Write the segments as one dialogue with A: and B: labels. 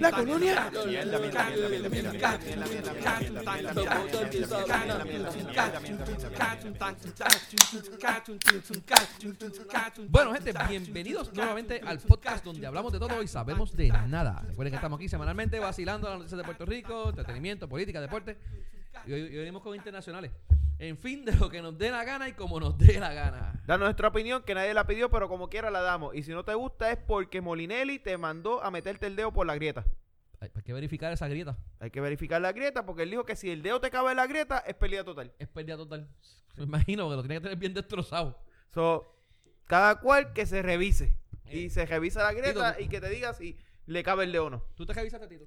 A: La colonia.
B: Bueno, gente, bienvenidos nuevamente al podcast donde hablamos de todo y sabemos de nada. Recuerden que estamos aquí semanalmente vacilando las noticias de Puerto Rico, entretenimiento, política, deporte. Y hoy, hoy venimos con internacionales. En fin, de lo que nos dé la gana y como nos dé la gana.
C: Da nuestra opinión que nadie la pidió, pero como quiera la damos. Y si no te gusta es porque Molinelli te mandó a meterte el dedo por la grieta.
B: Hay, hay que verificar esa grieta.
C: Hay que verificar la grieta porque él dijo que si el dedo te cabe en la grieta es pérdida total.
B: Es pérdida total. Me imagino que lo tiene que tener bien destrozado.
C: So, cada cual que se revise.
B: Eh.
C: Y se revisa la grieta
B: Tito,
C: y que te diga si le cabe el dedo o no.
B: ¿Tú te revisaste, Tito?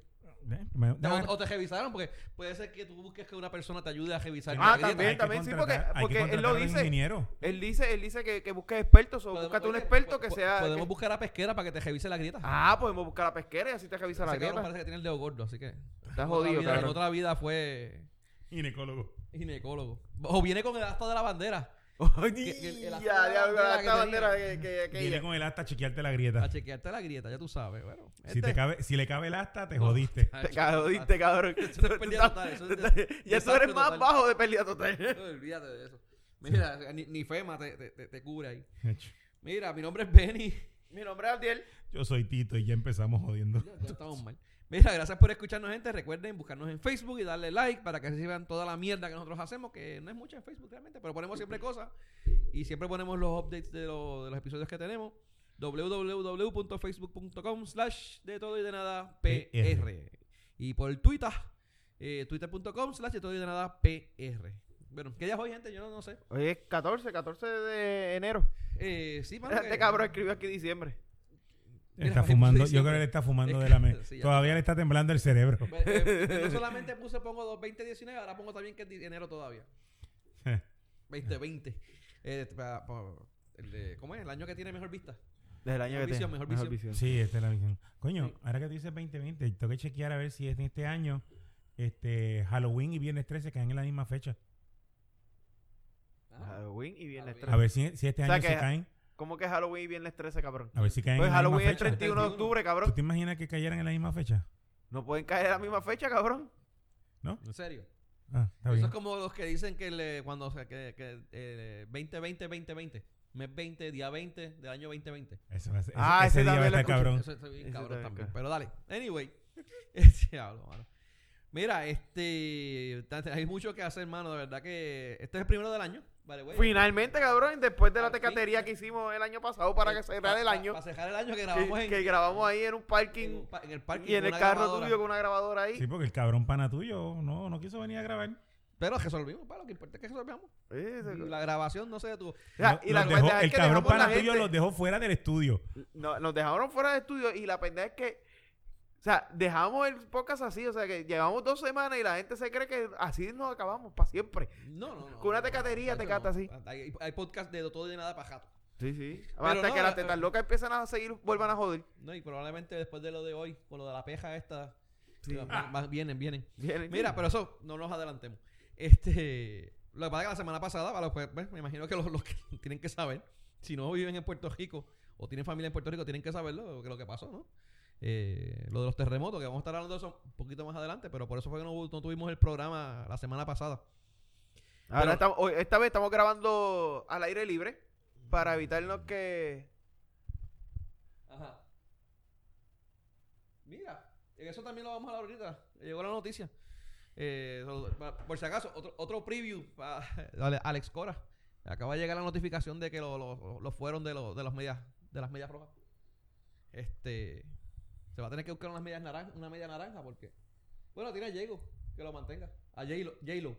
D: ¿Eh? Me-
B: O, te revisaron porque puede ser que tú busques que una persona te ayude a revisar
C: Ah, también, también, sí,
D: contratar-
C: porque-
D: hay que
C: porque él lo
D: contratar a un
C: dice.
D: ingeniero.
C: Él dice, él dice que, que busques expertos o
B: Podemos-
C: búscate un
B: oye,
C: experto
B: po-
C: que
B: po-
C: sea.
B: Podemos
C: que-
B: buscar a pesquera para que te revise la grieta.
C: Ah, podemos buscar a la pesquera y así te revisa la
B: Ese cabrón
C: grieta.
B: parece que tiene el dedo gordo, así que.
C: Estás jodido,
B: En
C: cabrón.
B: otra vida fue
D: Ginecólogo.
B: ginecólogo. O viene con el asta de la bandera. De la bandera
C: esta
B: que
C: que, que, que
D: Viene con el asta a chequearte la grieta.
B: A chequearte la grieta, ya tú sabes. Bueno,
D: Si,
B: este-
D: te cabe, si le cabe el asta, te
B: No.
D: jodiste.
C: Te jodiste, cabrón.
B: Eso es pérdida total, eso es de-
C: Ya tú
B: desastre
C: eres más
B: total.
C: bajo de pérdida total.
B: No, olvídate de eso. Mira, ni, ni FEMA te, te, te- te cubre ahí. Mira, mi nombre es Benny.
C: Mi nombre es Abdiel.
D: Yo soy Tito y ya empezamos jodiendo.
B: Ya, ya estamos mal. Mira, gracias por escucharnos, gente. Recuerden buscarnos en Facebook y darle like para que reciban toda la mierda que nosotros hacemos, que no es mucha en Facebook realmente, pero ponemos siempre cosas y siempre ponemos los updates de, lo- de los episodios que tenemos. www.facebook.com slash de todo y de nada PR. Y por Twitter, eh, twitter.com slash de todo y de nada PR. Bueno, ¿qué día es hoy, gente? Yo no, no sé.
C: Hoy es 14, 14 de enero.
B: Eh, sí, mano,
C: Este
B: que-
C: cabrón escribió aquí diciembre.
D: Está fumando, yo creo que él está fumando
B: Es
D: de la me
B: sí, ya.
D: Todavía le está temblando el cerebro.
B: No solamente puse, pongo dos- 2019, ahora pongo también que es enero todavía. 2020. Eh, el de- ¿Cómo es? El año que tiene mejor vista.
C: Desde el año
B: Mejor
C: que
B: visión,
C: tengo.
B: mejor visión.
D: Sí, esta es la visión. Coño,
B: Sí.
D: ahora que tú dices 2020, tengo que chequear a ver si es en este año este Halloween y Viernes 13 caen en la misma fecha.
B: Ah,
C: Halloween y Viernes
B: Halloween.
C: 13.
D: A ver si, si este
C: O sea
D: año
C: que-
D: se caen.
C: ¿Cómo que Halloween y Viernes 13, cabrón?
D: A ver si caen
C: Pues
D: en la misma
C: Halloween es el
D: fecha.
C: 31 de
B: 31.
C: octubre,
D: ¿Tú
C: cabrón.
D: te imaginas que cayeran en la misma fecha?
C: No pueden caer a la misma fecha, cabrón.
D: ¿No?
B: ¿En serio?
D: Ah, está
B: Eso
D: bien.
B: es como los que dicen que le, cuando o sea, que, que eh, 2020, 2020, mes 20, día 20 del año 2020.
D: Ese, va a ser- ese-
C: Ah,
D: ese
C: ese
D: día va a estar
C: escuché.
D: cabrón.
B: Eso es bien
C: Ese
B: cabrón
C: también,
B: también.
C: cabrón.
B: Pero dale. Anyway. Ese diablo, mano. Mira, este. Hay mucho que hacer, mano. De verdad que. Este es el primero del año. Vale, güey.
C: Finalmente, cabrón, después de la tecatería que hicimos el año pasado para que cerrara el año,
B: Para cerrar el año que
C: que,
B: grabamos en,
C: que grabamos ahí en un
B: en,
C: parking
B: un pa- en el parque.
C: y en el carro tuyo con una grabadora ahí.
D: Sí, porque el cabrón pana tuyo no, no quiso venir a grabar.
B: Pero resolvimos, para lo que importa es que resolvamos.
C: Sí,
B: la grabación no se detuvo.
C: O sea,
D: Los-
C: y la
D: los dejó- el
C: que
D: cabrón pana tuyo los dejó fuera del estudio.
C: no, nos dejaron fuera de estudio y la pendeja es que, sea, dejamos el podcast así, o sea, que llevamos dos semanas y la gente se cree que así nos acabamos para siempre.
B: No, no, no.
C: Con una tecatería te cata así.
B: Hay, hay podcast de todo y de nada para jato.
C: Sí, sí.
B: Pero
C: Hasta
B: no,
C: que
B: eh,
C: las tetas locas empiezan a seguir, vuelvan a joder.
B: No, y probablemente después de lo de hoy, con lo de la peja esta,
C: Sí.
B: vienen, vienen.
C: Vienen.
B: Mira, pero eso, no nos adelantemos. Este, lo que pasa es que la semana pasada, para los, me imagino que los, los que tienen que saber, si no viven en Puerto Rico o tienen familia en Puerto Rico, tienen que saberlo, que lo que pasó, ¿no? Eh, lo de los terremotos, que vamos a estar hablando de eso un poquito más adelante, pero por eso fue que no, tuvimos el programa la semana pasada.
C: Ahora
B: Pero-
C: estamos- hoy- esta vez estamos grabando al aire libre para evitarnos que...
B: Ajá. Mira, eso también lo vamos a hablar ahorita. Llegó la noticia. Eh, por si acaso, otro, otro preview para Alex Cora. Acaba de llegar la notificación de que lo, lo- lo fueron de, lo- de las medias de las medias rojas. Este se va a tener que buscar unas medias naranja, una media naranja porque bueno, tiene a Jago que lo mantenga. A J-Lo, J-Lo.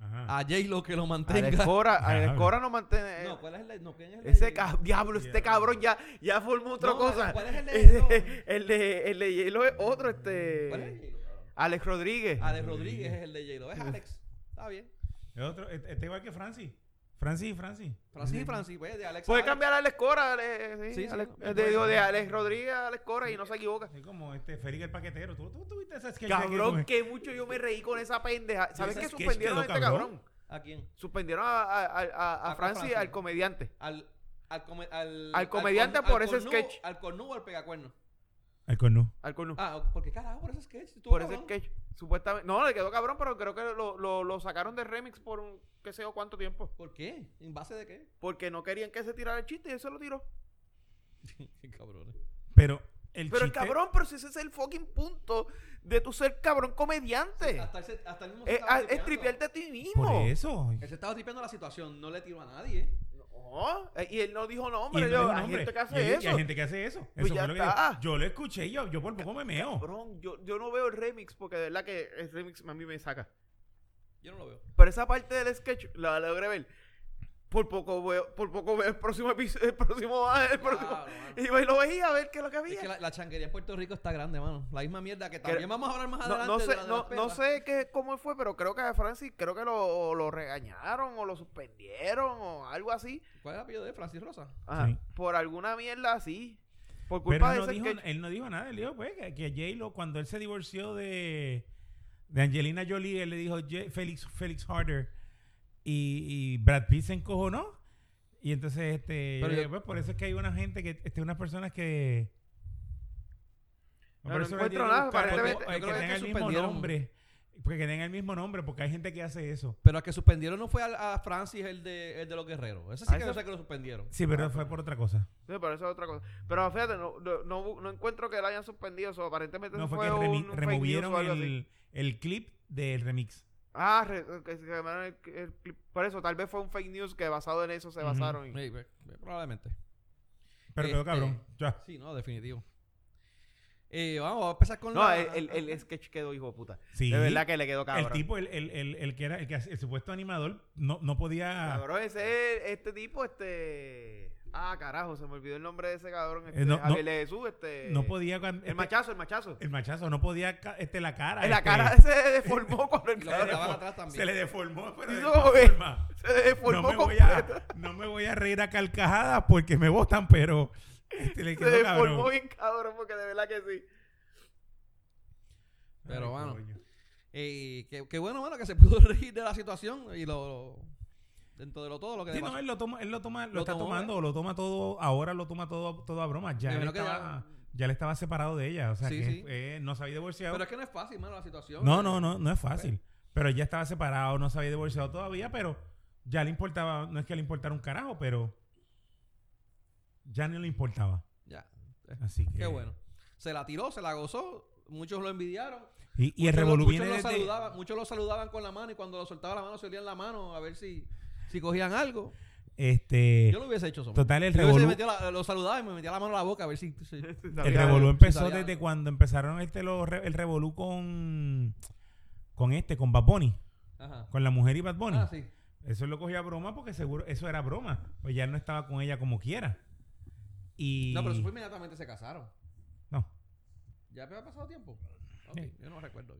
D: Ajá.
B: A J-Lo que lo mantenga.
C: Cora, Alex
D: Diablo.
C: Cora no mantiene...
B: No, ¿cuál es el de- no, ¿quién es el de
C: Ese ca- diablo, este cabrón ya, ya formó otra
B: No,
C: cosa.
B: ¿cuál es el de
C: El
B: J-Lo?
C: de, el de, el de J-Lo es otro, este...
B: ¿Cuál es el de J-Lo, cabrón?
C: Alex Rodríguez.
B: Alex Rodríguez es el de J-Lo. Es Alex. Está bien.
D: El otro, este este igual que Francis. Francis y Francis.
B: Francis y Francis, pues, de Alex.
C: Puede
B: Alex.
C: cambiar a Alex Cora, Ale- sí,
B: Sí, sí,
C: Alex-
B: no,
C: de, digo, de. Alex Rodríguez a Alex Cora y no se equivoca.
D: Es como este Félix el paquetero. ¿Tú, tú, tú viste ese sketch?
C: Cabrón,
D: que-
C: que mucho yo me reí con esa pendeja. ¿Sabes qué suspendieron a este
D: cabrón.
C: cabrón?
B: ¿A quién?
C: Suspendieron a, a, a- a- a
B: A
C: Francis,
B: Francis.
C: al comediante.
B: Al. Al, come- al,
C: Al comediante por
B: al
C: ese sketch.
B: Al cornudo o al pegacuerno.
D: Al cornu.
C: Al cornu.
B: Ah, ¿por qué carajo? Por ese sketch.
C: Por ese
B: cabrón.
C: sketch. Supuestamente. No, le quedó cabrón, pero creo que lo, lo, lo sacaron de remix por un qué sé yo cuánto tiempo.
B: ¿Por qué? ¿En base de qué?
C: Porque no querían que se tirara el chiste y él se lo tiró.
B: Qué cabrones.
D: Pero el
C: Pero el
D: chiste-
C: cabrón, pero si ese es el fucking punto de tu ser cabrón comediante.
B: Hasta, se- hasta él mismo se
C: Es,
B: estaba
C: a- es tripearte a ti mismo.
D: Por eso.
B: Él se estaba tripeando la situación. No le tiró a nadie.
C: No, eh, y él no dijo
D: Y
C: nombre.
D: él
C: yo,
D: no dijo
C: hay
D: nombre.
C: gente que
D: Y
C: hace
D: hay- y
C: eso.
D: hay gente que hace eso.
C: Pues
D: eso
C: ya
D: fue lo que
C: está.
D: yo, yo lo escuché y yo, yo por poco me meo.
C: Cabrón, yo, yo no veo el remix porque de verdad que el remix a mí me saca.
B: Yo no lo veo.
C: Pero esa parte del sketch la logré ver. Por poco veo, por poco veo el próximo episodio, el próximo, el próximo.
B: Claro.
C: Y me lo veía a ver qué es lo que había.
B: Es que la, la changuería en Puerto Rico está grande, mano. La misma mierda que también vamos a hablar más adelante.
C: no sé,
B: la- de
C: no, no sé qué, cómo fue, pero creo que a Francis, creo que lo, lo regañaron o lo suspendieron o algo así.
B: ¿Cuál es el apellido de Francis Rosa?
C: Ajá,
D: Sí.
C: Por alguna mierda así. Por
D: Pero
C: culpa
D: él
C: de
D: no,
C: ese
D: dijo, él no dijo nada. Él dijo pues, que, que J-Lo, cuando él se divorció de, de Angelina Jolie, él le dijo Felix Harder. Y, y Brad Pitt se encojonó. Y entonces, este,
B: Pero
D: yo-
B: yo-
D: pues, por eso es que hay una gente que, este, unas personas que.
C: Pero no encuentro nada,
D: buscar
C: aparentemente-
D: eh, que
B: que
D: tengan el mismo nombre. Porque que tengan el mismo nombre, porque hay gente que hace eso.
B: Pero al que suspendieron no fue a, a Francis, el de, el de los guerreros. Ese sí
C: Ah,
B: que
C: ese-
B: yo sé que lo suspendieron.
D: Sí, pero fue por otra cosa.
C: Sí, pero eso es otra cosa. Pero fíjate, no, no, no, no encuentro que la hayan suspendido. Eso aparentemente
D: No, fue que
C: un,
D: removieron el, el clip del remix.
C: Ah, re- que se quemaron el, el clip. Por eso, tal vez fue un fake news que basado en eso se basaron. y-
B: Sí, probablemente.
D: Pero quedó
B: Este,
D: cabrón. Ya.
B: Sí, no, definitivo. Eh, vamos a empezar con
C: No,
B: la...
C: el, el, el sketch quedó hijo de puta.
D: Sí.
C: De verdad que le quedó cabrón.
D: El tipo, el, el, el, el que era el, que hace- el supuesto animador, no, no podía.
C: Cabrón, ese es este tipo, este. Ah, carajo, se me olvidó el nombre de ese cabrón. Este,
D: Eh, no-
C: Javier
D: no-
C: de Jesús, este.
D: No podía.
C: El
D: este-
C: machazo, el machazo.
D: el machazo, no podía. Este, la cara.
C: En la
D: este,
C: cara se deformó cuando el.
D: Se le deformó. Pero de tal
C: como que-
D: forma.
C: se deformó
D: No me, voy a, no me voy a reír a carcajadas porque me votan, pero este, le
C: Se deformó
D: cabrón.
C: bien cabrón, porque de verdad que sí.
B: Pero,
D: Ay, coño.
B: Eh, qué, qué bueno, bueno, que se pudo reír de la situación y lo... lo- dentro de lo todo lo que
D: Sí, no, él lo toma, él lo toma, lo,
B: Lo
D: está
B: tomó,
D: tomando, lo toma todo, ahora lo toma todo, todo a broma. Ya él, estaba, ya... él estaba separado de ella, o sea
B: Sí,
D: que
B: sí.
D: eh, no se había divorciado.
B: Pero es que no es fácil, mano, la situación.
D: No,
B: Eh,
D: no, no, no es fácil. Pero ya estaba separado, no se había divorciado todavía, pero ya le importaba, no es que le importara un carajo, pero ya no le importaba.
B: Ya. Eh,
D: Así que.
B: Qué bueno. Se la tiró, se la gozó. Muchos lo envidiaron.
D: Y, y el
B: Muchos lo-
D: revolú
B: muchos lo saludaban, muchos lo saludaban con la mano y cuando lo soltaba la mano se olían la mano a ver si, si cogían algo.
D: Este.
B: Yo lo hubiese hecho eso.
D: Total, el
B: Yo hubiese
D: revolú.
B: metido la- lo saludaba y me metía la mano a la boca a ver si... si-
D: El revolú empezó desde cuando empezaron este los re- el revolú con con este, con Bad Bunny,
B: Ajá.
D: con la mujer y Bad Bunny.
B: Ah, sí.
D: Eso lo cogía broma porque seguro eso era broma. Pues ya él no estaba con ella como quiera. Y
B: No, pero eso fue inmediatamente se casaron.
D: no,
B: ¿Ya había pasado tiempo? Ok,
D: Sí.
B: yo no recuerdo.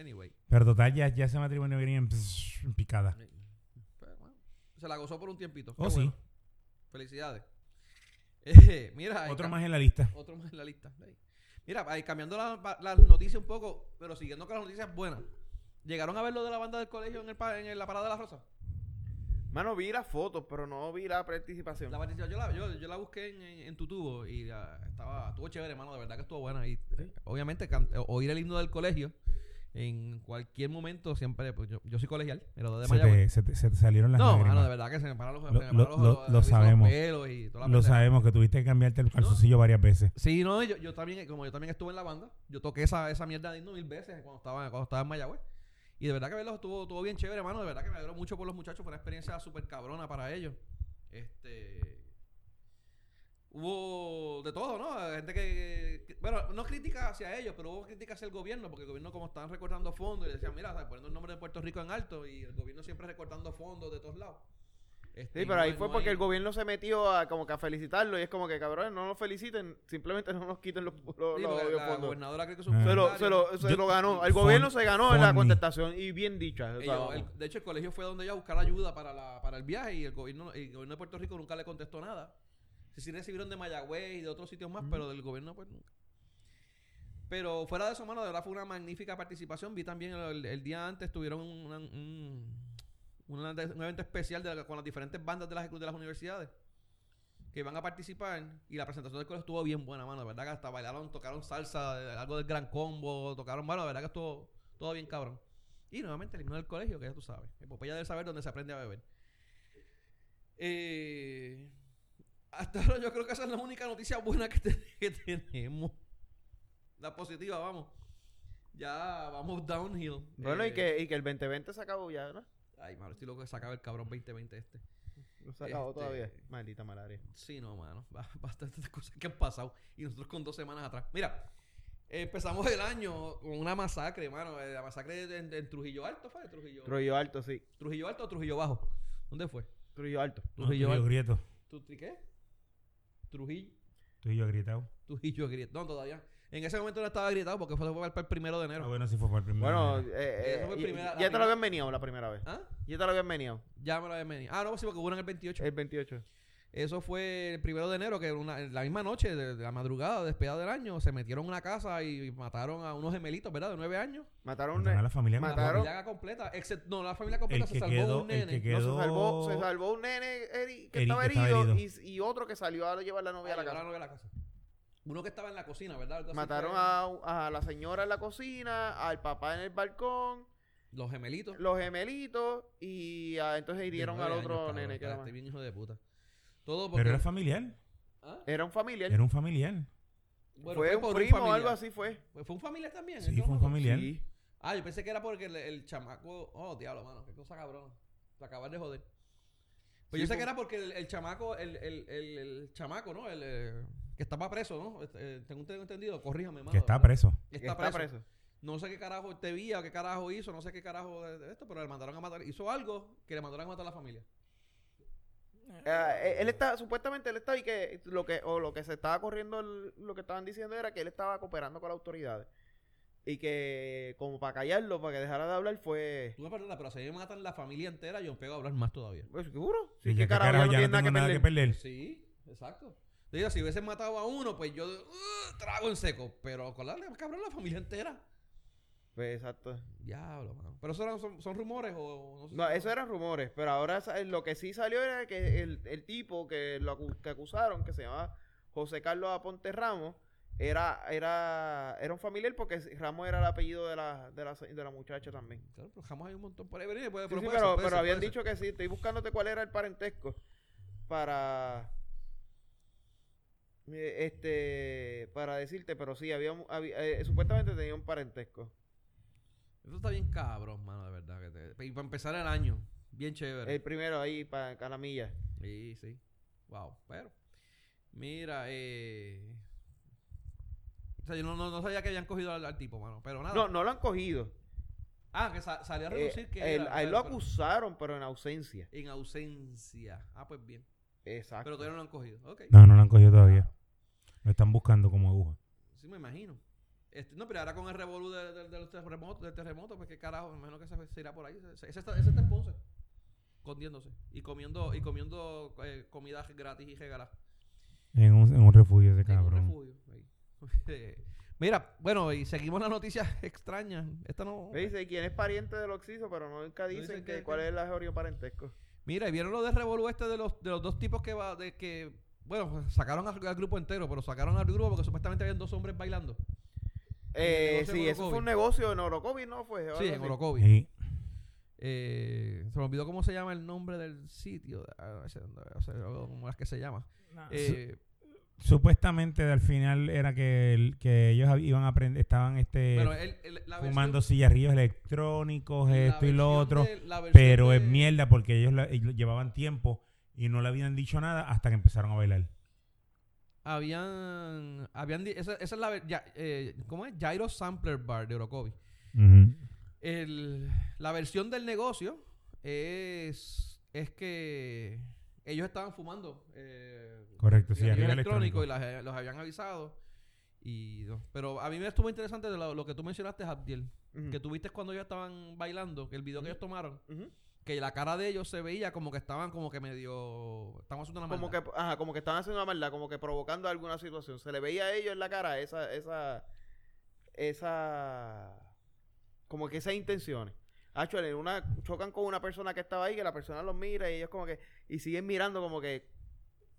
B: Anyway.
D: pero total ya, ya ese matrimonio venía en, en picada.
B: Se la gozó por un tiempito. Qué
D: Oh, sí.
B: bueno. Felicidades. Eh, mira,
D: Otro más en la lista.
B: Otro más en la lista. Ahí. Mira, ahí cambiando la- pa- las noticias un poco, pero siguiendo con las noticias buenas. ¿Llegaron a ver lo de la banda del colegio en, el, pa- en la parada de la Rosa?
C: Mano, vi las fotos, pero no vi la participación.
B: La participación, yo la, yo, yo la busqué en, en, en tu tubo y ah, estaba, estuvo chévere, hermano, de verdad que estuvo buena. Y eh, obviamente can- oír el himno del colegio en cualquier momento siempre, pues yo, yo soy colegial, pero de
D: Se te, se te- se te salieron las
B: No, mano, de verdad que se me paran los,
D: Lo-
B: me
D: lo-
B: los-
D: lo-
B: los-
D: lo sabemos.
B: pelos y toda la
D: Lo sabemos que tuviste que cambiarte el calzoncillo varias veces.
B: Sí, no, yo, yo también, como yo también estuve en la banda, yo toqué esa, esa mierda de himno mil veces cuando estaba, cuando estaba en Mayagüez. Y de verdad que verlos estuvo, estuvo bien chévere, hermano. De verdad que me alegro mucho por los muchachos, fue una experiencia súper cabrona para ellos. Este. Hubo de todo, ¿no? Gente que, que- Bueno, no crítica hacia ellos, pero hubo crítica hacia el gobierno, porque el gobierno, como estaban recortando fondos, y decían, mira, ¿sabes? poniendo el nombre de Puerto Rico en alto, y el gobierno siempre recortando fondos de todos lados. Este,
C: Sí,
B: y
C: pero
B: no
C: ahí fue
B: no
C: porque
B: hay-
C: el gobierno se metió a como que a felicitarlo y es como que cabrón, no nos feliciten, simplemente no nos quiten los, los,
B: Sí,
C: los-
B: la
C: fondos.
B: gobernadora creo que es
D: Ah.
B: un
C: Se lo, se lo, se
D: Yo-
C: lo ganó. El gobierno se ganó en la contestación y bien dicha. o sea,
B: Ellos-
C: vamos.
B: el- de hecho, el colegio fue donde ella a buscar ayuda para, la, para el viaje y el gobierno, el gobierno de Puerto Rico nunca le contestó nada. Sí, sí recibieron de Mayagüez y de otros sitios más, pero del gobierno pues nunca. Pero fuera de eso, mano, de verdad fue una magnífica participación. Vi también el, el día antes tuvieron un, un, una de- un evento especial de la- con las diferentes bandas de las, de las universidades. que iban a participar y la presentación del colegio estuvo bien buena, mano. De verdad que hasta bailaron, tocaron salsa, algo del gran combo, tocaron, bueno, de verdad que estuvo todo bien cabrón. Y nuevamente el himno del colegio, que ya tú sabes. Epopeya del saber donde se aprende a beber. Eh, hasta ahora yo creo que esa es la única noticia buena que, te- que tenemos. La positiva, vamos. Ya vamos downhill.
C: Bueno,
B: Eh,
C: y, que, y que el 2020 se acabó ya, ¿no?
B: Ay, mano, estoy loco que se acabe el cabrón 2020 este.
C: No se acabó
B: Este-
C: todavía. Maldita malaria.
B: Sí, no, mano. Ba- Bastantes cosas que han pasado. Y nosotros con dos semanas atrás. Mira, empezamos el año con una masacre, mano. eh, La masacre en, en Trujillo Alto, ¿fue? Trujillo,
C: Trujillo Alto, sí.
B: Trujillo Alto o Trujillo Bajo. ¿Dónde fue?
C: Trujillo Alto.
D: No,
B: Trujillo
D: Trujillo
B: Alto.
D: Grieto.
B: ¿Tú, ¿Qué? Trujillo.
D: Trujillo agrietado.
B: Trujillo grietado. No, todavía. En ese momento no estaba gritado porque fue para el primero de enero.
D: Ah, bueno, sí fue por el primero.
C: Bueno,
D: de enero.
C: eh,
B: Eso fue
C: eh,
B: primera-
C: ya, ya te lo habían venido la primera vez.
B: ¿Ah?
C: Ya te lo habían venido.
B: Ya me lo habían venido. Ah, no, sí, porque hubo en el 28.
C: El 28.
B: Eso fue el primero de enero, que una, la misma noche de, de la madrugada, despedida del año, se metieron en una casa y mataron a unos gemelitos, ¿verdad? De nueve años.
C: Mataron
D: Mataron a la familia.
B: La
C: Mataron-
B: familia completa. except- no, la familia completa
D: El
B: se
D: que
B: salvó
D: quedó-
B: un
D: el
B: nene.
D: que
C: No,
D: quedó-
C: se salvó, se salvó un nene Eri, que
D: Eri,
C: estaba
D: que estaba
C: herido,
D: herido.
C: Y, y otro que salió a llevar la novia a la
B: Ah,
C: casa.
B: llevaron a la casa. Uno que estaba en la cocina, ¿verdad? Así
C: Mataron a, a la señora en la cocina, al papá en el balcón,
B: Los gemelitos.
C: los gemelitos y ah, entonces hirieron al
B: años,
C: otro
B: cabrón.
C: nene que era, más.
B: bien hijo de puta. Todo porque...
D: Pero era familiar.
B: ¿Ah?
C: era un familiar.
D: Era un familiar.
B: Bueno,
C: fue, un primo o algo así fue.
B: Fue fue un familiar también.
D: Sí,
B: ¿el
D: fue un familiar.
C: Sí.
B: Ah, yo pensé que era porque el, el chamaco... Oh, diablo, mano. Qué cosa cabrón. Te acabas de joder. Pues
C: Sí,
B: yo sé
C: fue-
B: que era porque el, el chamaco, el, el, el, el chamaco, ¿no? El, eh, que estaba preso, ¿no? Este, eh, tengo entendido, corríjame, mano.
D: Que está
B: ¿verdad?
D: preso.
B: Que Está,
C: está
B: preso.
C: preso.
B: No sé qué carajo te vía, qué carajo hizo, no sé qué carajo de, de esto, pero le mandaron a matar. Hizo algo que le mandaron a matar a la familia.
C: Eh, él está, supuestamente él estaba y que lo que, o lo que se estaba corriendo, el- lo que estaban diciendo era que él estaba cooperando con las autoridades. Y que como para callarlo, para que dejara de hablar, fue...
B: Tú me perdonas, pero si me matan la familia entera, yo empiezo a hablar más todavía.
C: Pues seguro.
D: Sí,
C: que carajo,
D: carajo,
C: ya no
D: ya
C: tiene
D: no tengo nada que perder.
B: Sí, exacto. Digo, si hubiesen matado a uno, pues yo uh, trago en seco. Pero con la cabrón la familia entera.
C: Pues exacto.
B: Diablo, mano. Pero eso eran- son, son rumores o no sé.
C: No, eso eran rumores, pero ahora sa- lo que sí salió era que el, el tipo que lo acu- que acusaron, que se llamaba José Carlos Aponte Ramos, era, era, era un familiar porque Ramos era el apellido de la, de la, de la muchacha también.
B: Claro, pero jamás hay un montón por ahí. Pero, puede-
C: Sí,
B: pero
C: sí,
B: puede
C: pero,
B: ser, puede
C: pero
B: ser,
C: habían dicho que sí. Estoy buscándote cuál era el parentesco para eh, este para decirte, pero sí había, había- eh, supuestamente tenía un parentesco.
B: Eso está bien cabrón, mano, de verdad. Que te- y para empezar el año, bien chévere.
C: El primero ahí para Calamilla.
B: Sí, sí. Wow. Pero, mira, eh. O sea, yo no, no, no sabía que habían cogido al, al tipo, mano. Pero nada.
C: No, no lo han cogido.
B: Ah, que sa- salió a
C: Eh,
B: reducir que.
C: él-
B: era,
C: a él
B: pero-
C: lo acusaron, pero en ausencia.
B: En ausencia. Ah, pues bien.
C: Exacto.
B: Pero todavía no lo han cogido. Ok.
D: No, no lo han cogido todavía. Lo están buscando como aguja.
B: Sí, me imagino. Este, no, pero ahora con el revolú de, de- de los terremotos, del terremoto, pues qué carajo, me imagino que se, se irá por ahí. Ese, ese está, ese está en Ponce, escondiéndose y comiendo, y comiendo eh, comida gratis y regalada.
D: En un, en un refugio ese
B: En un
D: cabrón.
B: refugio, ahí. Mira, bueno, y seguimos las noticias extrañas. Esta no.
C: Me dice quién es pariente del Oxiso, pero nunca
B: dicen
C: dicen
B: que-
C: que, cuál
B: que-
C: es el ajorio parentesco.
B: Mira, ¿y vieron lo de revolú este de los, de los dos tipos que va, de que, bueno, sacaron al, al grupo entero, pero sacaron al grupo porque supuestamente habían dos hombres bailando.
C: Eh, sí, eso fue un negocio en Orocovi, ¿no? Fue,
B: Sí, en. Orocovi.
D: Sí.
B: Eh, se me olvidó cómo se llama el nombre del sitio. Ah, no sé, como es que se llama. Eh,
D: Supuestamente al final era que, el- que ellos iban a aprender, estaban este
B: bueno, el- el- la versión-
D: fumando cigarrillos electrónicos, esto y lo otro,
B: de-
D: pero
B: de-
D: es mierda porque ellos, la- ellos llevaban tiempo y no le habían dicho nada hasta que empezaron a bailar.
B: Habían. habían esa, esa es la. ya, eh, ¿Cómo es? Gyro Sampler Bar de Orocovi. El- la versión del negocio es, es que ellos estaban fumando. Eh,
D: Correcto, sí,
B: electrónicos
D: electrónico.
B: y las- los habían avisado. Y, no. pero a mí me estuvo interesante de lo, lo que tú mencionaste, Abdiel. Que tuviste cuando ellos estaban bailando, el video que ellos tomaron,
C: Ujú.
B: Que la cara de ellos se veía como que estaban como que medio... Estaban haciendo una
C: Como
B: maldad.
C: que, ajá, como que estaban haciendo una maldad, como que provocando alguna situación. Se le veía a ellos en la cara esa, esa, esa, como que esas intenciones. Actually, una, chocan con una persona que estaba ahí, que la persona los mira y ellos como que, y siguen mirando como que,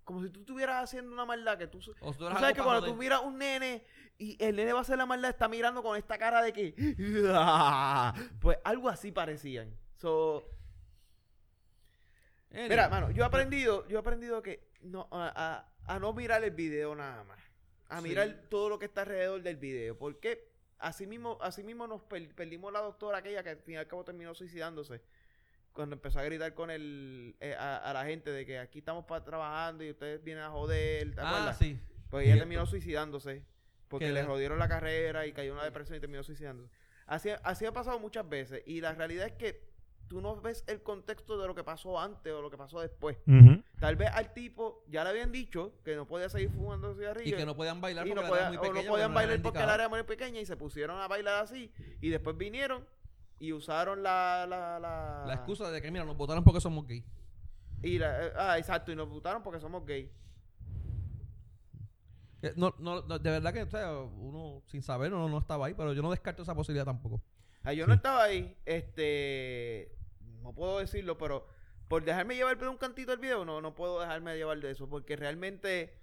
C: como si tú estuvieras haciendo una maldad que tú...
B: O tú
C: Tú sabes que cuando tú miras un nene y el nene va a hacer la maldad, está mirando con esta cara de que... Pues algo así parecían. So,
B: Anyway.
C: Mira, mano, yo he aprendido, yo he aprendido que no, a, a- a no mirar el video nada más. A
B: Sí.
C: mirar todo lo que está alrededor del video. Porque así mismo, así mismo nos per- perdimos la doctora aquella que al fin y al cabo terminó suicidándose. Cuando empezó a gritar con el, eh, a, a la gente de que aquí estamos pa- trabajando y ustedes vienen a joder. ¿te
B: Ah,
C: acuerdas?
B: sí.
C: Pues ella terminó suicidándose. Porque
B: Que
C: le jodieron la carrera y cayó en una depresión y terminó suicidándose. Así, así ha pasado muchas veces. Y la realidad es que tú no ves el contexto de lo que pasó antes o lo que pasó después. Tal vez al tipo ya le habían dicho que no podía seguir fumando
B: Y
C: cigarrillos.
B: que no podían bailar
C: y
B: porque
C: no
B: la
C: podía-
B: era muy
C: o
B: pequeña.
C: no podían bailar porque la
B: indicada.
C: era muy pequeña y se pusieron a bailar así. Y después vinieron y usaron la... La, la,
B: La excusa de que, mira, nos votaron porque somos gay.
C: Y la- eh, ah, exacto, y nos votaron porque somos gays.
B: Eh, No, no, no, de verdad que o sea, uno sin saber no, no estaba ahí, pero yo no descarto esa posibilidad tampoco.
C: Ah, yo
D: Sí.
C: no estaba ahí, este... No puedo decirlo, pero por dejarme llevar por un cantito del video, no, no puedo dejarme llevar de eso, porque realmente...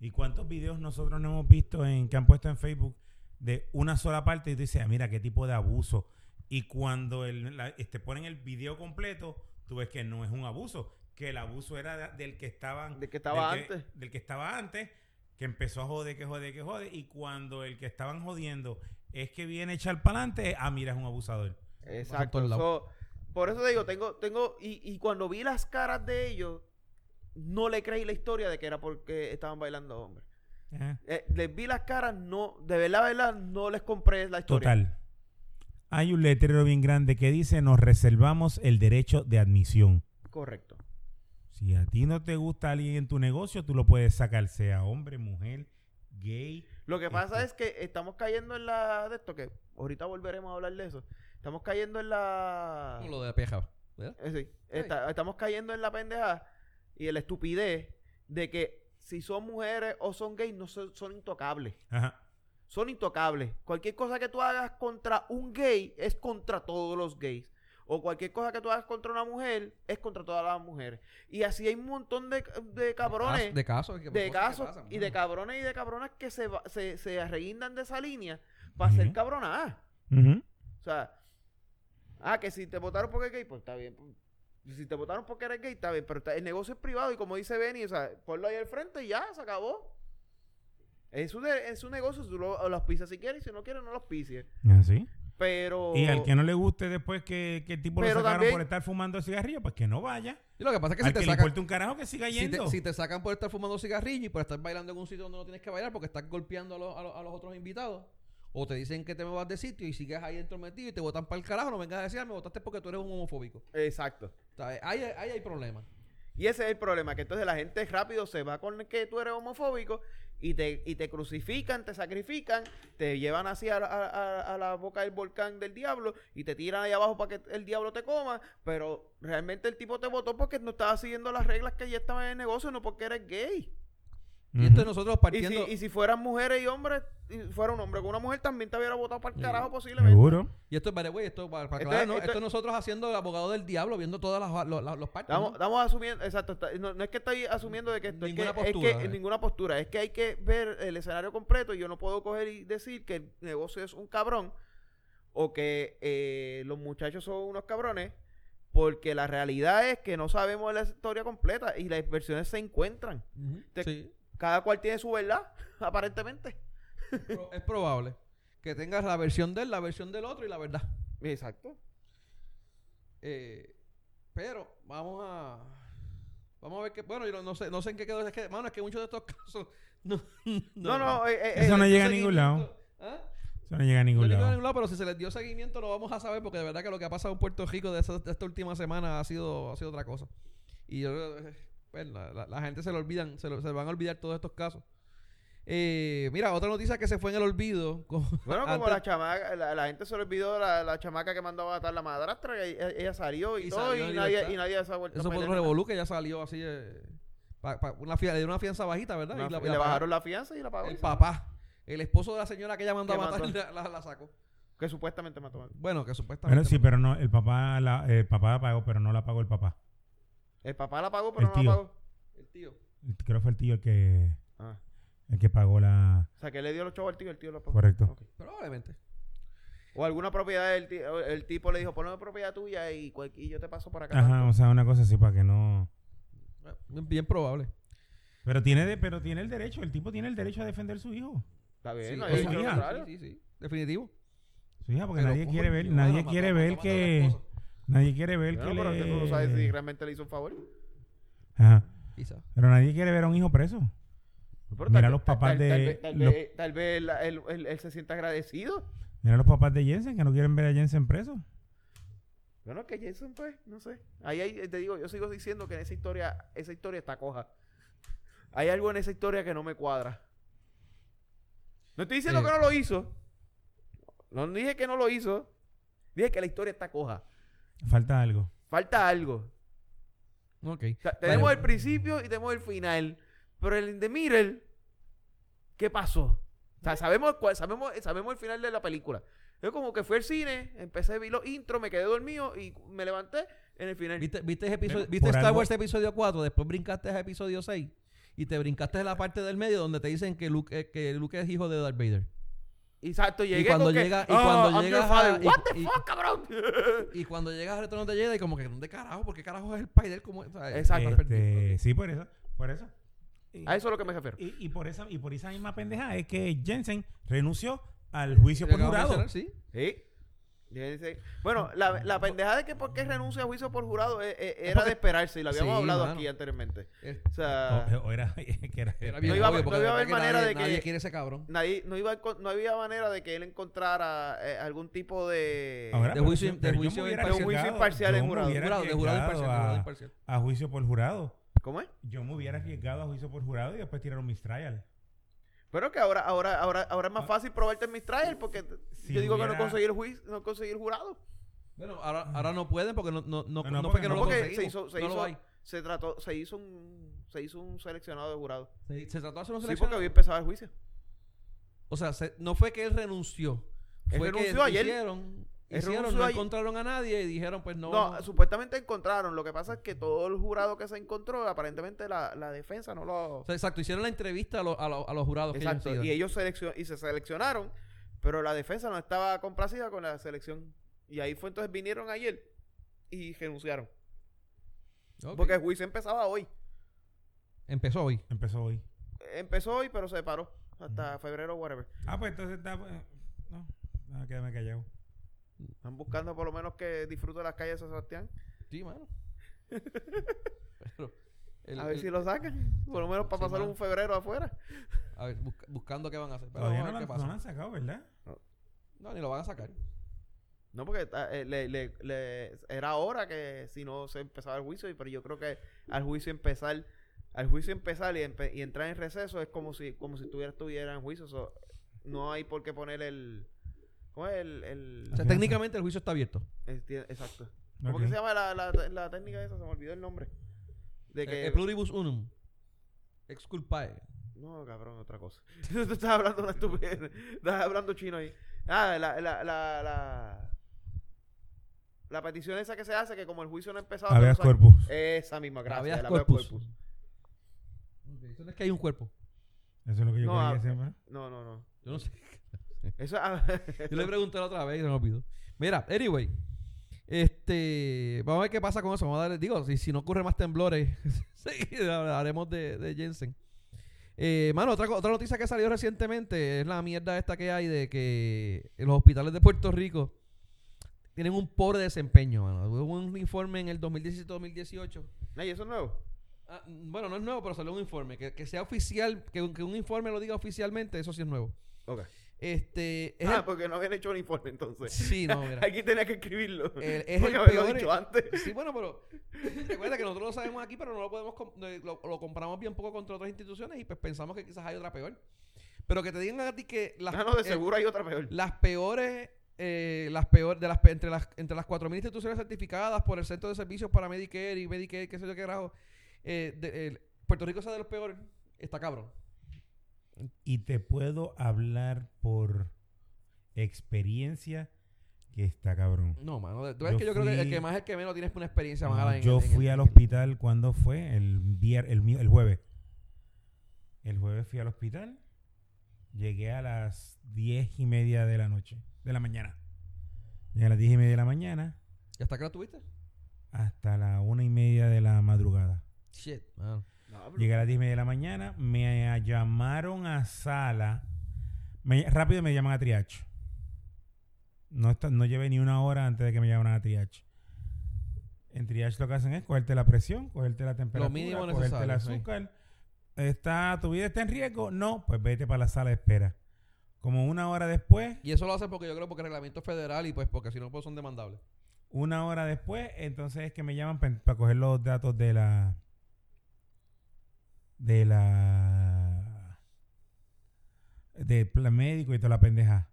D: ¿Y cuántos videos nosotros no hemos visto en que han puesto en Facebook de una sola parte y tú dices, ah, mira qué tipo de abuso? Y cuando el, la- este, ponen el video completo, tú ves que no es un abuso, que el abuso era de- del que estaban
C: Del que estaba
D: del
C: antes.
D: del que estaba antes, que empezó a joder, que jode, que jode, y cuando el que estaban jodiendo es que viene a echar para adelante, ah, mira, es un abusador.
C: Exacto. Por eso te digo, tengo, tengo, y, y cuando vi las caras de ellos, no le creí la historia de que era porque estaban bailando hombres. Eh, les vi las caras, no, de verdad, verdad, no les compré la historia.
D: Total. Hay un letrero bien grande que dice, nos reservamos el derecho de admisión.
C: Correcto.
D: Si a ti no te gusta alguien en tu negocio, tú lo puedes sacar, sea hombre, mujer, gay.
C: Lo que pasa
D: Este.
C: es que estamos cayendo en la de esto, que ahorita volveremos a hablar de eso. Estamos cayendo en la...
B: Como lo de la peja. ¿verdad?
C: Eh, sí. Está- estamos cayendo en la pendeja y en la estupidez de que si son mujeres o son gays, no son, son intocables.
D: Ajá.
C: Son intocables. Cualquier cosa que tú hagas contra un gay es contra todos los gays. O cualquier cosa que tú hagas contra una mujer es contra todas las mujeres. Y así hay un montón de, de cabrones,
B: De casos.
C: de casos
B: pasan,
C: y de cabrones y de cabronas que se, se, se de esa línea para ser cabronadas. O sea, ah, que si te votaron porque eres gay, pues está bien. Si te votaron porque eres gay, está bien. Pero está- el negocio es privado y como dice Benny, o sea, ponlo ahí al frente y ya, se acabó. Es su, de- es su negocio, tú lo, lo auspicias si quieres y si no quieres, no lo auspicies.
D: Así.
C: Pero...
D: Y al que no le guste después que, que el tipo lo sacaron
C: también-
D: por estar fumando cigarrillo, pues que no vaya.
B: Y lo que pasa es que
D: al
B: si
D: que
B: te
D: le
B: sacan...
D: importe un carajo que siga
B: Si
D: yendo.
B: te, si te sacan por estar fumando cigarrillo y por estar bailando en un sitio donde no tienes que bailar porque estás golpeando a los, a los, a los otros invitados, o te dicen que te vas de sitio y sigues ahí entrometido y te votan para el carajo, no vengas a decir, "Ah, me votaste porque tú eres un homofóbico.
C: Exacto.
B: Sea, ahí, ahí hay problemas.
C: Y ese es el problema, que entonces la gente rápido se va con que tú eres homofóbico y te, y te crucifican, te sacrifican, te llevan así a, a- a- a la boca del volcán del diablo y te tiran ahí abajo para que el diablo te coma, pero realmente el tipo te votó porque no estaba siguiendo las reglas que ya estaban en el negocio, no porque eres gay.
B: Y
D: Ujú.
B: esto es nosotros
C: Y
B: partiendo...
C: si, y si fueran mujeres y hombres, y fuera un hombre con una mujer también te hubiera votado para el carajo posiblemente.
D: Seguro.
B: Y esto es, way, esto para, para
C: Esto
B: aclarar, ¿no?
C: esto
B: Esto,
C: es-
B: es nosotros haciendo el abogado del diablo, viendo todas las, los, los- los partes.
C: Estamos,
B: ¿no?
C: estamos asumiendo, exacto, está- no, no es que estoy asumiendo de que esto
B: Ninguna
C: es que, es
B: postura,
C: que-
B: eh.
C: ninguna postura, es que hay que ver el escenario completo y yo no puedo coger y decir que el negocio es un cabrón o que eh, los muchachos son unos cabrones porque la realidad es que no sabemos la historia completa y las versiones se encuentran. Te-
B: Sí,
C: Cada cual tiene su verdad, aparentemente.
B: es probable que tengas la versión de él, la versión del otro y la verdad.
C: Exacto.
B: Eh, pero vamos a vamos a ver qué bueno yo no, no sé no sé en qué quedó es que mano es que muchos de estos casos no
C: No, no, eh, eh,
D: Eso
C: eh,
D: no
B: les dio
D: llega a ningún lado.
B: ¿Ah?
D: Eso no llega a
B: No
D: ningún
B: a
D: lado.
B: ningún lado, pero si se les dio seguimiento lo vamos a saber porque de verdad que lo que ha pasado en Puerto Rico de, esa- de esta última semana ha sido ha sido otra cosa y yo eh, pues, la, la- la gente se le olvidan se, lo- se van a olvidar todos estos casos Eh, mira otra noticia que se fue en el olvido con-
C: Bueno, como
B: antes-
C: la chamaca, la, la gente se le olvidó la, la chamaca que mandó a matar la madrastra, que ella, ella salió y,
B: Y
C: todo,
B: salió
C: y nadie, y nadie se ha vuelto
B: eso fue otro revolú que ya salió así eh, pa- pa- una le dio una fianza bajita verdad
C: Una-
B: y la-
C: y le bajaron la fianza y la pagó.
B: el papá el esposo de la señora que ella mandó a matar la, la- la sacó
C: Que supuestamente mató.
B: bueno que supuestamente
D: Bueno, sí,
B: mató.
D: pero no, el papá la, el papá la pagó, pero no la pagó el papá.
C: El papá la pagó, pero
D: El
C: no
D: tío.
C: la pagó.
B: el tío
D: Creo que fue el tío el que,
C: Ah.
D: el que pagó la...
C: O sea, que le dio los chavos al tío, el tío lo pagó.
D: Correcto.
B: Probablemente.
C: O alguna propiedad del tío, el tipo le dijo, ponme propiedad tuya y, y yo te paso por acá.
D: Ajá,
C: tanto".
D: o sea, una cosa así para que no...
B: Bien, bien probable.
D: Pero tiene, de, pero tiene el derecho, el tipo tiene el derecho a defender a su hijo.
C: Está bien,
B: Sí,
C: no lo
D: hija.
B: sí, sí, sí. Definitivo.
D: Su hija, porque
B: Pero,
D: nadie quiere ver, nadie quiere ver que... Nadie quiere ver
C: Bueno,
D: que
C: pero
D: le...
C: es que tú no sabes si realmente le hizo un favor.
D: Ajá.
B: Quizá.
D: Pero nadie quiere ver a un hijo preso.
C: Pero
D: Mira
C: tal-
D: los papás
C: tal-
D: de-
C: Tal, vez- tal
D: los-
C: vez, tal vez la- él, él- él se sienta agradecido.
D: Mira los papás de Jensen que no quieren ver a Jensen preso.
C: Bueno, que Jason, pues, no sé. Ahí, hay- te digo, yo sigo diciendo que en esa historia, esa historia está coja. Hay algo en esa historia que no me cuadra. No estoy diciendo
B: Eh.
C: que no lo hizo. No dije que no lo hizo. Dije que la historia está coja.
D: Falta algo.
C: Falta algo.
B: Ok.
C: O sea, tenemos
B: Vale.
C: el principio y tenemos el final. Pero el in the middle, ¿qué pasó? O sea, sabemos, cuál- sabemos, sabemos el final de la película. Yo como que fui al cine, empecé, vi los intros, me quedé dormido y me levanté en el final.
B: ¿Viste, viste, ese episodio,
D: Bueno,
B: ¿viste Star
D: algo-
B: Wars episodio 4? Después brincaste a episodio 6. Y te brincaste en la parte del medio donde te dicen que Luke, eh, que Luke es hijo de Darth Vader.
C: Exacto, llegué
B: cuando
C: con que,
B: llega- y
C: "Ah,
B: cuando
C: I'm your
B: llegas
C: father".
B: a- y-
C: What the
B: y-
C: fuck, cabrón.
B: Y cuando llegas a Retorno de Jedi, como que ¿dónde carajo? ¿Por qué carajo es el Spider? Como, o sea,
C: Exacto.
B: perdido.
D: Este, sí, por eso. Por eso. Y,
C: a eso es lo que me refiero.
D: y, y por esa, y por esa misma pendeja es que Jensen renunció al juicio por
B: de
D: jurado.
B: mencionar, Sí.
C: Sí. Y él dice- Bueno, la, la pendejada de que por qué renuncia a juicio por jurado eh, eh, era
B: porque-
C: de esperarse y lo habíamos
B: Sí,
C: hablado
B: mano.
C: aquí anteriormente. O sea,
D: O, o era, que era-
B: Era
C: No iba-
B: obvio,
C: no iba a haber manera
B: nadie,
C: de que-
B: Nadie quiere ese cabrón.
C: nadie, no, iba no había manera de que él encontrara eh, algún tipo de...
D: Ahora,
B: de juicio- de juicio.
C: De juicio imparcial en jurado.
B: Jurado, de jurado imparcial. jurado
D: a-
B: imparcial.
D: a juicio por jurado.
C: ¿Cómo es?
D: Yo me hubiera arriesgado a juicio por jurado y después tiraron mis trial.
C: Pero que ahora, ahora, ahora, ahora es más
D: Ah.
C: fácil probarte en mis trials porque
D: Si
C: yo digo que no conseguí el juicio, no conseguí el jurado.
B: Bueno, ahora, ahora no pueden porque no, no, no,
D: No, no,
B: no
D: porque
B: no lo
C: se hizo, se
B: no
C: hizo,
B: lo hay.
C: se trató, se hizo un, se hizo un seleccionado de jurado.
B: Se, se trató de hacer un
C: Sí,
B: seleccionado.
C: porque había empezado el juicio.
B: O sea, se- no fue que él renunció.
C: Él
B: fue
C: renunció
B: que
C: ayer.
B: hicieron, Hicieron no encontraron a nadie y dijeron, pues no.
C: No, supuestamente encontraron. Lo que pasa es que todo el jurado que se encontró, aparentemente la, la defensa no lo...
B: O sea, exacto, hicieron la entrevista a, lo- a lo- a los jurados
C: Exacto.
B: que ellos
C: Y ellos seleccion y se seleccionaron, pero la defensa no estaba complacida con la selección. Y ahí fue entonces vinieron ayer y renunciaron. Porque el juicio empezaba hoy.
B: Empezó hoy.
D: Empezó hoy.
C: Empezó hoy, pero se paró hasta febrero, whatever.
D: Ah, pues entonces está. pues, no, no, quédame callado.
C: Están buscando por lo menos que disfrute las calles de San Sebastián.
B: Sí, mano. Pero, el-
C: a ver
B: el-
C: si lo sacan. Por lo menos para
B: Sí,
C: pasar un febrero afuera.
B: a ver, busca- buscando qué van a hacer. Pero
D: Todavía no lo, han,
B: qué
D: no lo
B: pasa.
D: han sacado, ¿verdad?
B: No, ni lo van a sacar.
C: No, porque ah, eh, le, le- le- era hora que si no se empezaba el juicio, y- pero yo creo que al juicio empezar, al juicio empezar y, empe- y entrar en receso es como si, como si tuviera, estuviera en juicio. so, no hay por qué poner el, ¿cómo es el, el-
B: O sea, técnicamente el juicio está abierto.
C: exacto? ¿Cómo
D: Ok.
C: que se llama la, la, la técnica esa? Se me olvidó el nombre. De que
B: El, pluribus unum. Exculpae.
C: No, cabrón, otra cosa. Tú estás hablando una estupidez. Estás hablando chino ahí. Ah, la, la, la, la, la petición esa que se hace, que como el juicio no ha empezado... que
D: Habeas
C: no sabe-
D: corpus.
C: Esa misma, gracias.
B: Habeas
C: el habeas
B: corpus.
C: corpus.
B: Eso no es que hay un cuerpo.
D: Eso es lo que yo
C: No,
D: quería
C: ah. No, no, no.
B: Yo no sé.
C: Eso, ah,
B: Yo le pregunté la otra vez y se me olvidó. Mira, anyway. Este. Vamos a ver qué pasa con eso. Vamos a darle. Digo, si, si no ocurre más temblores, sí, hablaremos de, de Jensen. Eh, mano, otra, otra noticia que salió recientemente es la mierda esta que hay de que los hospitales de Puerto Rico tienen un pobre desempeño, mano. Hubo un informe en el 2017-2018.
C: Ay, ¿eso es nuevo?
B: Ah, bueno, no es nuevo, pero salió un informe. Que, que sea oficial, que, que un informe lo diga oficialmente, eso sí es nuevo.
C: Ok.
B: Este. Es
C: Ah,
B: el-
C: porque no habían hecho un informe entonces.
B: Sí, no, mira.
C: Aquí tenía que escribirlo.
B: El- es
C: Porque
B: el peor-
C: dicho antes.
B: Sí, bueno, pero recuerda que nosotros lo sabemos aquí, pero no lo podemos eh, lo, lo compramos bien poco contra otras instituciones y pues pensamos que quizás hay otra peor. Pero que te digan a ti que las,
C: Ah, no, de
B: eh,
C: seguro hay otra peor.
B: las peores eh, las peores de las entre las entre las 4000 instituciones certificadas por el Centro de Servicios para Medicare y Medicare, qué sé yo qué carajo, eh, de- Puerto Rico sea de los peores, está cabrón.
D: Y te puedo hablar por experiencia que está cabrón.
B: No, mano, tú ves que yo creo que el que más es el que menos tienes una experiencia mala en
D: Yo
B: en
D: fui al hospital cuando fue el vier, el, el jueves. El jueves fui al hospital. Llegué a las diez y media de la noche, de la mañana. Llegué a las diez y media de la mañana
B: ¿Y hasta qué hora tuviste?
D: hasta la una y media de la madrugada.
B: Shit, mano.
C: No,
D: Llegué a las 10 y media de la mañana, me llamaron a sala. Me- rápido me llaman a triage. No, está- no llevé ni una hora antes de que me llamaran a triage. En triage lo que hacen es cogerte la presión, cogerte la temperatura,
B: mínimo
D: cogerte el
B: sí.
D: azúcar. Está, ¿Tu vida está en riesgo? No, pues vete para la sala de espera. Como una hora después,
B: Y eso lo hacen porque yo creo porque el reglamento es federal y pues porque si no pues son demandables.
D: una hora después, entonces es que me llaman para coger los datos de la de la de plan médico y toda la pendeja.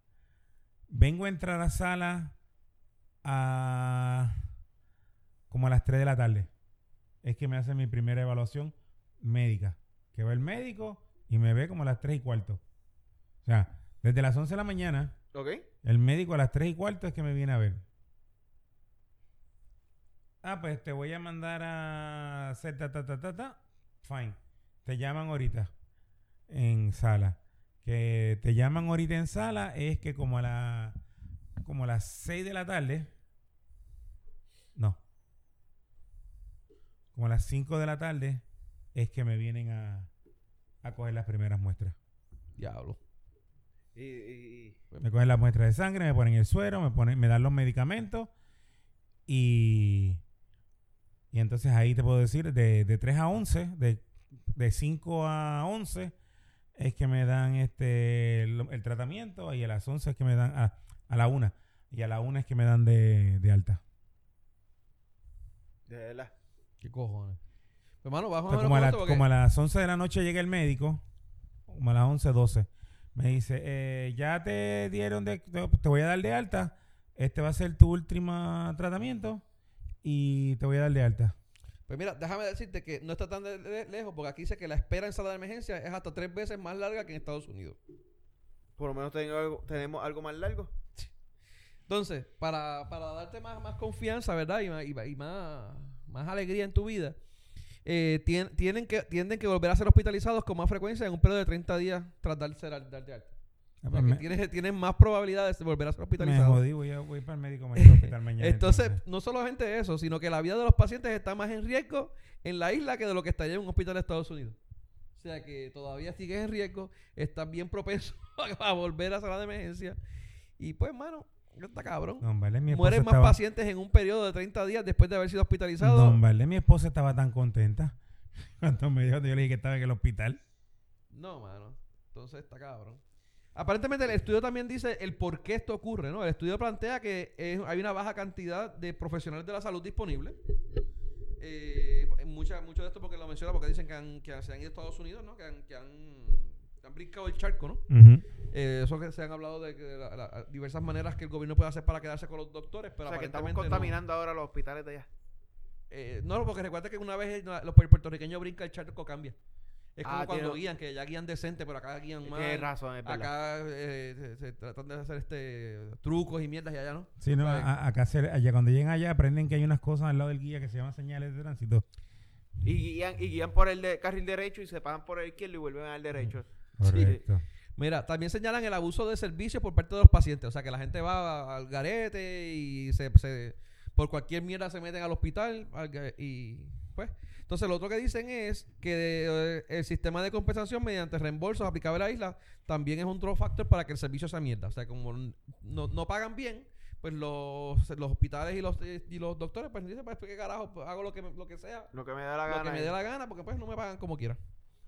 D: Vengo a entrar a sala a como a las 3 de la tarde. Es que me hacen mi primera evaluación médica. Que va el médico y me ve como a las 3 y cuarto. O sea, desde las 11 de la mañana
C: ¿Ok?
D: el médico a las 3 y cuarto es que me viene a ver. Ah, pues te voy a mandar a hacer ta, ta, ta, ta, ta. Fine. Te llaman ahorita en sala. Que te llaman ahorita en sala es que como a la como a las 6 de la tarde. No. Como a las 5 de la tarde es que me vienen a, a coger las primeras muestras.
B: Diablo.
C: Y, y- y-
D: Me cogen las muestras de sangre, me ponen el suero, me ponen, me dan los medicamentos y, y entonces ahí te puedo decir de, de 3 a 11, de, de 5 a 11 es que me dan este el, el tratamiento y a las 11 es que me dan a, a la 1 y a la 1 es que me dan de, de alta.
C: de verdad.
B: ¿Qué cojones? Pues mano, bajo
D: como, a la- como a las 11 de la noche llega el médico, como a las 11, 12, me dice, eh, ya te dieron, de, te te voy a dar de alta, este va a ser tu último tratamiento y te voy a dar de alta.
B: Pues mira, déjame decirte que no está tan de- de- lejos porque aquí dice que la espera en sala de emergencia es hasta tres veces más larga que en Estados Unidos.
C: Por lo menos tengo algo- tenemos algo más largo.
B: Entonces, para, para darte más, más confianza, ¿verdad? Y, más, y, más- y más, más alegría en tu vida, eh, tien- tienen que, tienden que volver a ser hospitalizados con más frecuencia en un periodo de 30 días tras darse dar, dar de alta.
D: Ah, pues
B: sea, que
D: me,
B: tienes, tienes más probabilidades de volver a ser
D: me
B: hospitalizados.
D: jodí, voy, a, voy para el médico mañana, al hospital mañana.
B: Entonces, no solamente eso, sino que la vida de los pacientes está más en riesgo en la isla que de lo que está allá en un hospital de Estados Unidos. O sea que todavía sigues en riesgo, estás bien propenso a, a volver a sala de emergencia. Y pues, mano, está cabrón.
D: Don Valdés, mi
B: Mueren más
D: estaba,
B: pacientes en un periodo de 30 días después de haber sido hospitalizados.
D: Don Valdés, mi esposa estaba tan contenta cuando me dijo, yo le dije que estaba en el hospital.
B: No, mano. Entonces está cabrón. Aparentemente el estudio también dice el por qué esto ocurre, ¿no? El estudio plantea que es- hay una baja cantidad de profesionales de la salud disponibles. Eh, mucha, mucho de esto porque lo menciona porque dicen que, han- que se han ido a Estados Unidos, ¿no? Que han, que han, que han brincado el charco, ¿no? Eh, eso que se han hablado de, la- la- diversas maneras que el gobierno puede hacer para quedarse con los doctores, pero
C: o sea, que estamos
B: no.
C: contaminando ahora los hospitales de allá.
B: Eh, no, porque recuerda que una vez el- los puertorriqueños brincan el charco cambia. Es como
C: Ah,
B: cuando
C: tiene-
B: guían, que ya guían decente, pero acá guían mal.
C: Tienes razón, es verdad.
B: Acá eh, se, se tratan de hacer este trucos y mierdas y allá, ¿no?
D: Sí, no, acá se- allá cuando llegan allá aprenden que hay unas cosas al lado del guía que se llaman señales de tránsito.
C: Y guían, y guían por el de- carril derecho y se pasan por el izquierdo y vuelven al derecho.
D: Correcto.
B: Mira, también señalan el abuso de servicios por parte de los pacientes. O sea, que la gente va al garete y se, se- por cualquier mierda se meten al hospital y pues. Entonces, lo otro que dicen es que eh, el sistema de compensación mediante reembolsos aplicables a la isla también es un otro factor para que el servicio sea mierda. O sea, como no, no pagan bien, pues los, los hospitales y los, y los doctores pues dicen, pues qué carajo, pues, hago lo que, lo que sea
C: Lo que me da la
B: lo
C: gana.
B: que me dé la gana porque pues no me pagan como quiera.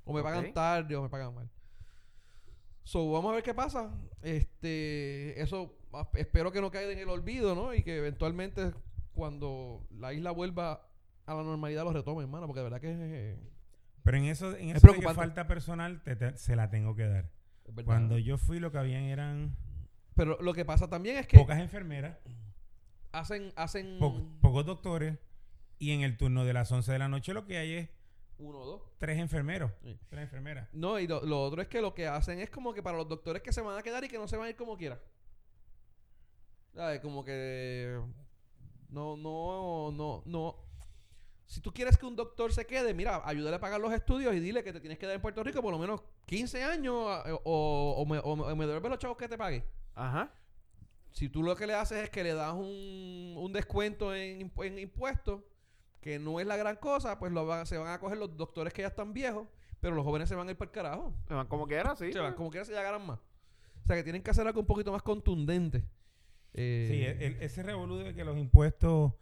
B: O me pagan tarde o me pagan mal. So, vamos a ver qué pasa. Este, eso a- espero que no caiga en el olvido, ¿no? Y que eventualmente cuando la isla vuelva a la normalidad lo retomen, hermano, porque de verdad que es, eh,
D: Pero en eso, en
B: Es
D: eso de que falta personal, te- te- se la tengo que dar. Cuando yo fui, lo que habían eran
B: Pero lo que pasa también es que
D: pocas enfermeras,
B: hacen hacen
D: po- pocos doctores, y en el turno de las 11 de la noche lo que hay es
B: uno o dos.
D: tres enfermeros,
B: Sí.
D: tres enfermeras.
B: No, y lo, lo otro es que lo que hacen es como que para los doctores que se van a quedar y que no se van a ir como quiera. ¿Sabes? Como que no, no, no, no. Si tú quieres que un doctor se quede, mira, ayúdale a pagar los estudios y dile que te tienes que dar en Puerto Rico por lo menos 15 años a- o, o me, o me- o me devuelve los chavos que te pague.
C: Ajá.
B: Si tú lo que le haces es que le das un, un descuento en, en impuestos, que no es la gran cosa, pues lo van- se van a coger los doctores que ya están viejos, pero los jóvenes se van a ir para el carajo.
C: Se van como quiera, sí.
B: Se van, como quiera se ya ganan más. O sea que tienen que hacer algo un poquito más contundente. Eh,
D: Sí, e, el- ese revolú de que los impuestos,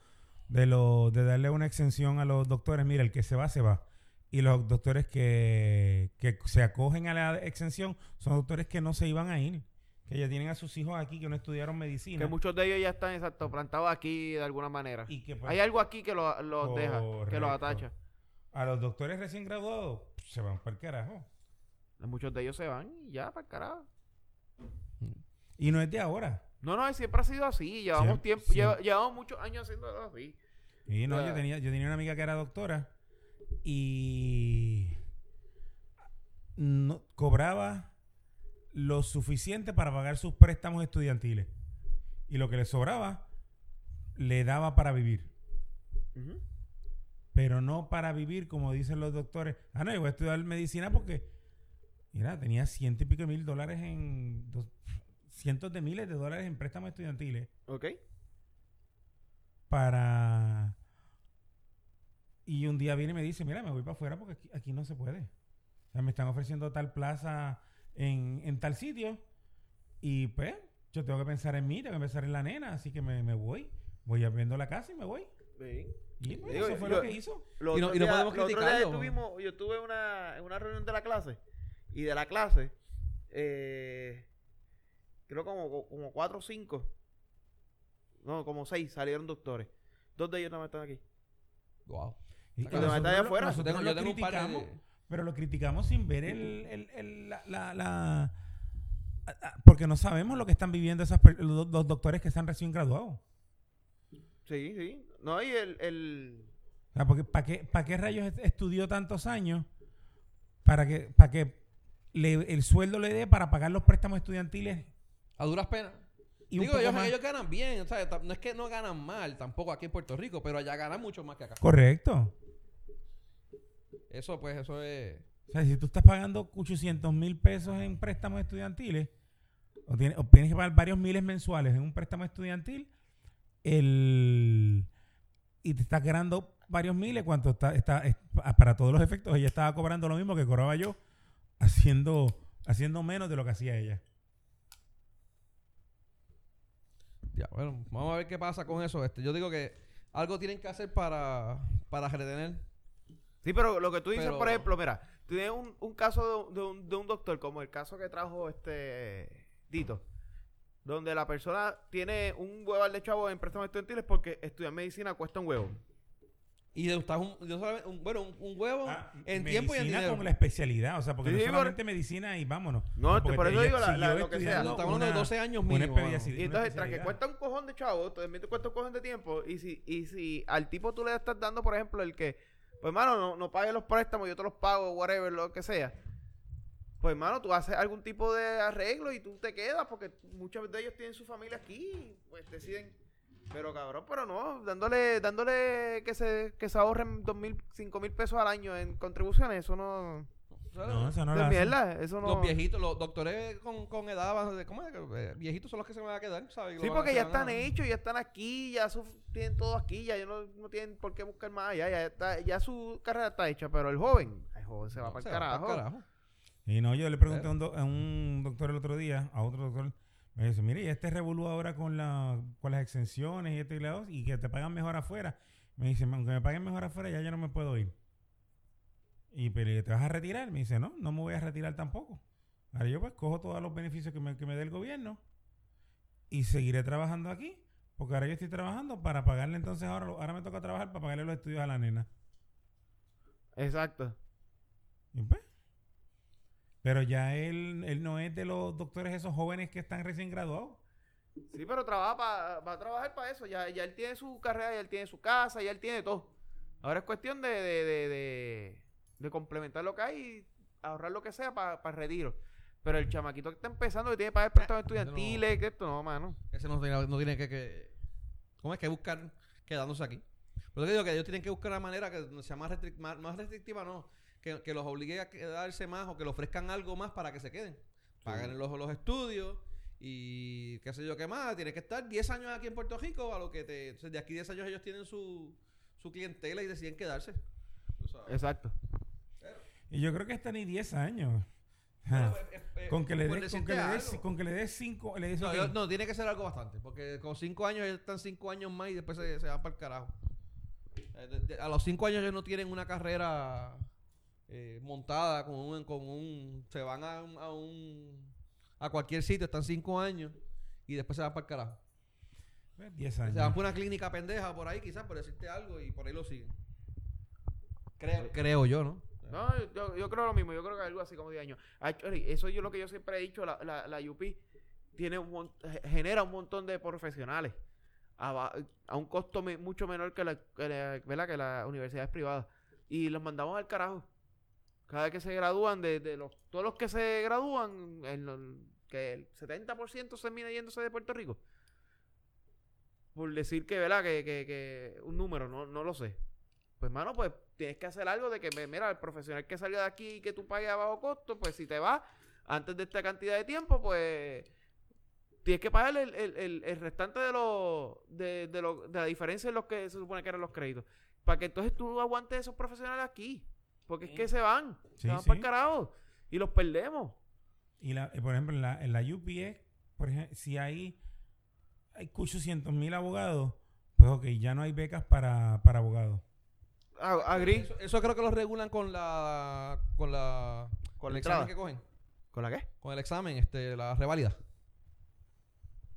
D: de, lo, de darle una exención a los doctores, mira, el que se va, se va. Y los doctores que, que se acogen a la exención son doctores que no se iban a ir. Que ya tienen a sus hijos aquí que no estudiaron medicina.
C: Que muchos de ellos ya están, exacto, plantados aquí de alguna manera.
D: y que pues,
C: Hay algo aquí que los los deja, que los atacha.
D: a los doctores recién graduados se van para el carajo.
C: Muchos de ellos se van y ya, para el carajo.
D: Y no es de ahora.
C: No, no, siempre ha sido así. Llevamos tiempo, llevamos muchos años haciendo así.
D: Y no, yo tenía, yo tenía una amiga que era doctora y no, cobraba lo suficiente para pagar sus préstamos estudiantiles. Y lo que le sobraba le daba para vivir. Pero no para vivir, como dicen los doctores. Ah, no, yo voy a estudiar medicina porque, mira, tenía ciento y pico mil dólares en... dos- cientos de miles de dólares en préstamos estudiantiles.
C: Ok.
D: para... Y un día viene y me dice, mira, me voy para afuera porque aquí, aquí no se puede. O sea, me están ofreciendo tal plaza en, en tal sitio y pues yo tengo que pensar en mí, tengo que pensar en la nena, así que me, me voy. Voy abriendo la casa y me voy.
C: Sí.
D: Y pues,
C: Digo,
D: eso fue
C: yo-
D: lo que hizo.
B: Y no- y podemos
C: los otros días
B: criticarlo.
C: estuvimos- yo tuve una, en una reunión de la clase y de la clase, eh, creo como, como cuatro o cinco, no, como seis salieron doctores. Dos de ellos no están aquí.
B: Wow.
D: Y,
B: Y
C: de verdad allá
D: lo-
C: afuera.
D: nosotros
B: Tengo-
D: lo
B: yo tengo un par de-
D: criticamos, pero lo criticamos sin ver el, el- el- la, la- porque no sabemos lo que están viviendo esas los, los doctores que están recién graduados.
C: Sí, sí. No, y el, el
D: O sea, porque ¿para qué, para qué rayos est- estudió tantos años para que, para que le- el sueldo le dé para pagar los préstamos estudiantiles
B: A duras penas.
D: y
B: Digo, ellos, ellos ganan bien. o sea, no es que no ganan mal tampoco aquí en Puerto Rico, pero allá ganan mucho más que acá.
D: Correcto.
B: Eso, pues, eso es.
D: O sea, si tú estás pagando 800 mil pesos en préstamos estudiantiles, o tienes, o tienes que pagar varios miles mensuales en un préstamo estudiantil, el y te estás ganando varios miles, cuánto está, está, es- pa- para todos los efectos, ella estaba cobrando lo mismo que cobraba yo, haciendo, haciendo menos de lo que hacía ella.
B: Ya, bueno, vamos a ver qué pasa con eso. Este, yo digo que algo tienen que hacer para, para retener.
C: Sí, pero lo que tú dices,
B: Pero-
C: por ejemplo, mira, tú tienes un, un caso de, de un, de un doctor, como el caso que trajo este Dito, donde la persona tiene un hueval de chavos en préstamos estudiantiles porque estudiar medicina cuesta un huevo.
B: Y de usar un, un- bueno, un, un huevo
D: Ah,
B: en tiempo y en
D: medicina
B: dinero.
D: como la especialidad, o sea, porque
C: Sí,
D: no
C: por-
D: solamente medicina y vámonos.
C: No,
D: porque
C: por eso digo la- la- lo que sea.
D: estudiando
B: Estamos hablando de
D: una-
B: 12 años mínimo. mano.
C: Y entonces, tras que cuesta un cojón de chavos, también te cuesta un cojón de tiempo. Y si, y si al tipo tú le estás dando, por ejemplo, el que, pues hermano, no, no pague los préstamos, yo te los pago, whatever, lo que sea. Pues hermano, tú haces algún tipo de arreglo y tú te quedas, porque muchos de ellos tienen su familia aquí, pues deciden. Pero cabrón, pero no, dándole, dándole que se, que se ahorren dos mil, cinco mil pesos al año en contribuciones, eso no,
D: No, eso no lo
C: mierda, eso no.
B: Los viejitos, los doctores con, con edad, ¿cómo es? Eh, Viejitos son los que se van a quedar, ¿sabes?
C: Sí, porque ya están hechos, ya están aquí, ya su- tienen todo aquí, ya no, no tienen por qué buscar más allá, ya, está, ya su carrera está hecha, pero el joven, el joven se va
B: No,
C: para
B: se
C: el
B: va
C: carajo.
D: Y no, yo le pregunté a un, do- a un doctor el otro día, a otro doctor, me dice, mire, y este revolú ahora con, la, con las exenciones y este y la dos, y que te pagan mejor afuera. Me dice, aunque me paguen mejor afuera, ya yo no me puedo ir. Y pero ¿te vas a retirar? Me dice, no, no me voy a retirar tampoco. Ahora yo pues cojo todos los beneficios que me, que me dé el gobierno y seguiré trabajando aquí, porque ahora yo estoy trabajando para pagarle entonces ahora, ahora me toca trabajar para pagarle los estudios a la nena.
C: Exacto.
D: Y pues, Pero ya él, él no es de los doctores esos jóvenes que están recién graduados.
C: Sí, pero trabaja pa- va a trabajar para eso, ya, ya él tiene su carrera, ya él tiene su casa, ya él tiene todo. Ahora es cuestión de, de, de, de, de complementar lo que hay y ahorrar lo que sea para el retiro. Pero el chamaquito que está empezando, que tiene para pagar préstamos
B: no-
C: estudiantiles, que esto no, mano.
B: Ese no tiene, no tiene que, que. ¿Cómo es que buscar quedándose aquí? Pero te digo que ellos tienen que buscar una manera que sea más, restric- más, más restrictiva, no. Que, que los obligue a quedarse más o que le ofrezcan algo más para que se queden. Pagan los, los estudios y qué sé yo qué más. Tienes que estar 10 años aquí en Puerto Rico a lo que te... entonces, de aquí 10 años ellos tienen su, su clientela y deciden quedarse.
C: Exacto.
D: Y yo creo que hasta ni 10 años.
B: Bueno,
D: Ah.
B: eh, eh,
D: con que le des, con que le des cinco, le
B: No, yo- no, tiene que ser algo bastante. Porque con 5 años ellos están 5 años más y después se, se van para el carajo. Eh, de- de- a los 5 años ellos no tienen una carrera eh, montada con un, con un... Se van a, a un... A cualquier sitio, están 5 años y después se van para el carajo.
D: 10
B: Se van
D: años.
B: por una clínica pendeja por ahí, quizás, por decirte algo, y por ahí lo siguen. Creo, creo yo, ¿no?
C: No, yo, yo creo lo mismo, yo creo que algo así como 10 años. Eso es lo que yo siempre he dicho, la, la, la UP tiene un ge- genera un montón de profesionales a, a un costo mucho menor que la, que la- las universidades privadas. Y los mandamos al carajo. Cada vez que se gradúan, de, de los, todos los que se gradúan, el, que el 70% termina yéndose de Puerto Rico. Por decir que, ¿verdad? Que, que, que un número, no, no lo sé. Pues, mano, pues tienes que hacer algo de que, me- mira, el profesional que salga de aquí y que tú pagues a bajo costo, pues si te vas antes de esta cantidad de tiempo, pues tienes que pagar el, el, el, el restante de, los de, de, lo- de la diferencia en los que se supone que eran los créditos. Para que entonces tú aguantes esos profesionales aquí. Porque es que se van.
D: Sí,
C: se van
D: sí.
C: para el carajo. Y los perdemos.
D: Y la, eh, por ejemplo, en la, en la UPE, por ejemplo, si hay, hay 800 mil abogados, pues ok, ya no hay becas para, para abogados.
C: Agri.
B: Eso, eso creo que lo regulan con la... Con la...
C: Con
B: el examen que cogen.
C: ¿Con la qué?
B: Con el examen, este, la revalida.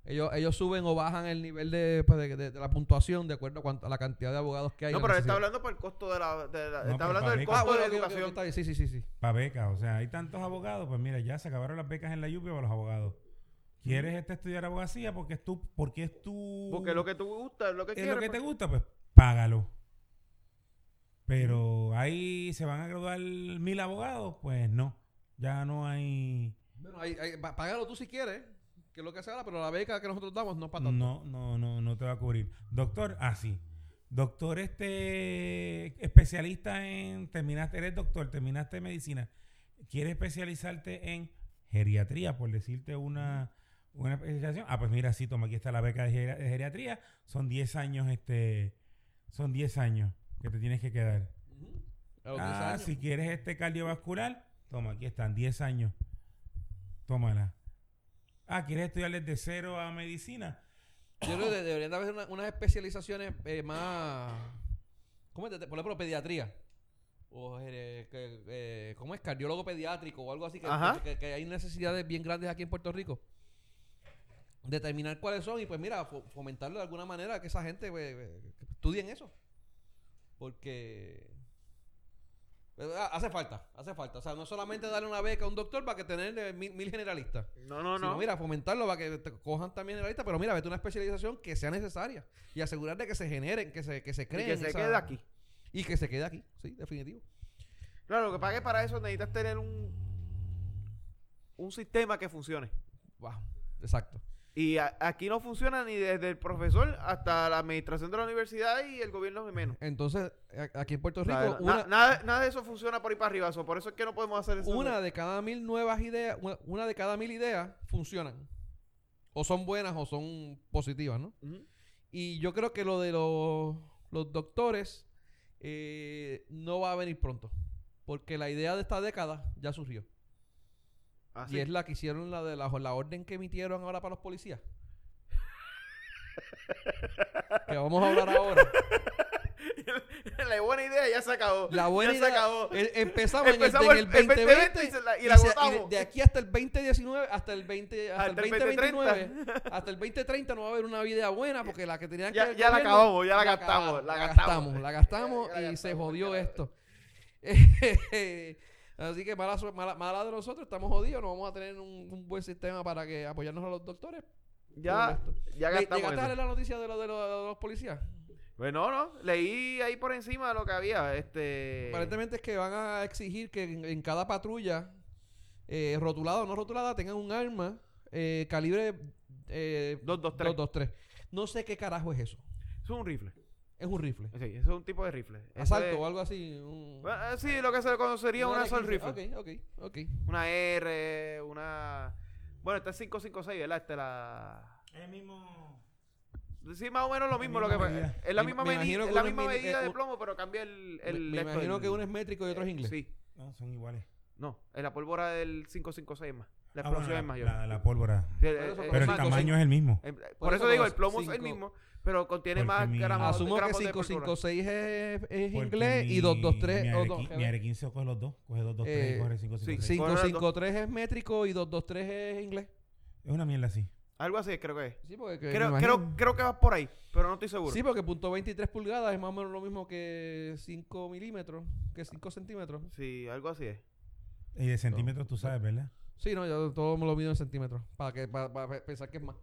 B: Ellos, ellos suben o bajan el nivel de, pues, de, de- de la puntuación de acuerdo a, cuánto- a la cantidad de abogados que hay.
C: No, pero él está hablando por el costo de la... de la-
D: No,
C: está hablando del costo
B: Ah, bueno,
C: de la educación.
B: Sí, sí, sí, sí.
D: Para becas, o sea, hay tantos abogados, pues mira, ya se acabaron las becas en la UPE para los abogados. ¿Quieres este estudiar abogacía porque es tu, porque es tu,
C: Porque lo que tú gusta es lo que
D: es
C: quieres.
D: lo que te
C: pues.
D: gusta? Pues págalo. Pero ahí se van a graduar mil abogados, pues no, ya no hay,
B: Bueno, hay, hay- págalo tú si quieres, que es lo que se haga, pero la beca que nosotros damos no es para tanto.
D: no, no, no, no te va a cubrir. Doctor, ah sí, doctor este especialista en, terminaste, eres doctor, terminaste medicina, quieres especializarte en geriatría, por decirte una, una especialización, ah pues mira, sí, toma, aquí está la beca de geriatría, son 10 años, este, son 10 años que te tienes que quedar.
B: Ujú. A los 10
D: Ah,
B: años.
D: si quieres este cardiovascular, toma, aquí están, 10 años. Tómala. Ah, ¿quieres estudiar desde cero a medicina?
B: Yo creo que deberían de haber una- unas especializaciones eh, más. ¿Cómo es? Por ejemplo, pediatría. O, eh, eh, ¿Cómo es? Cardiólogo pediátrico o algo así. Que,
C: Ajá.
B: que- que hay necesidades bien grandes aquí en Puerto Rico. Determinar cuáles son y, pues, mira, fo- fomentarlo de alguna manera que esa gente pues, eh, que estudien eso. Porque. eh, Hace falta, hace falta. O sea, no solamente darle una beca a un doctor para que tener eh, mil, mil generalistas.
C: No, no,
B: Sino,
C: no.
B: mira, fomentarlo para que te cojan también en la lista, pero mira, vete una especialización que sea necesaria y asegurar de que se generen, que se, que se
C: y
B: creen.
C: que se
B: esa-
C: quede aquí.
B: Y que se quede aquí, sí, definitivo.
C: Claro, lo que pasa es que para eso necesitas tener un, un sistema que funcione.
B: Wow, exacto.
C: Y a- aquí no funciona ni desde el profesor hasta la administración de la universidad y el gobierno menos.
B: Entonces, a- aquí en Puerto Rico,
C: na- nada, nada de eso funciona por ahí para arriba. so, por eso es que no podemos hacer eso.
B: una de cada mil nuevas ideas, una, una de cada mil ideas funcionan. O son buenas o son positivas, ¿no? Y yo creo que lo de los, los doctores eh, no va a venir pronto. Porque la idea de esta década ya surgió.
C: Así.
B: Y es la que hicieron la de la, la orden que emitieron ahora para los policías. que vamos a hablar ahora.
C: la buena idea ya se acabó.
B: La buena
C: ya
B: idea.
C: se acabó.
B: empezamos, en el-
C: Empezamos
B: en el,
C: el- el
B: 2020
C: 2020 y la- y la
B: se-
C: agotamos.
B: de, aquí hasta el 2019, hasta el 20, hasta,
C: Hasta
B: el
C: el
B: 2029, hasta el 2030 no va a haber una vida buena porque la que tenían
C: Ya-
B: que
C: ya la acabamos, ya la gastamos, la
B: la
C: gastamos.
B: gastamos, la gastamos
C: la
B: y se
C: gastamos,
B: jodió esto. Así que mala, mala, mala de nosotros, estamos jodidos, no vamos a tener un, un buen sistema para que apoyarnos a los doctores.
C: Ya, ya
B: ¿Le-
C: gastamos.
B: ¿Llegaste a leer la noticia de, lo, de, lo- de los policías?
C: Pues no, no. Leí ahí por encima de lo que había. Este.
B: Aparentemente es que van a exigir que en, en cada patrulla, eh, rotulada o no rotulada, tengan un arma eh, calibre eh,
C: 223.
B: 223. No sé qué carajo es eso.
C: Es un rifle.
B: Es un rifle.
C: Sí, eso es un tipo de rifle.
B: Asalto
C: es-
B: o algo así. un-
C: Ah, Sí, lo que se conocería una assault rifle.
B: Ok, ok, ok.
C: Una R, una... Bueno, esta es 556, ¿verdad? Esta es la...
D: Es mismo.
C: Sí, más o menos lo mismo. lo que
D: medida.
C: Es la
B: Me-
C: misma,
B: me
C: medida, es la
B: es
C: misma medida
B: eh,
C: de plomo, pero cambia el...
B: Me,
C: el
B: me imagino que uno es métrico y otro es inglés.
C: Sí.
D: No, son iguales.
C: No, en la pólvora del 556 es más. La
D: Ah, bueno,
C: explosión es mayor.
D: La, la pólvora.
C: Sí, eh,
B: Por eso,
C: eh,
D: Pero
C: es
D: el tamaño es el mismo.
C: eh, Por,
B: Por
C: eso
B: eso
C: digo, el plomo es el mismo, pero contiene
D: Porque
C: más
D: mi-
C: gramos,
B: Asumo que
C: gramos pólvora.
B: 556 es, es inglés y
D: mi-
B: 223
D: Mi,
B: o
D: AR,
B: dos-
D: mi AR-15 coge los dos. Coge 223
B: Eh,
D: y coge 556.
C: sí.
B: 553 es métrico y 223 es inglés.
D: Es una mierda así.
C: Algo así creo que es.
B: Sí, porque que
C: Creo, creo, creo que vas por ahí, pero no estoy seguro.
B: Sí, porque punto 23 pulgadas es más o menos lo mismo que 5 milímetros, que 5 centímetros.
C: Sí, algo así es.
D: Y de centímetros tú sabes, ¿verdad?
B: Sí, no, yo todo me lo mido en centímetros, para que para, para pensar que es más.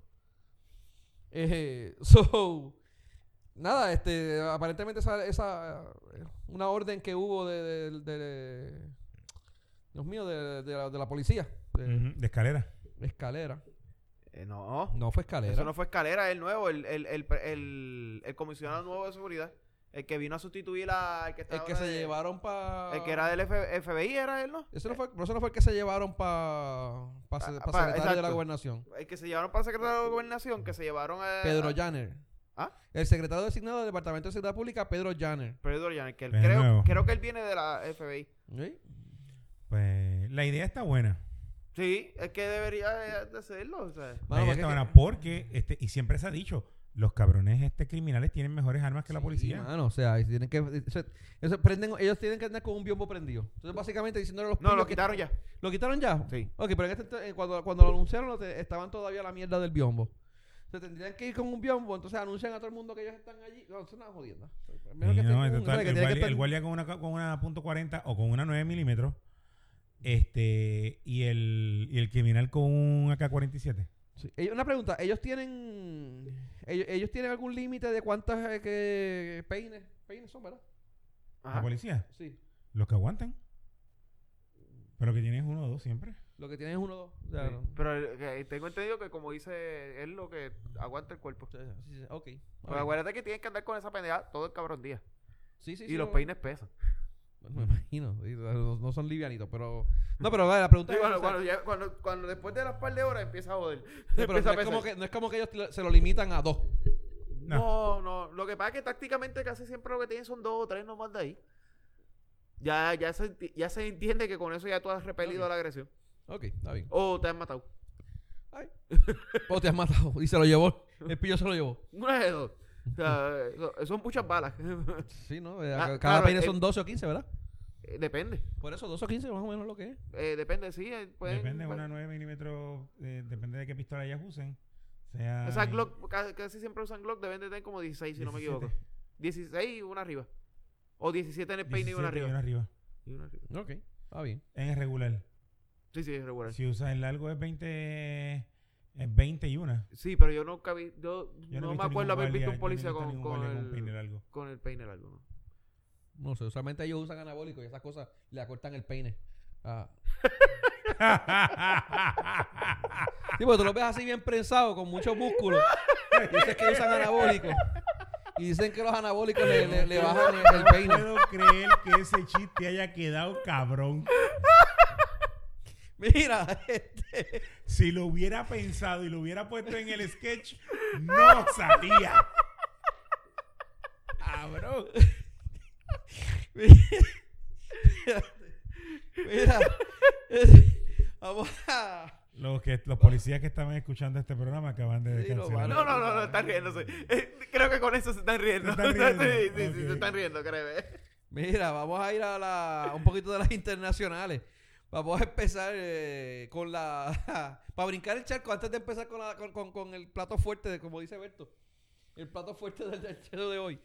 B: Eh, so, nada, este, aparentemente esa, esa eh, una orden que hubo de, de- de- Dios mío, de, de la, de la policía, de
D: Ujú, De escalera.
B: escalera.
C: Eh, no,
B: No fue escalera.
C: eso no fue escalera, es el nuevo, el, el, el, el, el comisionado nuevo de seguridad. El que vino a sustituir al que
B: el que se
C: de-
B: llevaron para...
C: El que era del F- FBI, era él, ¿no?
B: Ese no fue, pero ese no fue el que se llevaron para pa,
C: Ah,
B: se- pa
C: pa-
B: secretario de la gobernación.
C: El que se llevaron para secretario de gobernación, que se llevaron a...
B: Pedro
C: a-
B: Janner.
C: ¿Ah?
B: El secretario designado del Departamento de Seguridad Pública, Pedro Janner.
C: Pedro Janner, que él
D: Es
C: creo,
D: nuevo.
C: creo que él viene de la FBI.
B: ¿Sí?
D: Pues la idea está buena.
C: Sí, es que debería de hacerlo. O sea.
D: La idea está
B: es
D: buena
B: que-
D: porque, este, y siempre se ha dicho, los cabrones este criminales tienen mejores armas que la policía.
B: mano, o sea, y tienen que, eso- eso prenden, ellos tienen que andar con un biombo prendido. Entonces, básicamente diciéndole a los
C: No, lo
B: que-
C: quitaron ya.
B: ¿Lo quitaron ya?
C: Sí.
B: Ok, pero en este, eh, cuando, cuando lo anunciaron estaban todavía la mierda del biombo. Se tendrían que ir con un biombo, entonces anuncian a todo el mundo que ellos están allí. No, eso es una jodienda. Mejor
D: Sí,
B: que
D: no, total, el,
B: que
D: guardia,
B: estar-
D: el guardia con una, con una punto .40 o con una 9 milímetros este, y, el, y el criminal con un AK-47.
B: Sí. Ellos- una pregunta, ¿ellos tienen ellos, ellos tienen algún límite de cuántas eh, que peines, peines son, verdad?
D: ¿La
C: Ajá.
D: policía?
B: Sí.
D: Los que aguantan. Pero que tienes uno o dos siempre.
B: Lo que tienen es uno o dos. O sea,
C: Sí.
B: no.
C: Pero eh, tengo entendido que como dice él lo que aguanta el cuerpo.
B: Sí, sí, sí, ok.
C: Pero acuérdate que tienes que andar con esa pendeja todo el cabrón día.
B: Sí, sí,
C: y
B: sí,
C: los
B: no-
C: peines pesan.
B: Bueno, me imagino. No, no son livianitos, pero. No, pero vale, la pregunta
C: Sí,
B: es.
C: cuando,
B: o sea,
C: cuando, ya- cuando, cuando después de las par de horas empieza a joder.
B: sí, pero
C: Empieza
B: no
C: a
B: es, como que, no es como que ellos se lo limitan a dos.
C: No, no. Lo que pasa es que tácticamente casi siempre lo que tienen son dos o tres nomás de ahí. Ya, ya, se, ya se entiende que con eso ya tú has repelido la agresión.
B: Ok, está bien.
C: O te han matado.
B: Ay. O te has matado. Y se lo llevó. El pillo se lo llevó.
C: No es dos. O sea, son muchas balas.
B: Sí, ¿no? Eh,
C: Ah,
B: Cada
C: claro,
B: peine
C: eh,
B: son 12 o 15, ¿verdad?
C: Eh, depende.
B: Por eso, 12 o 15 más o menos lo que es.
C: Eh, depende, sí. eh, pueden-
D: depende de
C: pueden-
D: una 9 milímetros, eh, depende de qué pistola ellas usen. Sea
C: Esa Glock, ca- casi siempre usan Glock, deben de tener como 16, si no me
D: 17.
C: equivoco. 16 y una arriba. O 17 en el peine y una
D: 17 y
C: arriba.
D: una arriba.
C: Y una arriba.
B: Ok, está bien.
D: En el regular.
C: Sí, sí, es regular.
D: Si usas el largo es 20, es 20 y una.
C: Sí, pero yo nunca vi, yo,
D: Yo
C: no, me acuerdo haber visto un policía
D: no
C: con, con,
D: peine
C: el,
D: largo.
C: con el peine largo. ¿no?
B: No sé, usualmente ellos usan anabólicos y esas cosas le acortan el peine. Ah. Sí, porque tú lo ves así bien prensado, con mucho músculo. Y dices que usan anabólicos. Y dicen que los anabólicos le, le- le bajan el, el
D: No
B: peine.
D: puedo creer que ese chiste haya quedado cabrón.
B: Mira, este,
D: Si lo hubiera pensado y lo hubiera puesto en el sketch, no salía. Cabrón.
B: mira, eh, vamos a...
D: Los, que, los policías que estaban escuchando este programa acaban de
B: Sí.
C: No, no, no, no, están riéndose. Eh, creo que con eso se están riendo.
D: Se están riendo,
C: sí, sí, sí, se están riendo, créeme.
B: Mira, vamos a ir a la, un poquito de las internacionales. Vamos a empezar eh, con la... para brincar el charco antes de empezar con, la- con, con- con el plato fuerte, de, como dice Berto. El plato fuerte del, del de hoy.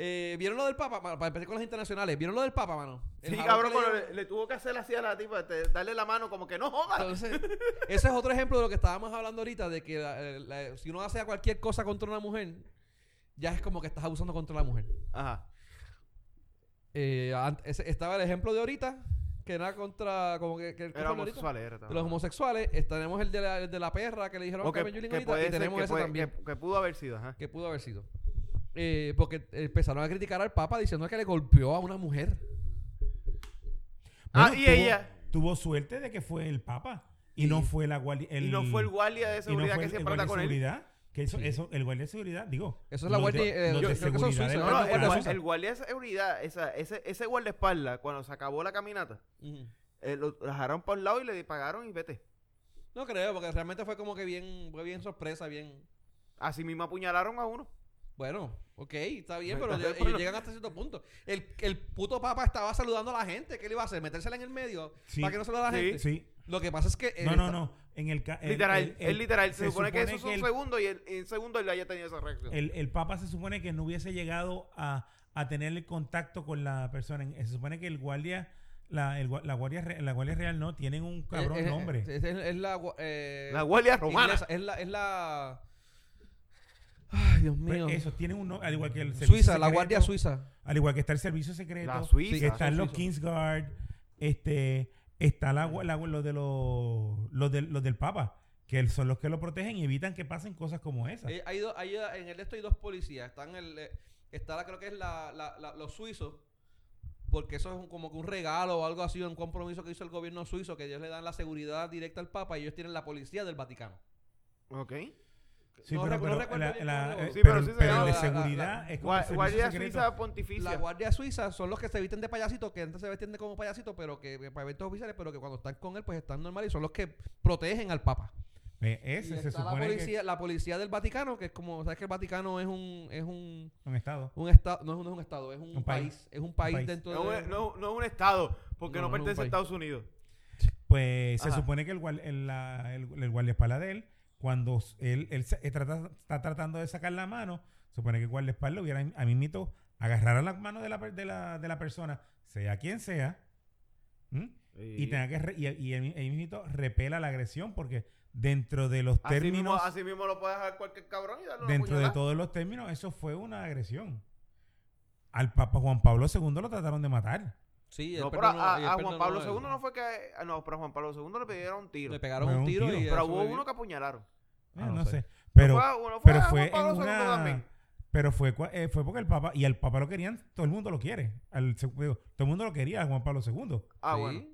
B: Eh, ¿Vieron lo del Papa? Para, para empezar con las internacionales. ¿Vieron lo del Papa, mano? El
C: Sí, cabrón, pero le, le tuvo que hacer así a la tipa, este, darle la mano como que no joda.
B: Entonces, ese es otro ejemplo de lo que estábamos hablando ahorita, de que la- eh, la- si uno hace cualquier cosa contra una mujer, ya es como que estás abusando contra la mujer.
C: Ajá.
B: Eh, estaba el ejemplo de ahorita, que era contra, como que, que- ¿qué
C: Era
B: el de los homosexuales. tenemos el de la, el de la perra que le dijeron
C: que, que
B: ahorita,
C: puede
B: y
C: ser
B: tenemos
C: que,
B: ese
C: puede-
B: también,
C: que- que pudo haber sido, ajá.
B: que pudo haber sido. eh, porque empezaron a criticar al Papa diciendo que le golpeó a una mujer.
C: Ah,
D: Bueno,
C: y
D: tuvo-
C: ella.
D: Tuvo suerte de que fue el Papa. Y
C: Sí.
D: no fue la guardia.
C: y no fue el guardia de
D: y no
C: seguridad
D: fue
C: que
D: el- el
C: siempre
D: guardia
C: con
D: de
C: él.
D: Que eso,
B: Sí.
D: eso, el guardia de seguridad, digo.
B: Eso es la guardia-
D: de-
B: eh, yo
D: de
B: creo que
C: No, el, guardia de seguridad, esa, ese, ese guardaespaldas, cuando se acabó la caminata, eh, lo dejaron por un lado y le pagaron y vete.
B: No creo, porque realmente fue como que bien, fue bien sorpresa, bien.
C: Así mismo apuñalaron a uno.
B: Bueno, ok, está bien, pero ellos,
C: pero-
B: llegan hasta cierto punto. El, el puto papa estaba saludando a la gente. ¿Qué le iba a hacer? ¿Metérsela en el medio?
D: Sí.
B: ¿Para que no salude a la
C: Sí.
B: gente?
D: Sí.
B: Lo que pasa es que.
D: No, no,
B: está-
D: no. En el, el-
C: literal,
D: el-
C: es
D: el-
C: literal. Se, supone, que eso es un
D: el-
C: segundo y el- en segundo él haya tenido esa reacción.
D: el, el Papa se supone que no hubiese llegado a, a tener el contacto con la persona. Se supone que el guardia, la, el la, guardia, la guardia real no, tienen un cabrón
B: es- es-
D: nombre.
B: Es, es- es la. eh,
C: la guardia romana.
B: inglesa, es la. Es la. Ay, Dios
D: Pues
B: mío.
D: Eso, tienen un no- al igual que el servicio
B: Suiza, la Guardia Suiza.
D: Al igual que está el servicio secreto.
C: La Suiza.
D: que están los. Kingsguard, este, está la, la- los de los, los, del, los del Papa, que son los que lo protegen y evitan que pasen cosas como esas.
B: Eh, hay do- hay, eh, en el de esto hay dos policías. Están el, eh, está la, creo que es la, la- la- los suizos. Porque eso es un- como que un regalo o algo así, un compromiso que hizo el gobierno suizo, que ellos le dan la seguridad directa al Papa y ellos tienen la policía del Vaticano.
C: Ok.
D: Sí,
B: no
D: pero, la- la- eh,
C: Sí,
D: pero,
C: pero
D: de
B: la- la-
D: seguridad
B: la-
D: es como
C: Gua-
D: el servicio
C: guardia
D: secreto.
C: Suiza Pontificia.
B: La Guardia Suiza son los que se visten de payasito, que antes se vestían de como payasito, pero que, que para eventos oficiales, pero que cuando están con él, pues están normal y son los que protegen al Papa.
D: Eh,
B: Y
D: ese se
B: está la
D: supone
B: policía, la policía del Vaticano, que es como, ¿sabes que el Vaticano es un, es un,
D: un estado.
B: un estado, no es un, no es un estado, es un,
D: Un
B: país.
D: país.
B: es un país,
D: país.
B: dentro
C: No,
B: de...
C: es- no, no es un estado, porque
B: No,
C: no,
B: no es un
C: pertenece a. Estados Unidos.
D: Pues se supone que el, el, la- el, el guardaespaldas de él, cuando él, él está tratando de sacar la mano, se supone que el guardaespaldas hubiera a mí mito agarrar a la mano de la, de la, de la persona, sea quien sea, ¿m? y tenga que re- y, y él mismito repela la agresión porque dentro de los
C: así mismo,
D: términos
C: así mismo lo puede dejar cualquier cabrón y darle una
D: dentro de todos los términos eso fue una agresión. Al Papa Juan Pablo II lo trataron de matar
B: Sí,
C: No, pero a, Juan Pablo
B: el-
C: II no fue que. ah, No, pero a Juan Pablo II le pidieron un tiro.
B: Le pegaron un
D: un
B: tiro,
D: tiro.
B: y él
C: Pero hubo uno que apuñalaron.
D: Eh,
B: Ah,
D: no,
B: no
D: sé
B: sé.
D: pero
C: fue- fue
D: pero
C: a
D: fue
C: Juan Pablo
D: en
C: II
D: una
C: también.
D: pero fue eh, fue porque el Papa y el Papa lo querían todo el mundo lo quiere al, digo, todo el mundo lo quería a Juan Pablo II
C: Ah,
B: Sí.
C: bueno.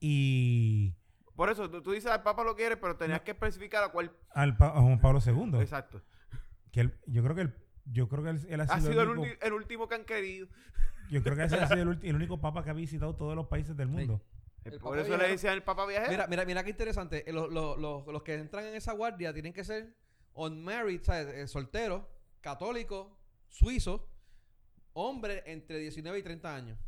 D: y
C: Por eso, tú, tú dices al Papa lo quiere, pero tenías que especificar a cuál.
D: al Pa- a Juan Pablo II
C: Exacto.
D: que yo creo que él, yo creo que él, él ha
C: Ha
D: sido,
C: sido
D: el,
C: el,
D: único,
C: ulti- el último que han querido.
D: yo creo que ese ha sido el, único Papa que ha visitado todos los países del mundo
B: El
C: Por eso le decían el Papa viajero.
B: Mira, mira, mira qué interesante. Eh, Los, los- los- los que entran en esa guardia tienen que ser unmarried, ¿sabes? Eh, solteros, católicos, suizos, hombres entre 19 y 30 años.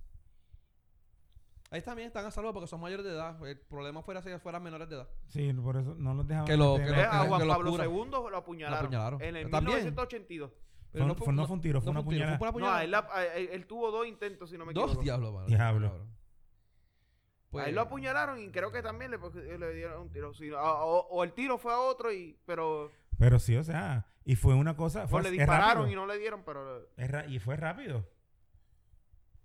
B: Ahí también están a salvo porque son mayores de edad. El problema fuera si fueran menores de edad.
D: sí por eso no los dejaban
B: Que lo-
D: meter
B: que
C: Eh,
B: lo-
D: en-
C: a
B: que
C: Juan
B: lo
C: Pablo. II lo apuñalaron.
B: Lo apuñalaron.
C: En el
B: También.
C: 1982.
B: Pero
D: Fue- fue- no fue un tiro, fue una
B: un tiro,
D: puñalada.
B: una
C: No, él, la- a- él- él tuvo dos intentos, si no me equivoco.
B: Dos diablos, mano.
D: Diablo.
B: Cabrón.
C: a
B: Pues,
C: él lo apuñalaron y creo que también le, le dieron un tiro. Sí, o, o el tiro fue a otro, y pero
D: pero sí o sea y fue una cosa
C: o
D: fue,
C: le
D: es
C: dispararon y no le dieron, pero
D: y fue rápido.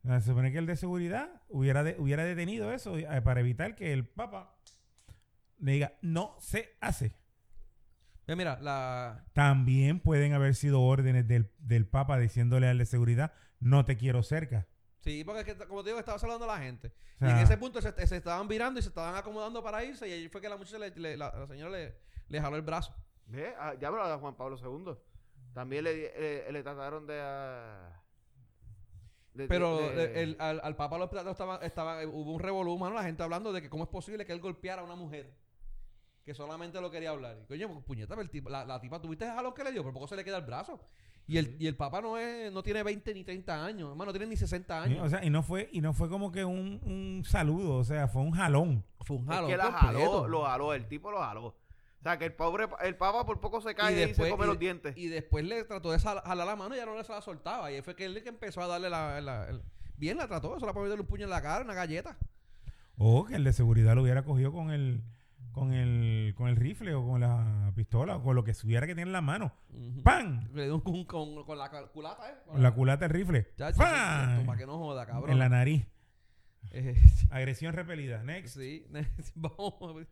D: Se supone que el de seguridad hubiera, de- hubiera detenido eso eh, para evitar que el Papa le diga, no se hace.
B: Eh, mira, la,
D: También pueden haber sido órdenes del, del Papa diciéndole al de seguridad, no te quiero cerca.
B: Sí, porque es que, como te digo, estaba saludando a la gente.
D: O
B: y en ese punto se, se estaban virando y se estaban acomodando para irse. Y ahí fue que la muchacha, le, le- la, la señora le, le jaló el brazo.
C: ¿Ve? Ah, ya hablaba de Juan Pablo II. También le, le, le trataron de, de-
B: Pero
C: de-
B: eh, el- al, al Papa estaban, estaban, eh, hubo un revolú, mano, la gente hablando de que cómo es posible que él golpeara a una mujer. Que solamente lo quería hablar. Y coño, pues, puñeta, el tipo- la, la tipa, ¿tuviste el jalón que le dio? Pero poco se le queda el brazo. Y el, y el Papa no es, no tiene 20 ni 30 años, hermano, no tiene ni 60
D: y-
B: años.
D: o sea, y no fue, y no fue como que un, un saludo, o sea, fue un jalón.
B: Fue un
C: es
B: jalón
C: que la
B: completo.
C: jaló, lo jaló, el tipo lo jaló. O sea, que el pobre, el papa por poco se cae y,
B: después-
C: se come
B: y-
C: los dientes.
B: Y después le trató de sal- jalar la mano y ya no le se la soltaba. Y ahí fue que él que empezó a darle la... la- el- bien la trató, eso la meterle un puño en la cara, una galleta.
D: O que el de seguridad lo hubiera cogido con el, con el, con el rifle o con la pistola o con lo que supiera que tiene en la mano.
B: Ujú.
D: ¡Pam!
B: Le dio un con, con, con la culata, ¿eh?
D: Con la culata del rifle.
B: Chacho,
D: ¡Pam!
B: para que no joda, cabrón.
D: En la nariz.
B: Eh,
D: Agresión repelida. Next.
B: sí, vamos.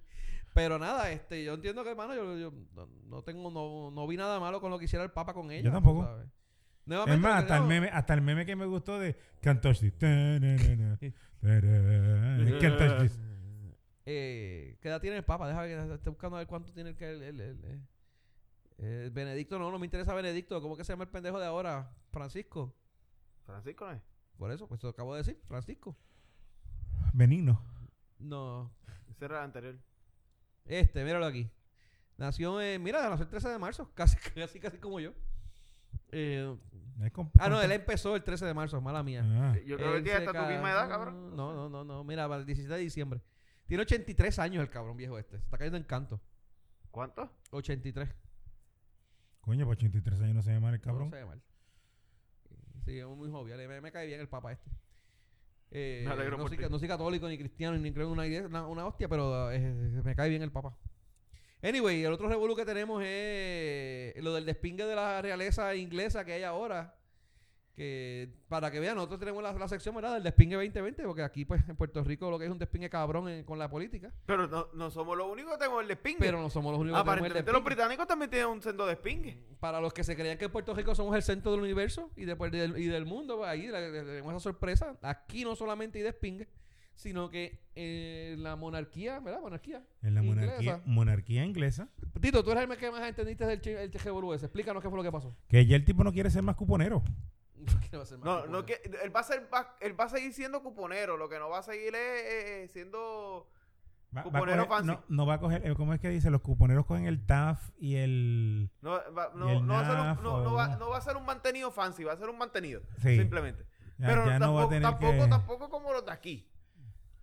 B: Pero nada, este, yo entiendo que, hermano, yo, yo no, tengo, no, no vi nada malo con lo que hiciera el Papa con ella.
D: Yo tampoco.
B: tú sabes. Nuevamente,
D: Es más, hasta el, meme, hasta el meme que me gustó de Can't touch this. Can't touch this.
B: Eh, ¿Qué edad tiene el Papa? Deja que esté buscando a ver cuánto tiene el, que el, el- el- el- el Benedicto. No, no me interesa Benedicto. ¿Cómo que se llama el pendejo de ahora? Francisco.
C: Francisco no es.
B: Por eso, pues te lo acabo de decir. Francisco.
D: Benigno.
B: No.
C: Ese era el anterior.
B: Este, míralo aquí. Nació en, mira, nació el 13 de marzo. Casi, casi, casi como yo. Eh, ah, no, él empezó el 13 de marzo. Mala mía.
D: Ah.
C: Yo creo que
B: Él se
C: hasta tu misma edad, cabrón.
B: No, no, no, no. Mira, para el 17 de diciembre. Tiene 83 años el cabrón viejo este. Se está cayendo en canto.
C: ¿Cuánto?
B: 83.
D: Coño, por 83 años no se llama el cabrón.
B: No se ve mal. Sí, es muy jovial. Me, me cae bien el papa este. Eh,
C: Me alegro
B: no,
C: por
B: soy,
C: ti.
B: no soy católico ni cristiano ni creo en una iglesia, una, una hostia, pero eh, me cae bien el papa. Anyway, el otro revuelo que tenemos es lo del despingue de la realeza inglesa que hay ahora. Que para que vean, nosotros tenemos la, la sección ¿verdad? del despingue 2020, porque aquí pues en Puerto Rico lo que es un despingue cabrón en- con la política.
C: Pero no, no somos los únicos que tenemos el despingue.
B: Pero no somos los únicos que tenemos el
C: Aparentemente los
B: despingue.
C: británicos también tienen un sendo despingue.
B: para los que se creían que en Puerto Rico somos el centro del universo y, de, pues, del, y del mundo, pues, ahí le- le- tenemos esa sorpresa. Aquí no solamente hay despingue, sino que eh, la monarquía, ¿verdad? Monarquía.
D: En la
B: inglesa.
D: monarquía, monarquía inglesa.
B: Tito, tú eres el que más entendiste del che, el ese. Explícanos qué fue lo que pasó.
D: Que ya el tipo no quiere ser más cuponero.
B: ¿Qué va a ser más
C: No, no que él va a ser va, él va a seguir siendo cuponero, lo que no va a seguir es eh, siendo
D: Va, va a
C: Cuponero
D: coger-
C: fancy.
D: no, no va a coger, eh, ¿cómo es que dice? Los cuponeros cogen el TAF y el...
C: no, va, a ser un, mantenido fancy, va a ser un mantenido,
D: Sí.
C: simplemente.
D: Ya,
C: Pero
D: ya no
C: tampoco,
D: va a tener
C: tampoco,
D: que...
C: tampoco como los de aquí.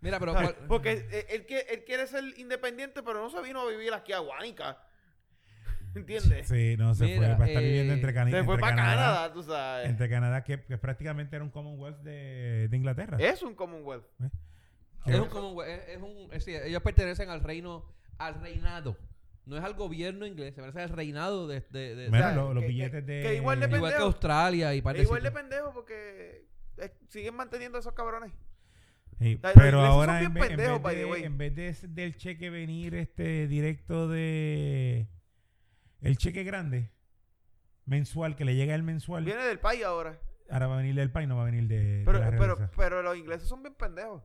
B: Mira, pero
C: ¿sabes?
B: ¿cuál-
C: Porque él, él quiere, él quiere ser independiente, pero no se vino a vivir aquí a Guánica. ¿Entiendes?
D: Sí, no, se
B: Mira,
D: fue. Va a estar
B: eh,
D: viviendo entre, Cani-
C: Se fue
D: entre
C: para
D: Canadá.
C: Canadá, tú sabes.
D: Entre Canadá, que, que prácticamente era un Commonwealth de, de Inglaterra.
C: Es un Commonwealth.
D: Que-
B: es un, como, es, es un es decir, ellos pertenecen al reino, al reinado. No es al gobierno inglés, se parece al reinado de, de, de-
D: Bueno,
C: o sea,
D: lo- los
C: que-
D: billetes
C: que-
D: de...
C: que igual de
B: igual que
C: pendejo.
B: Australia y par de
C: Es igual de pendejo porque eh, siguen manteniendo a esos cabrones.
D: Sí, pero ahora
C: son
D: en
C: bien
D: vez, en
C: pendejos,
D: vez
C: by the
D: de,
C: way.
D: en vez de del cheque venir este directo de el cheque grande mensual que le llega el mensual
C: Viene del país ahora.
D: ahora va a venir del país no va a venir de, de
C: Pero,
D: la
C: pero, pero los ingleses son bien pendejos.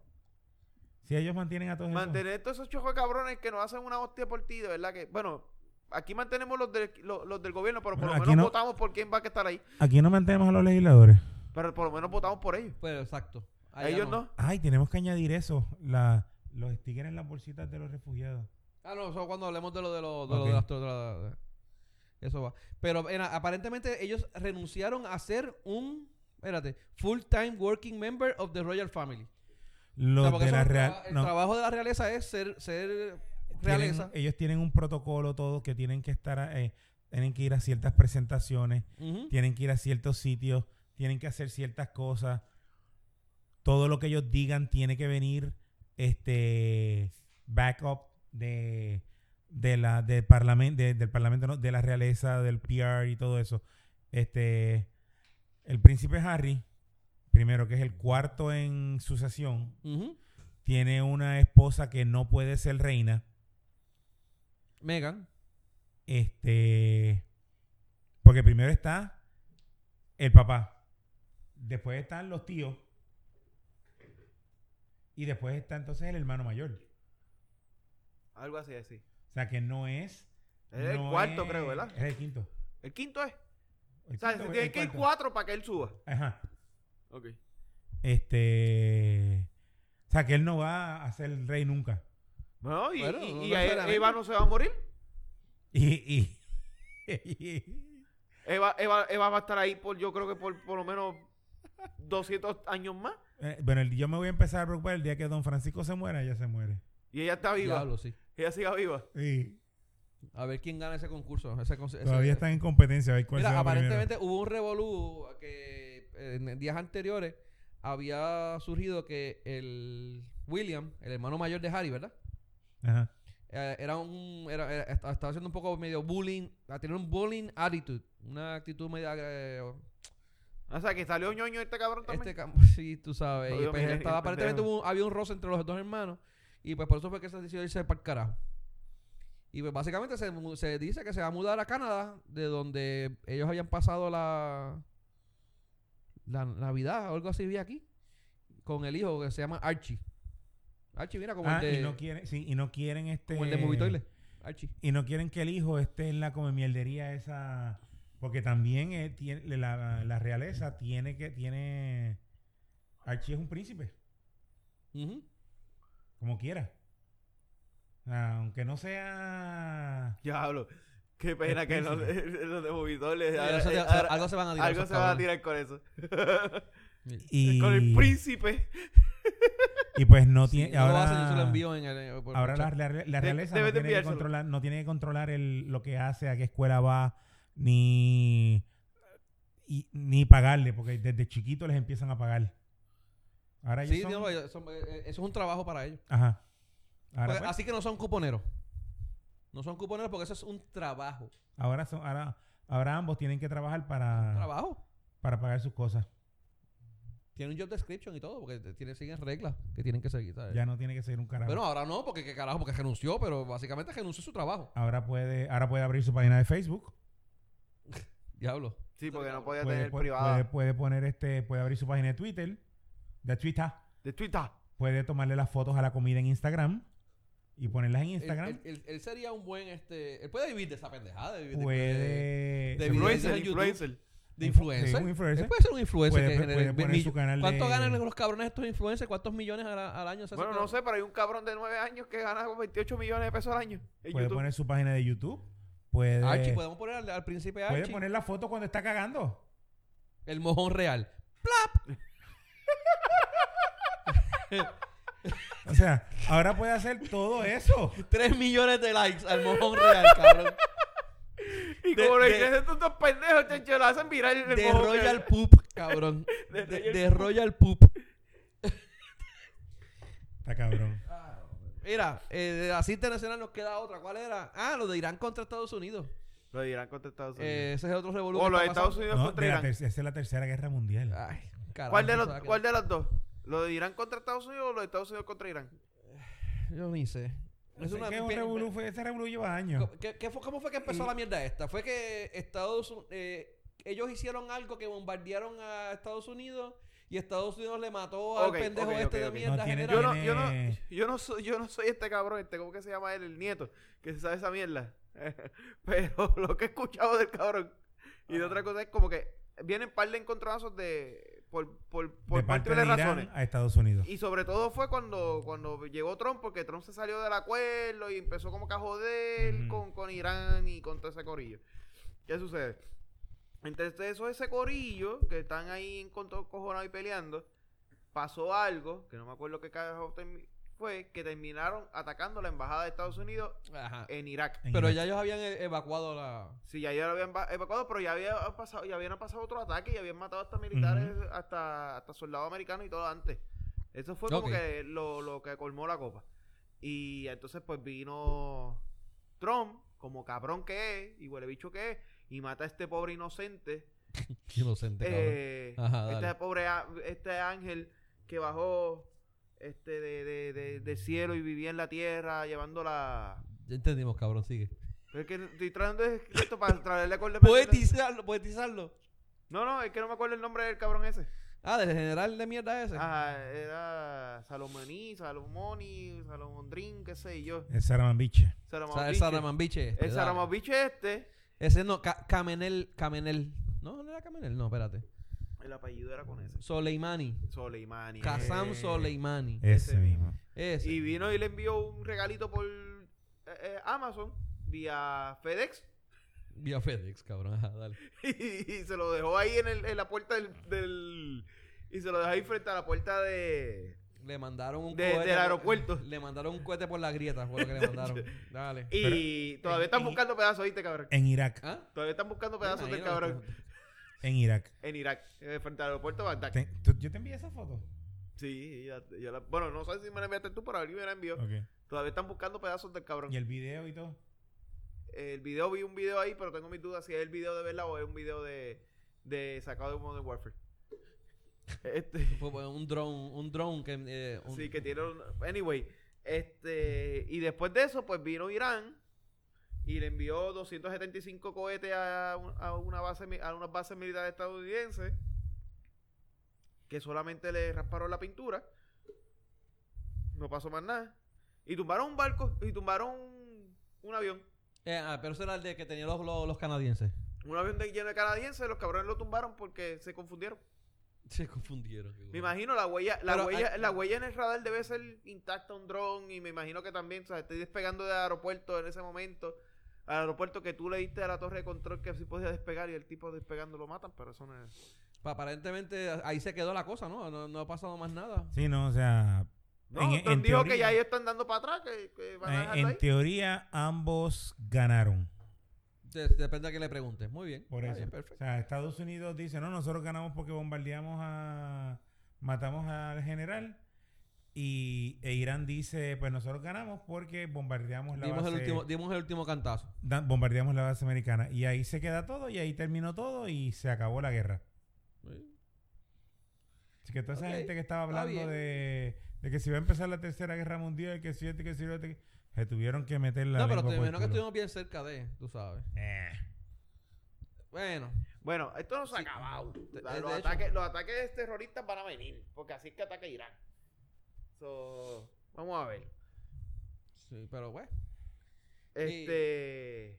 D: si ellos mantienen a todos esos-
C: Mantener todos esos chojos de cabrones que nos hacen una hostia por ti, de verdad que. Bueno, aquí mantenemos los, del- los, los del gobierno, pero por
D: Bueno,
C: lo menos
D: no-
C: votamos por quién va a estar ahí.
D: aquí no mantenemos a los legisladores
C: Pero por lo menos votamos por ellos.
B: Pues exacto. Allá
C: ellos no.
D: ay tenemos que añadir eso la, los stickers en las bolsitas de los refugiados
B: Ah, no, eso cuando hablemos de lo de los de, lo
D: Ok.
B: de las- de la- de- eso va. Pero en- aparentemente ellos renunciaron a ser un, espérate, full-time working member of the royal family. O sea, porque
D: de la real
B: el
D: no,
B: trabajo de la realeza es ser ser
D: tienen-
B: realeza.
D: ellos tienen un protocolo todo que tienen que estar eh, tienen que ir a ciertas presentaciones tienen que ir a ciertos sitios, tienen que hacer ciertas cosas. Todo lo que ellos digan tiene que venir este backup de de la del parlamento del parlamento no, de la realeza del PR y todo eso. Este el príncipe Harry, primero que es el cuarto en sucesión, tiene una esposa que no puede ser reina.
B: Megan.
D: Este. Porque primero está el papá. Después están los tíos. Y después está entonces el hermano mayor.
C: Algo así, así.
D: O sea que no es.
C: Es el
D: no
C: cuarto,
D: es-
C: creo, ¿verdad?
D: Es el quinto.
C: El quinto es.
D: El
C: O sea,
D: quinto,
C: tiene que ir cuatro para que él suba.
D: Ajá.
C: Ok.
D: Este. O sea que él no va a ser el rey nunca.
C: No, y,
B: Bueno,
C: y-
B: no
C: y
B: necesariamente.
C: Eva no se va a morir.
D: Y. y, y-
C: Eva, Eva, Eva va a estar ahí por, yo creo que por, por lo menos 200 años más.
D: eh, bueno, el- yo me voy a empezar a preocupar el día que don Francisco se muera, ella se muere.
C: Y ella está viva.
B: Diablo, sí.
C: Ella siga viva.
D: Y
B: A ver quién gana ese concurso. Ese, conce- ese-
D: todavía están en competencia. A ver cuál se
B: Mira, aparentemente hubo un revolú que eh, en días anteriores había surgido que el William, el hermano mayor de Harry, ¿verdad?
D: Ajá.
B: Eh, era un era, era- esta- estaba haciendo un poco medio bullying, a tener un bullying attitude, una actitud media eh,
C: O sea, que salió ñoño este cabrón también.
B: este cam- sí, tú sabes, y pues estaba
C: el
B: aparentemente
C: pendejo.
B: hubo un- había un roce entre los dos hermanos y pues por eso fue que se decidió irse para el carajo. Y pues básicamente se, se dice que se va a mudar a Canadá, de donde ellos habían pasado la, la Navidad o algo así vi aquí, con el hijo que se llama Archie. Archie, mira, como
D: Ah,
B: el de,
D: y no quieren, sí, y no quieren este.
B: como el de Movie Toilet. Archie.
D: Y no quieren que el hijo esté en la come mierdería esa. Porque también eh, tiene, la, la realeza tiene que. tiene Archie es un príncipe,
B: Ujú.
D: Como quiera. Aunque no sea.
C: Diablo. Qué pena que no, los de Movitores.
B: Algo se-
C: ahora- ahora-
B: algo se van a tirar.
C: algo se van a tirar con eso.
D: Y,
C: Con el príncipe.
D: y pues no tiene. ahora
B: lo envío en el. eh, por-
D: ahora la,
B: chat.
D: la- la realeza no tiene, que controlar, no tiene que controlar el, lo que hace, a qué escuela va, ni, y- ni pagarle, porque desde chiquito les empiezan a pagar. Ahora ellos
B: Sí,
D: son-
B: no, ellos son- eh, eh, eso es un trabajo para ellos.
D: Ajá. Ahora,
B: Porque
D: pues,
B: así que no son cuponeros. No son cuponeros porque eso es un trabajo.
D: ahora, son, ahora, ahora ambos tienen que trabajar para,
B: Trabajo.
D: para pagar sus cosas.
B: Tienen un job description y todo, porque tienen, siguen reglas que tienen que seguir. ¿sabes?
D: Ya no tiene que ser un carajo.
B: Bueno, ahora no, porque qué carajo, porque renunció, pero básicamente renunció su trabajo.
D: ahora puede, ahora puede abrir su página de Facebook.
B: Diablo.
C: Sí, porque no podía
D: Puede,
C: tener
D: pu-
C: privada.
D: puede, puede poner este, puede abrir su página de Twitter, de Twitter.
C: De Twitter.
D: Puede tomarle las fotos a la comida en Instagram y ponerlas en Instagram.
B: él- él- él sería un buen, este... Él puede vivir de esa pendejada. de vivir de-
D: puede
B: de
D: puede-
C: Influencer, influencer.
B: De influencer.
D: Sí, un influencer.
B: Él puede ser un influencer.
D: Puede-
B: que
D: puede
B: genere
D: poner su canal
B: ¿Cuánto
D: de-
B: ganan los cabrones estos influencers? ¿Cuántos millones al, al año se hace
C: Bueno, no sé, pero hay un cabrón de 9 años que gana como 28 millones de pesos al año. En
D: puede
C: YouTube.
D: poner su página de YouTube. Puede,
B: Archie, podemos poner al, al príncipe
D: puede
B: Archie.
D: poner la foto cuando está cagando.
B: El mojón real.
D: O sea, ahora puede hacer todo eso.
B: 3 millones de likes al mojón real, cabrón.
C: Y
B: de-
C: como le
B: de-
C: dicen estos dos pendejos, chencho, lo hacen viral en el
B: De
C: mojo
B: Royal Poop, cabrón.
C: De
B: De,
C: Royal
B: de
C: Poop.
B: Royal Poop.
D: Está cabrón.
B: Mira, eh, de así internacional nos queda otra. ¿Cuál era? Ah, lo de Irán contra Estados Unidos.
C: Lo dirán contra Estados Unidos.
B: Eh, ese es otro revolución.
C: o los Estados Unidos
D: No,
C: contra
D: de la
C: Irán.
D: ter- esa es la tercera guerra mundial.
B: Ay, carajo,
C: ¿Cuál de,
B: eso
C: los,
B: se va a
C: ¿Cuál de los dos? ¿Lo de Irán contra Estados Unidos o lo de Estados Unidos contra Irán?
B: Yo ni sé.
D: Es
B: Es una-
D: que un
B: pe-
D: revolú fue- ese revolú lleva años.
B: ¿Qué- qué fue- ¿Cómo fue que empezó la mierda esta? Fue que Estados Un- eh, ellos hicieron algo que bombardearon a Estados Unidos y Estados Unidos le mató al pendejo este de mierda
D: No tiene-
B: general.
C: Yo no,
D: Tiene-
C: yo, no, yo, no soy, yo no soy este cabrón, este, ¿cómo que se llama él? El nieto, que se sabe esa mierda. Pero lo que he escuchado del cabrón. Y de otra cosa es como que vienen par de encontronazos de, por, por, por
D: de parte de
C: razones.
D: a Estados Unidos.
C: Y sobre todo fue cuando, cuando llegó Trump, porque Trump se salió del acuerdo y empezó como que a joder con, con Irán y con todo ese corillo. ¿Qué sucede? Entonces eso ese corillo, que están ahí en cojonados y peleando, pasó algo, que no me acuerdo qué carajo fue, que terminaron atacando la embajada de Estados Unidos
B: Ajá.
C: en Irak.
B: Pero ya ellos habían e- evacuado la...
C: Sí, ya, lo habían va- evacuado, pero ya había pasado, ya habían pasado otro ataque y habían matado hasta militares, hasta, hasta soldados americanos y todo antes. Eso fue como que lo, lo que colmó la copa. Y entonces pues vino Trump, como cabrón que es, y huele bicho que es, y mata a este pobre inocente,
B: Qué inocente, cabrón.
C: eh,
B: Ajá,
C: este
B: dale.
C: pobre este ángel que bajó este de, de, de- del cielo y vivía en la tierra llevando la...
B: Ya entendimos, cabrón, sigue.
C: Es que estoy tratando de esto para traerle acorde
B: Poetizarlo, poetizarlo.
C: No, no, es que no me acuerdo el nombre del cabrón ese.
B: Ah, del general de mierda ese.
C: Ajá, era Salomoní, Salomoni, Salomondrín, qué sé yo.
D: El Saramanbiche.
B: O sea, el. Saramanbiche este.
C: El
B: dale.
C: Salamanbiche este,
B: Ese no, Ca- Camenel, Camenel. No, no era Camenel, no, espérate.
C: El apellido era con ese.
B: Soleimani.
C: Soleimani.
B: Kazam
C: Eh,
B: Soleimani.
D: Ese mismo.
B: Ese.
C: Y vino y le envió un regalito por eh, eh, Amazon, vía FedEx,
B: Vía FedEx, cabrón. Ajá, dale.
C: y, se lo dejó ahí en, el, en la puerta del, del- Y se lo dejó ahí frente a la puerta de...
B: Le mandaron un
C: De-
B: cohete.
C: del aeropuerto.
B: Le mandaron un cohete por la grieta, fue lo que le mandaron. Dale.
C: Y todavía están buscando pedazos, ¿viste, cabrón?
D: En Irak.
B: ¿Ah?
C: Todavía están buscando pedazos del cabrón
D: En Irak.
C: en Irak, eh, frente al aeropuerto de Bagdad.
D: Te- tú- yo te envié esa foto.
C: Sí, ya, ya la- bueno, no sé si me la enviaste tú, pero alguien me la envió. Todavía están buscando pedazos del cabrón.
D: Y el video y todo.
C: El video, vi un video ahí, pero tengo mis dudas si es el video de verdad o es un video de, de sacado de Modern Warfare. Este,
B: Fue fue un drone, un drone que... eh, un-
C: sí, que tiene un... Anyway, este... Y después de eso, pues vino Irán y le envió 275 cohetes a, a una base a unas bases militares estadounidenses que solamente le rasparon la pintura. No pasó más nada. Y tumbaron un barco y tumbaron un, un avión.
B: Eh, ah, pero ese era el de que tenían los, los, los canadienses.
C: Un avión de, lleno de canadienses, los cabrones lo tumbaron porque se confundieron.
B: Se confundieron.
C: Me imagino la huella, la
B: Pero
C: huella,
B: hay-
C: la huella en el radar debe ser intacta un dron y me imagino que también, o sea, estoy despegando del aeropuerto en ese momento, al aeropuerto que tú le diste a la torre de control que sí podía despegar y el tipo despegando lo matan, pero eso no es.
B: Pa- Aparentemente ahí se quedó la cosa, ¿no? No, no ha pasado más nada.
D: Sí, no, o sea,
C: No,
D: En-
C: dijo que
D: teoría-
C: ya ellos están dando para atrás, que, que van a
D: eh, en
C: ahí.
D: teoría ambos ganaron.
B: De- depende a quién le pregunte. Muy bien.
D: Por eso.
B: bien,
D: O
B: perfecto.
D: sea, Estados Unidos dice, no, nosotros ganamos porque bombardeamos a... Matamos al general. Y e Irán dice, pues nosotros ganamos porque bombardeamos la
B: Dimos
D: base...
B: el, último, dimos el último cantazo.
D: da- bombardeamos la base americana. Y ahí se queda todo y ahí terminó todo y se acabó la guerra.
B: Sí.
D: Así que toda esa gente que estaba hablando de, de que si va a empezar la tercera guerra mundial, que si este, que si lo otro, que- se tuvieron que meter la
B: No, pero te imagino que estuvimos bien cerca de, tú sabes.
D: Eh.
B: Bueno,
C: Bueno, esto no se ha
B: Sí.
C: acabado. La-
B: de
C: los, ataques, los ataques terroristas van a venir, porque así es que ataca Irán. So, vamos a ver.
B: sí, pero bueno.
C: Este.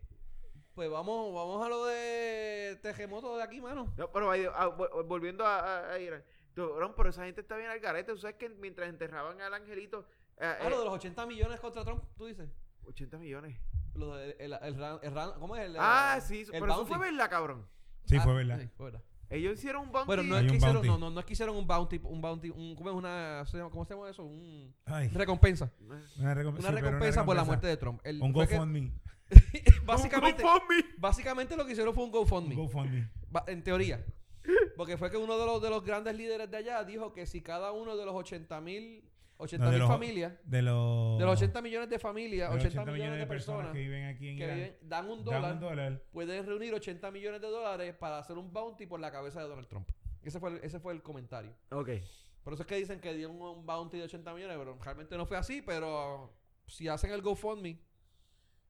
B: Pues vamos, vamos a lo de terremoto de aquí, mano.
C: No, pero ah, vol- volviendo a, a- a Irán. Cabrón, pero esa gente está bien al garete. Tú sabes que mientras enterraban al angelito. eh,
B: Ah,
C: eh,
B: lo de los 80 millones contra Trump, tú dices.
C: 80 millones.
B: Lo de, el, el, el ¿Cómo es? El,
C: Ah,
B: el-
C: sí,
B: el
C: pero eso fue verdad, cabrón.
D: Sí,
B: Ah,
D: fue verdad.
B: sí, fue verdad.
C: Ellos hicieron un bounty.
B: Bueno, no es, que
D: un
B: hicieron,
D: bounty.
B: no, no, no es que hicieron un bounty, un bounty, un, ¿cómo es una, se llama- cómo se llama eso? Un,
D: Ay,
B: recompensa.
D: una, recomp-
B: Una
D: sí, pero
B: recompensa por la muerte de Trump. El-
D: Un GoFundMe.
B: básicamente,
C: GoFundMe.
B: básicamente lo que hicieron fue un
D: Un
B: GoFundMe. Ba- en teoría. Porque fue que uno de los, de los grandes líderes de allá dijo que si cada uno de los 80 mil 80
D: No, de
B: mil
D: los-
B: familias,
D: De los,
B: de los 80 millones de familias,
D: de
B: 80,
D: los
B: millones, de personas,
D: que viven aquí en
B: que
D: Irán,
B: viven- dan un
D: dan
B: dólar,
D: un dólar.
B: pueden reunir 80 millones de dólares para hacer un bounty por la cabeza de Donald Trump. Ese fue el, ese fue el comentario.
C: Ok.
B: Por eso es que dicen que dieron un, un bounty de 80 millones, pero realmente no fue así, pero si hacen el GoFundMe,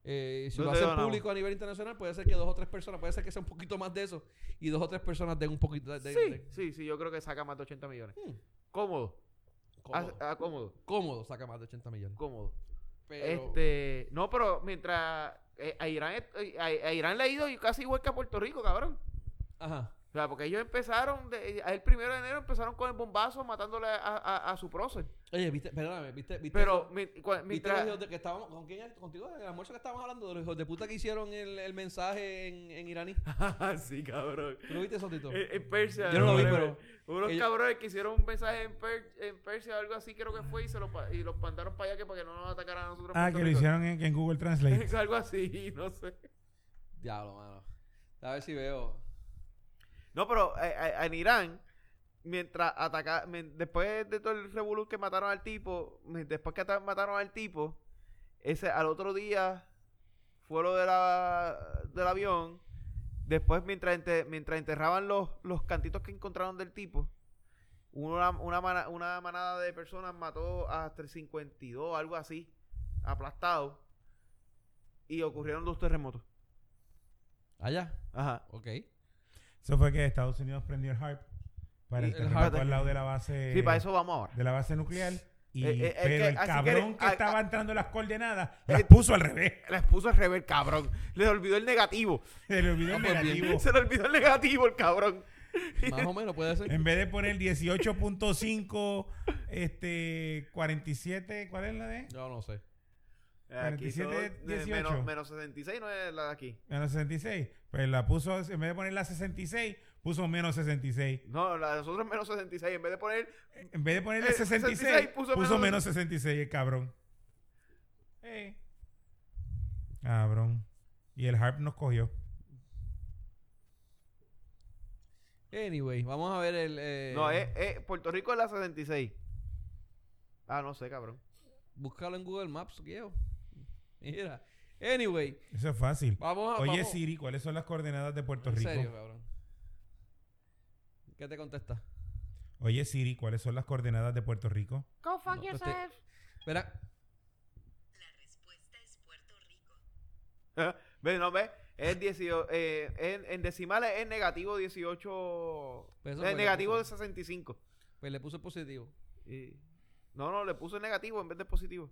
B: eh, si lo
C: ¿Dónde
B: hacen público a nivel internacional, puede ser que dos o tres personas, puede ser que sea un poquito más de eso, y dos o tres personas den un poquito de... de-
C: Sí,
B: de-
C: sí, sí, yo creo que saca más de 80 millones.
B: Hmm,
C: Cómodo.
B: Cómodo.
C: Ah, ah, cómodo.
B: Cómodo saca más de 80 millones.
C: Cómodo.
B: Pero,
C: Este. No, pero mientras. eh, a, Irán, eh, a, a Irán le ha ido casi igual que a Puerto Rico, cabrón.
B: Ajá.
C: O sea, porque ellos empezaron, de- el primero de enero empezaron con el bombazo matándole a, a- a su prócer.
B: Oye, viste, perdóname, viste, viste,
C: Pero mi- cua-
B: viste
C: mientras...
B: los hijos de que estábamos, ¿con quién? Contigo, en el almuerzo que estábamos hablando, de los hijos de puta que hicieron el, el mensaje en, en iraní.
C: sí, cabrón.
B: ¿Tú lo viste eso, Tito?
C: En, en Persia.
B: Yo no lo vi, pero
C: Unos
B: ellos-
C: cabrones que hicieron un mensaje en, Per- en Persia o algo así, creo que fue, y, se lo, pa- y los mandaron para allá que para que no nos atacaran a nosotros.
D: Ah, que lo hicieron en, en Google Translate.
C: Es algo así, no sé.
B: Diablo, mano. A ver si veo.
C: No, pero eh, eh, en Irán, mientras ataca, después de todo el revolú que mataron al tipo, después que ata- mataron al tipo, ese al otro día fue lo de la, del avión. Después, mientras, mientras enterraban los, los cantitos que encontraron del tipo, una, una manada de personas mató hasta el 52, algo así, aplastado. Y ocurrieron dos terremotos.
B: Allá.
C: Ajá.
B: Ok.
D: Eso fue que Estados Unidos prendió el HARP para el
C: el
D: terremoto
C: HARP-
D: al lado de la base
C: Sí, para eso vamos ahora.
D: de la base nuclear. Y,
C: Eh, eh,
D: pero
C: que
D: el cabrón
C: que-
D: que estaba entrando las coordenadas
C: eh,
D: las puso al revés.
C: Les puso el rever, cabrón. Le olvidó el negativo.
D: Se le olvidó el negativo.
C: Se le olvidó el negativo, el cabrón.
B: Más o menos puede ser.
D: En vez de poner 18.5, este, 47, ¿cuál es la de?
B: Yo no sé.
C: Aquí
D: 47,
C: son, eh,
D: 18.
C: Menos, menos 66 no es la de aquí.
D: Menos 66. Pues la puso, en vez de poner la 66, puso menos 66.
C: No, la de nosotros menos 66. En vez de poner.
D: En vez de ponerle
C: Eh,
D: 66,
C: 66,
D: puso,
C: puso
D: menos,
C: menos
D: 66, el cabrón. Eh. Cabrón. Y el harp nos cogió.
B: Anyway, vamos a ver el. eh,
C: No, es, es- Puerto Rico es la 66. Ah, no sé, cabrón.
B: Búscalo en Google Maps, viejo. Mira. Anyway,
D: Eso es fácil.
B: vamos a.
D: Oye,
B: vamos-
D: Siri, ¿cuáles son las coordenadas de Puerto
B: En
D: Rico?
B: serio, cabrón. ¿Qué te contesta?
D: Oye, Siri, ¿cuáles son las coordenadas de Puerto Rico?
C: Go fuck
B: No,
C: yourself.
B: Espera.
A: La respuesta es Puerto Rico.
C: Ah, Ve, no, ve, es 18, eh, en, en decimales es negativo 18,
B: Pues
C: es negativo de
B: puso.
C: 65.
B: Pues le puse positivo.
C: Y- no, no, le puse negativo en vez de positivo.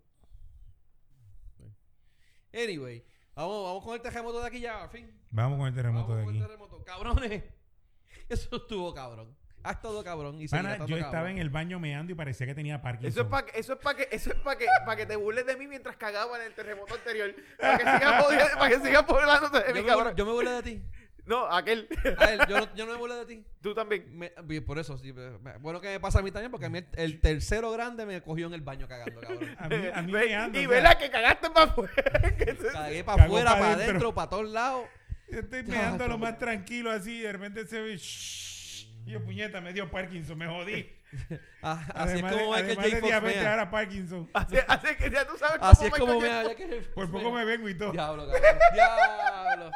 B: Anyway, vamos, vamos con el terremoto de aquí ya, fin.
D: Vamos con el terremoto
B: vamos
D: de
B: con
D: aquí.
B: el terremoto. Cabrones. Eso estuvo cabrón. Ha estado cabrón. Y
D: Pana, yo estaba
B: cabrón.
D: en el baño meando y parecía que tenía Parkinson.
C: Eso es para eso es para que eso es para que para que te burles de mí mientras cagaba en el terremoto anterior, para que sigas para que sigas burlándote de
B: yo,
C: mí,
B: me
C: cabrón.
B: yo me burlé de ti.
C: No, aquel.
B: A él, yo, no, yo no me burlé de ti.
C: Tú también.
B: Me- vi- por eso, sí. me- me- Bueno que me pasa a mí también, porque a mí el, el tercero grande me cogió en el baño cagando, cabrón.
D: A mí, a mí
C: Ve-
D: meando.
C: y
D: o sea,
C: verdad que cagaste para afuera. que
B: Cagué para
D: Cagó
B: afuera,
D: pa'
B: para
D: dentro.
B: adentro, para todos lados.
D: Yo estoy meando lo más tranquilo así, de repente se ve. shhh, y yo, puñeta, me dio Parkinson, me jodí.
B: Ah, Así es
D: además
B: como
D: de,
B: Michael
D: además
B: J.
D: de
B: Fox
D: diabetes,
B: mea.
D: ahora Parkinson.
C: Así, así que ya tú sabes cómo
B: Así es como
C: Michael
B: mea.
C: Jackson-
B: que-
D: Por poco me vengo y todo.
B: Diablo, cabrón. Diablo.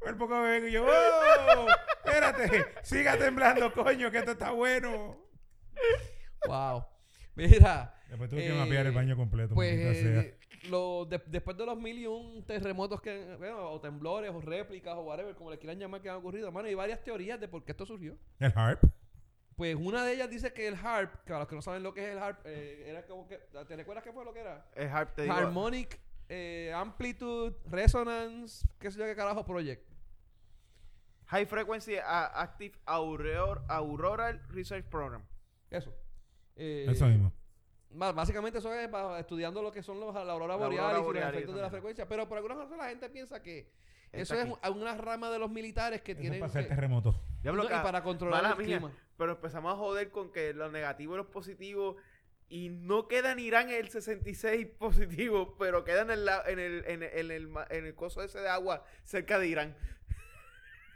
D: Por poco me vengo y yo, ¡oh! Espérate, siga temblando, coño, que esto está bueno.
B: Wow. Mira.
D: Después tuve que
B: Eh,
D: mapear el baño completo.
B: Pues eh, lo, de- después de los mil y un terremotos que, bueno, o temblores, o réplicas, o whatever, como le quieran llamar, que han ocurrido, mano, hay varias teorías de por qué esto surgió.
D: El harp.
B: Pues una de ellas dice que el harp, que para los que no saben lo que es el harp, eh, era como que, ¿te recuerdas qué fue lo que era?
C: Es harp, te digo.
B: Harmonic eh, Amplitude Resonance, qué sé yo qué carajo project.
C: High Frequency a- Active Aurora, Auroral Research Program.
B: Eso. Eh,
D: Eso mismo.
B: Básicamente eso es estudiando lo que son los, la aurora boreal y los efectos de la frecuencia. Pero por alguna razón la gente piensa que eso
C: Está
B: es
C: aquí.
B: una rama de los militares que
D: Eso
B: tienen
D: para hacer terremotos.
B: No, y para controlar
C: mala
B: el
C: mía,
B: clima.
C: Pero empezamos a joder con que los negativos y los positivos. Y no queda en Irán el 66 positivo, pero queda en el, la- en el, en el, en el, ma- en el coso ese de agua cerca de Irán.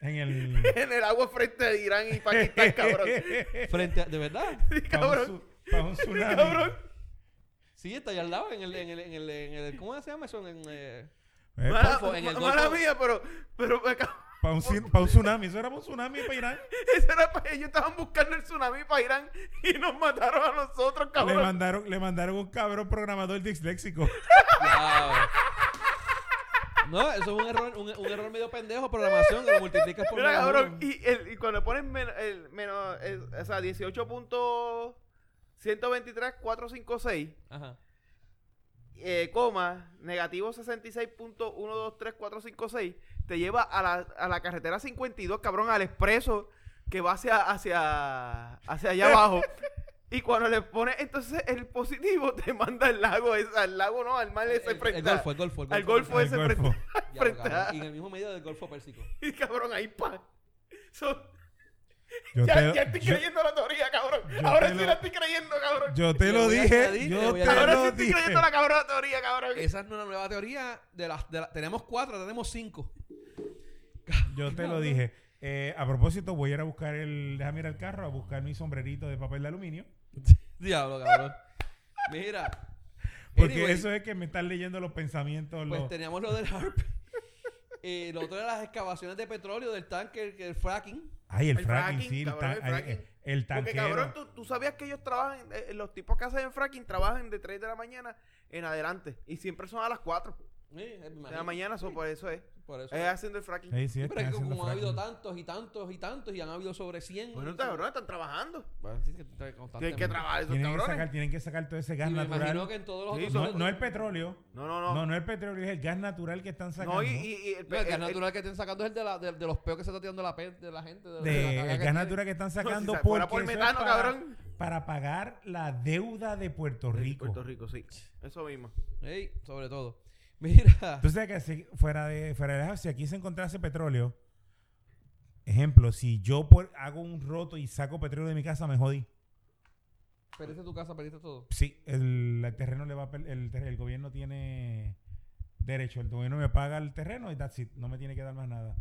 D: En el.
C: En el agua frente de Irán y Pakistán, cabrón.
B: frente a, de verdad.
C: Sí,
D: Para un,
C: cabrón.
D: su- pa' un tsunami.
C: Cabrón.
B: Sí, está allá al lado en el en el en el, en el- ¿cómo se llama eso? En, eh,
D: Eh,
C: Mala,
B: Golfo, en el
C: mala mía, pero, pero acá-
D: pa' un, pa' un tsunami. Eso era pa' un tsunami para Irán.
C: eso era para ellos estaban buscando el tsunami para Irán y nos mataron a nosotros,
D: Le
C: cabrón.
D: mandaron, le mandaron un cabrón programador disléxico.
B: diablo. No, eso es un error, un, un error medio pendejo, programación, que lo multiplicas por
C: Mira,
B: menos
C: cabrón,
B: uno.
C: y, el, y cuando ponen menos, el, menos el- o sea, 18.123.456,
B: Ajá.
C: eh, coma, negativo 66.123456, te lleva a la, a la carretera 52, cabrón, al expreso que va hacia, hacia, hacia allá abajo. Y cuando le pones entonces el positivo, te manda al lago, ese, al lago no, al mar ese
B: El,
C: frente
B: el
C: a-
B: golfo, el golfo, el
C: al
B: golfo.
C: golfo
D: Al
C: ese
D: Golfo.
C: frente,
B: cabrón, Y en el mismo medio del Golfo Pérsico.
C: Y cabrón, ahí pa. So-
D: Yo
C: ya,
D: te,
C: ya estoy
D: yo-
C: creyendo la teoría, cabrón. Ahora sí
D: lo-
C: la estoy creyendo, cabrón.
D: yo te lo dije.
B: añadir,
D: Yo te.
C: Ahora sí
D: lo
C: estoy
D: dije.
C: creyendo la cabrona teoría, cabrón.
B: Esa es una nueva teoría de las, de la- tenemos cuatro, tenemos cinco.
D: Yo te lo dije. Eh, a propósito, voy a ir a buscar el. Déjame ir al carro a buscar mi sombrerito de papel de aluminio.
B: Diablo, cabrón. Mira.
D: Porque
B: Anyway,
D: eso es que me están leyendo los pensamientos.
B: Pues
D: los-
B: teníamos lo del HARP. Eh, lo otro era las excavaciones de petróleo del tanque, que el fracking.
D: Ay, el,
C: El
D: fracking,
C: fracking,
D: sí. El,
C: cabrón,
D: tan-
C: el fracking.
D: eh, el
C: Porque cabrón, ¿tú, tú sabías que ellos trabajan, eh, los tipos que hacen fracking trabajan de 3 de la mañana en adelante. Y siempre son a las 4
B: Sí, eh,
C: de la mañana, so, por eso es.
B: Por eso.
C: Es haciendo el fracking.
D: Sí, sí,
B: Sí, pero es
D: están
B: que como ha habido tantos y tantos y tantos y han habido sobre 100.
C: Bueno, cabrón, están trabajando.
B: Bueno, sí, que está
C: Tienen que trabajar esos
D: Tienen que,
C: cabrones.
D: sacar, tienen que sacar todo ese
B: Y
D: gas
B: me imagino
D: natural.
B: que en todos los
C: Sí,
B: otros
D: No, no el petróleo.
C: No, no,
D: No,
C: no.
D: no, el petróleo, es el gas natural que están sacando.
C: No, y, y- y el,
B: No, el gas
C: el-
B: natural que estén sacando es el de, la, de, de los peos que se está tirando la pe de la gente. De,
D: de,
B: de la
D: el
B: que
D: gas natural que están
C: No, si
D: sacando porque
C: fuera por metano,
D: para,
C: cabrón.
D: para pagar la deuda de Puerto Rico.
C: Puerto Rico, sí. Eso mismo.
B: Ey, sobre todo. Mira.
D: Tú sabes que si fuera de fuera de si aquí se encontrase petróleo, ejemplo, si yo por- hago un roto y saco petróleo de mi casa, me jodí.
B: Perdiste tu casa, perdiste todo.
D: Sí, el, el terreno le va a el, el gobierno tiene derecho, el gobierno me paga el terreno y that's it, no me tiene que dar más nada.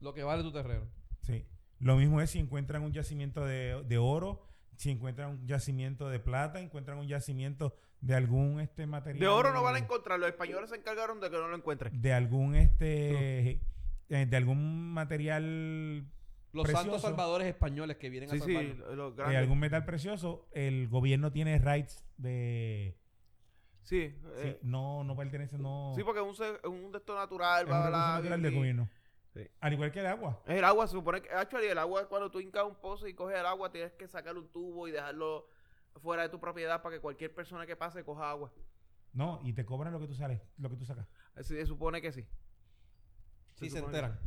B: Lo que vale tu terreno.
D: Sí. Lo mismo es si encuentran un yacimiento de, de oro, si encuentran un yacimiento de plata, encuentran un yacimiento de algún este material.
C: De oro no van a encontrar. Los españoles se encargaron de que no lo encuentren.
D: De algún este eh, de algún material
B: Los santos salvadores españoles que vienen
C: Sí,
B: a
C: sí,
B: salvarnos.
C: lo- los
D: de
C: grandes.
D: algún metal precioso, el gobierno tiene rights de
C: Sí,
D: Sí,
C: eh,
D: no, no pertenece, no.
C: sí, porque es un, un de esto natural,
D: es un
C: va
D: recurso
C: la-
D: natural
C: y-
D: del gobierno.
C: Sí.
D: Al igual que el agua.
C: Es el agua, se supone que, actually, el agua, cuando tú hincas un pozo y coges el agua, tienes que sacar un tubo y dejarlo fuera de tu propiedad para que cualquier persona que pase coja agua.
D: No, y te cobran lo que tú sales, lo que tú sacas.
C: Así se supone que sí.
B: Si
C: Se
B: enteran.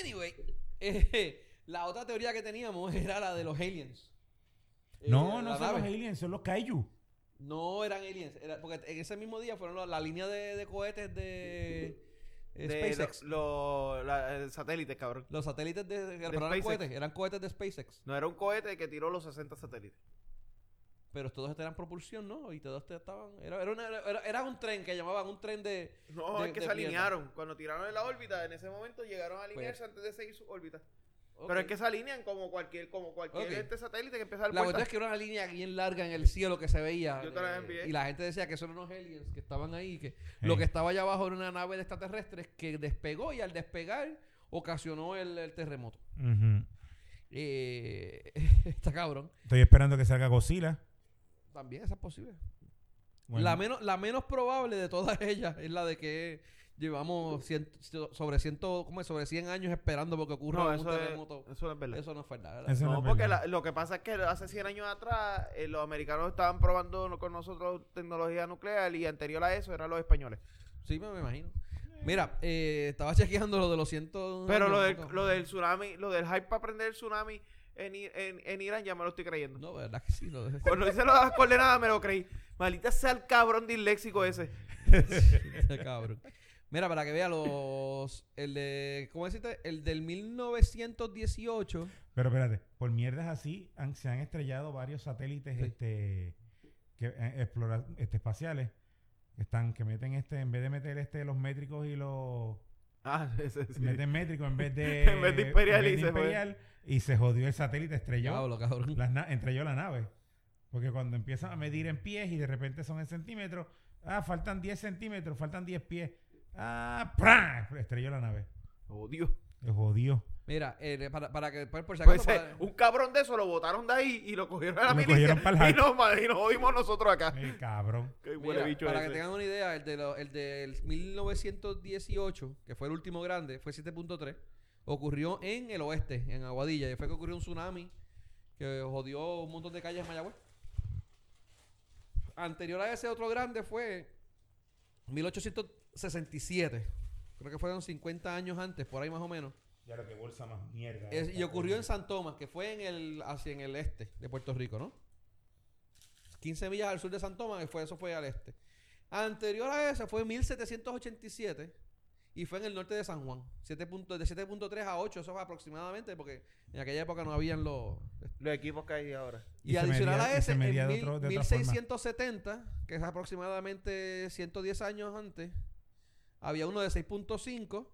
B: Anyway, eh, la otra teoría que teníamos era la de los aliens. Eh,
D: no, no son
B: nave.
D: los aliens, son los kaiju.
B: No eran aliens. era- porque en ese mismo día fueron la, la línea de, de cohetes de,
C: De
B: SpaceX.
C: lo- lo- la- el satélite, cabrón.
B: los satélites de, pero eran cohetes, eran cohetes de SpaceX.
C: No era un cohete que tiró los 60 satélites.
B: Pero todos eran propulsión, ¿no? Y todos estaban. Era, era, una- era- era un tren que llamaban un tren de.
C: No,
B: de-
C: es que
B: de
C: se alinearon. Cuando tiraron en la órbita, en ese momento llegaron a alinearse antes de seguir su órbita. Pero es que se alinean como cualquier, como cualquier este satélite que empieza a dar
B: La cuestión es que era una línea bien larga en el cielo que se veía.
C: Yo te la
B: eh,
C: envié.
B: y la gente decía que son unos aliens que estaban ahí. Que lo que estaba allá abajo era una nave de extraterrestres que despegó y al despegar ocasionó el, el terremoto. Eh, está cabrón.
D: Estoy esperando que salga Godzilla.
B: También esa es posible.
D: Bueno,
B: La, menos, la menos probable de todas ellas es la de que llevamos cien- sobre, ciento, ¿cómo es? sobre 100 años esperando porque ocurra
C: No,
B: un
C: eso, es,
B: terremoto.
C: eso no es verdad.
B: Eso no fue verdad. ¿verdad?
D: Eso no
C: no,
D: es
C: porque
D: verdad.
C: la- lo que pasa es que hace 100 años atrás eh, los americanos estaban probando con nosotros tecnología nuclear y anterior a eso eran los españoles.
B: Sí, me, me imagino. Mira, eh, estaba chequeando lo de los cientos.
C: Pero lo del, lo del tsunami, lo del hype para prender el tsunami en, en, en Irán ya me lo estoy creyendo.
B: No, verdad que sí. Lo de...
C: Cuando dice lo de las coordenadas me lo creí. Maldita sea el cabrón disléxico ese.
B: cabrón. Mira, para que vea los. El de. ¿Cómo decirte? El del 1918.
D: Pero espérate, por mierdas así han- se han estrellado varios satélites
B: Sí.
D: este, que, eh, explora- este, espaciales que están que meten este en vez de meter este los métricos y los
C: Ah, ese sí.
D: meten métricos en vez de
C: En vez de imperial y
D: vez de
C: se
D: y se jodió el satélite estrelló
B: Diablo, cabrón.
D: las estrelló la nave porque cuando empiezan a medir en pies y de repente son en centímetros ah faltan 10 centímetros faltan 10 pies ah ¡pran! estrelló la nave
C: Dios.
D: se jodió
B: Mira, eh, para, para que. Por, por si
C: Pues,
B: acaso,
C: eh,
B: para-
C: un cabrón de eso lo botaron de ahí y lo cogieron a la
D: Lo
C: milicia.
D: cogieron pa'l
C: y,
D: hype.
C: nos, ma- y nos jodimos nosotros acá.
D: el cabrón
C: Qué
B: Mira,
C: huele bicho
B: para
C: ese.
B: que tengan una idea, el, de lo- el del 1918, que fue el último grande, fue 7.3, ocurrió en el oeste, en Aguadilla, y fue que ocurrió un tsunami que jodió un montón de calles en Mayagüez. Anterior a ese otro grande fue 1867, creo que fueron 50 años antes, por ahí más o menos.
D: ya lo que bolsa más mierda
B: Es- y ocurrió en San Tomás, que fue en el, hacia en el este de Puerto Rico, ¿no? 15 millas al sur de San Tomás, y fue, eso fue al este. Anterior a esa fue en 1787 y fue en el norte de San Juan. 7 punto- de 7.3 a 8, eso fue aproximadamente, porque en aquella época no habían los...
C: Los equipos que hay ahora.
B: Y, adicional
D: medía-
B: a ese, en
D: de
B: mil-
D: otro- de otra forma.
B: 1670, que es aproximadamente 110 años antes, había uno de 6.5,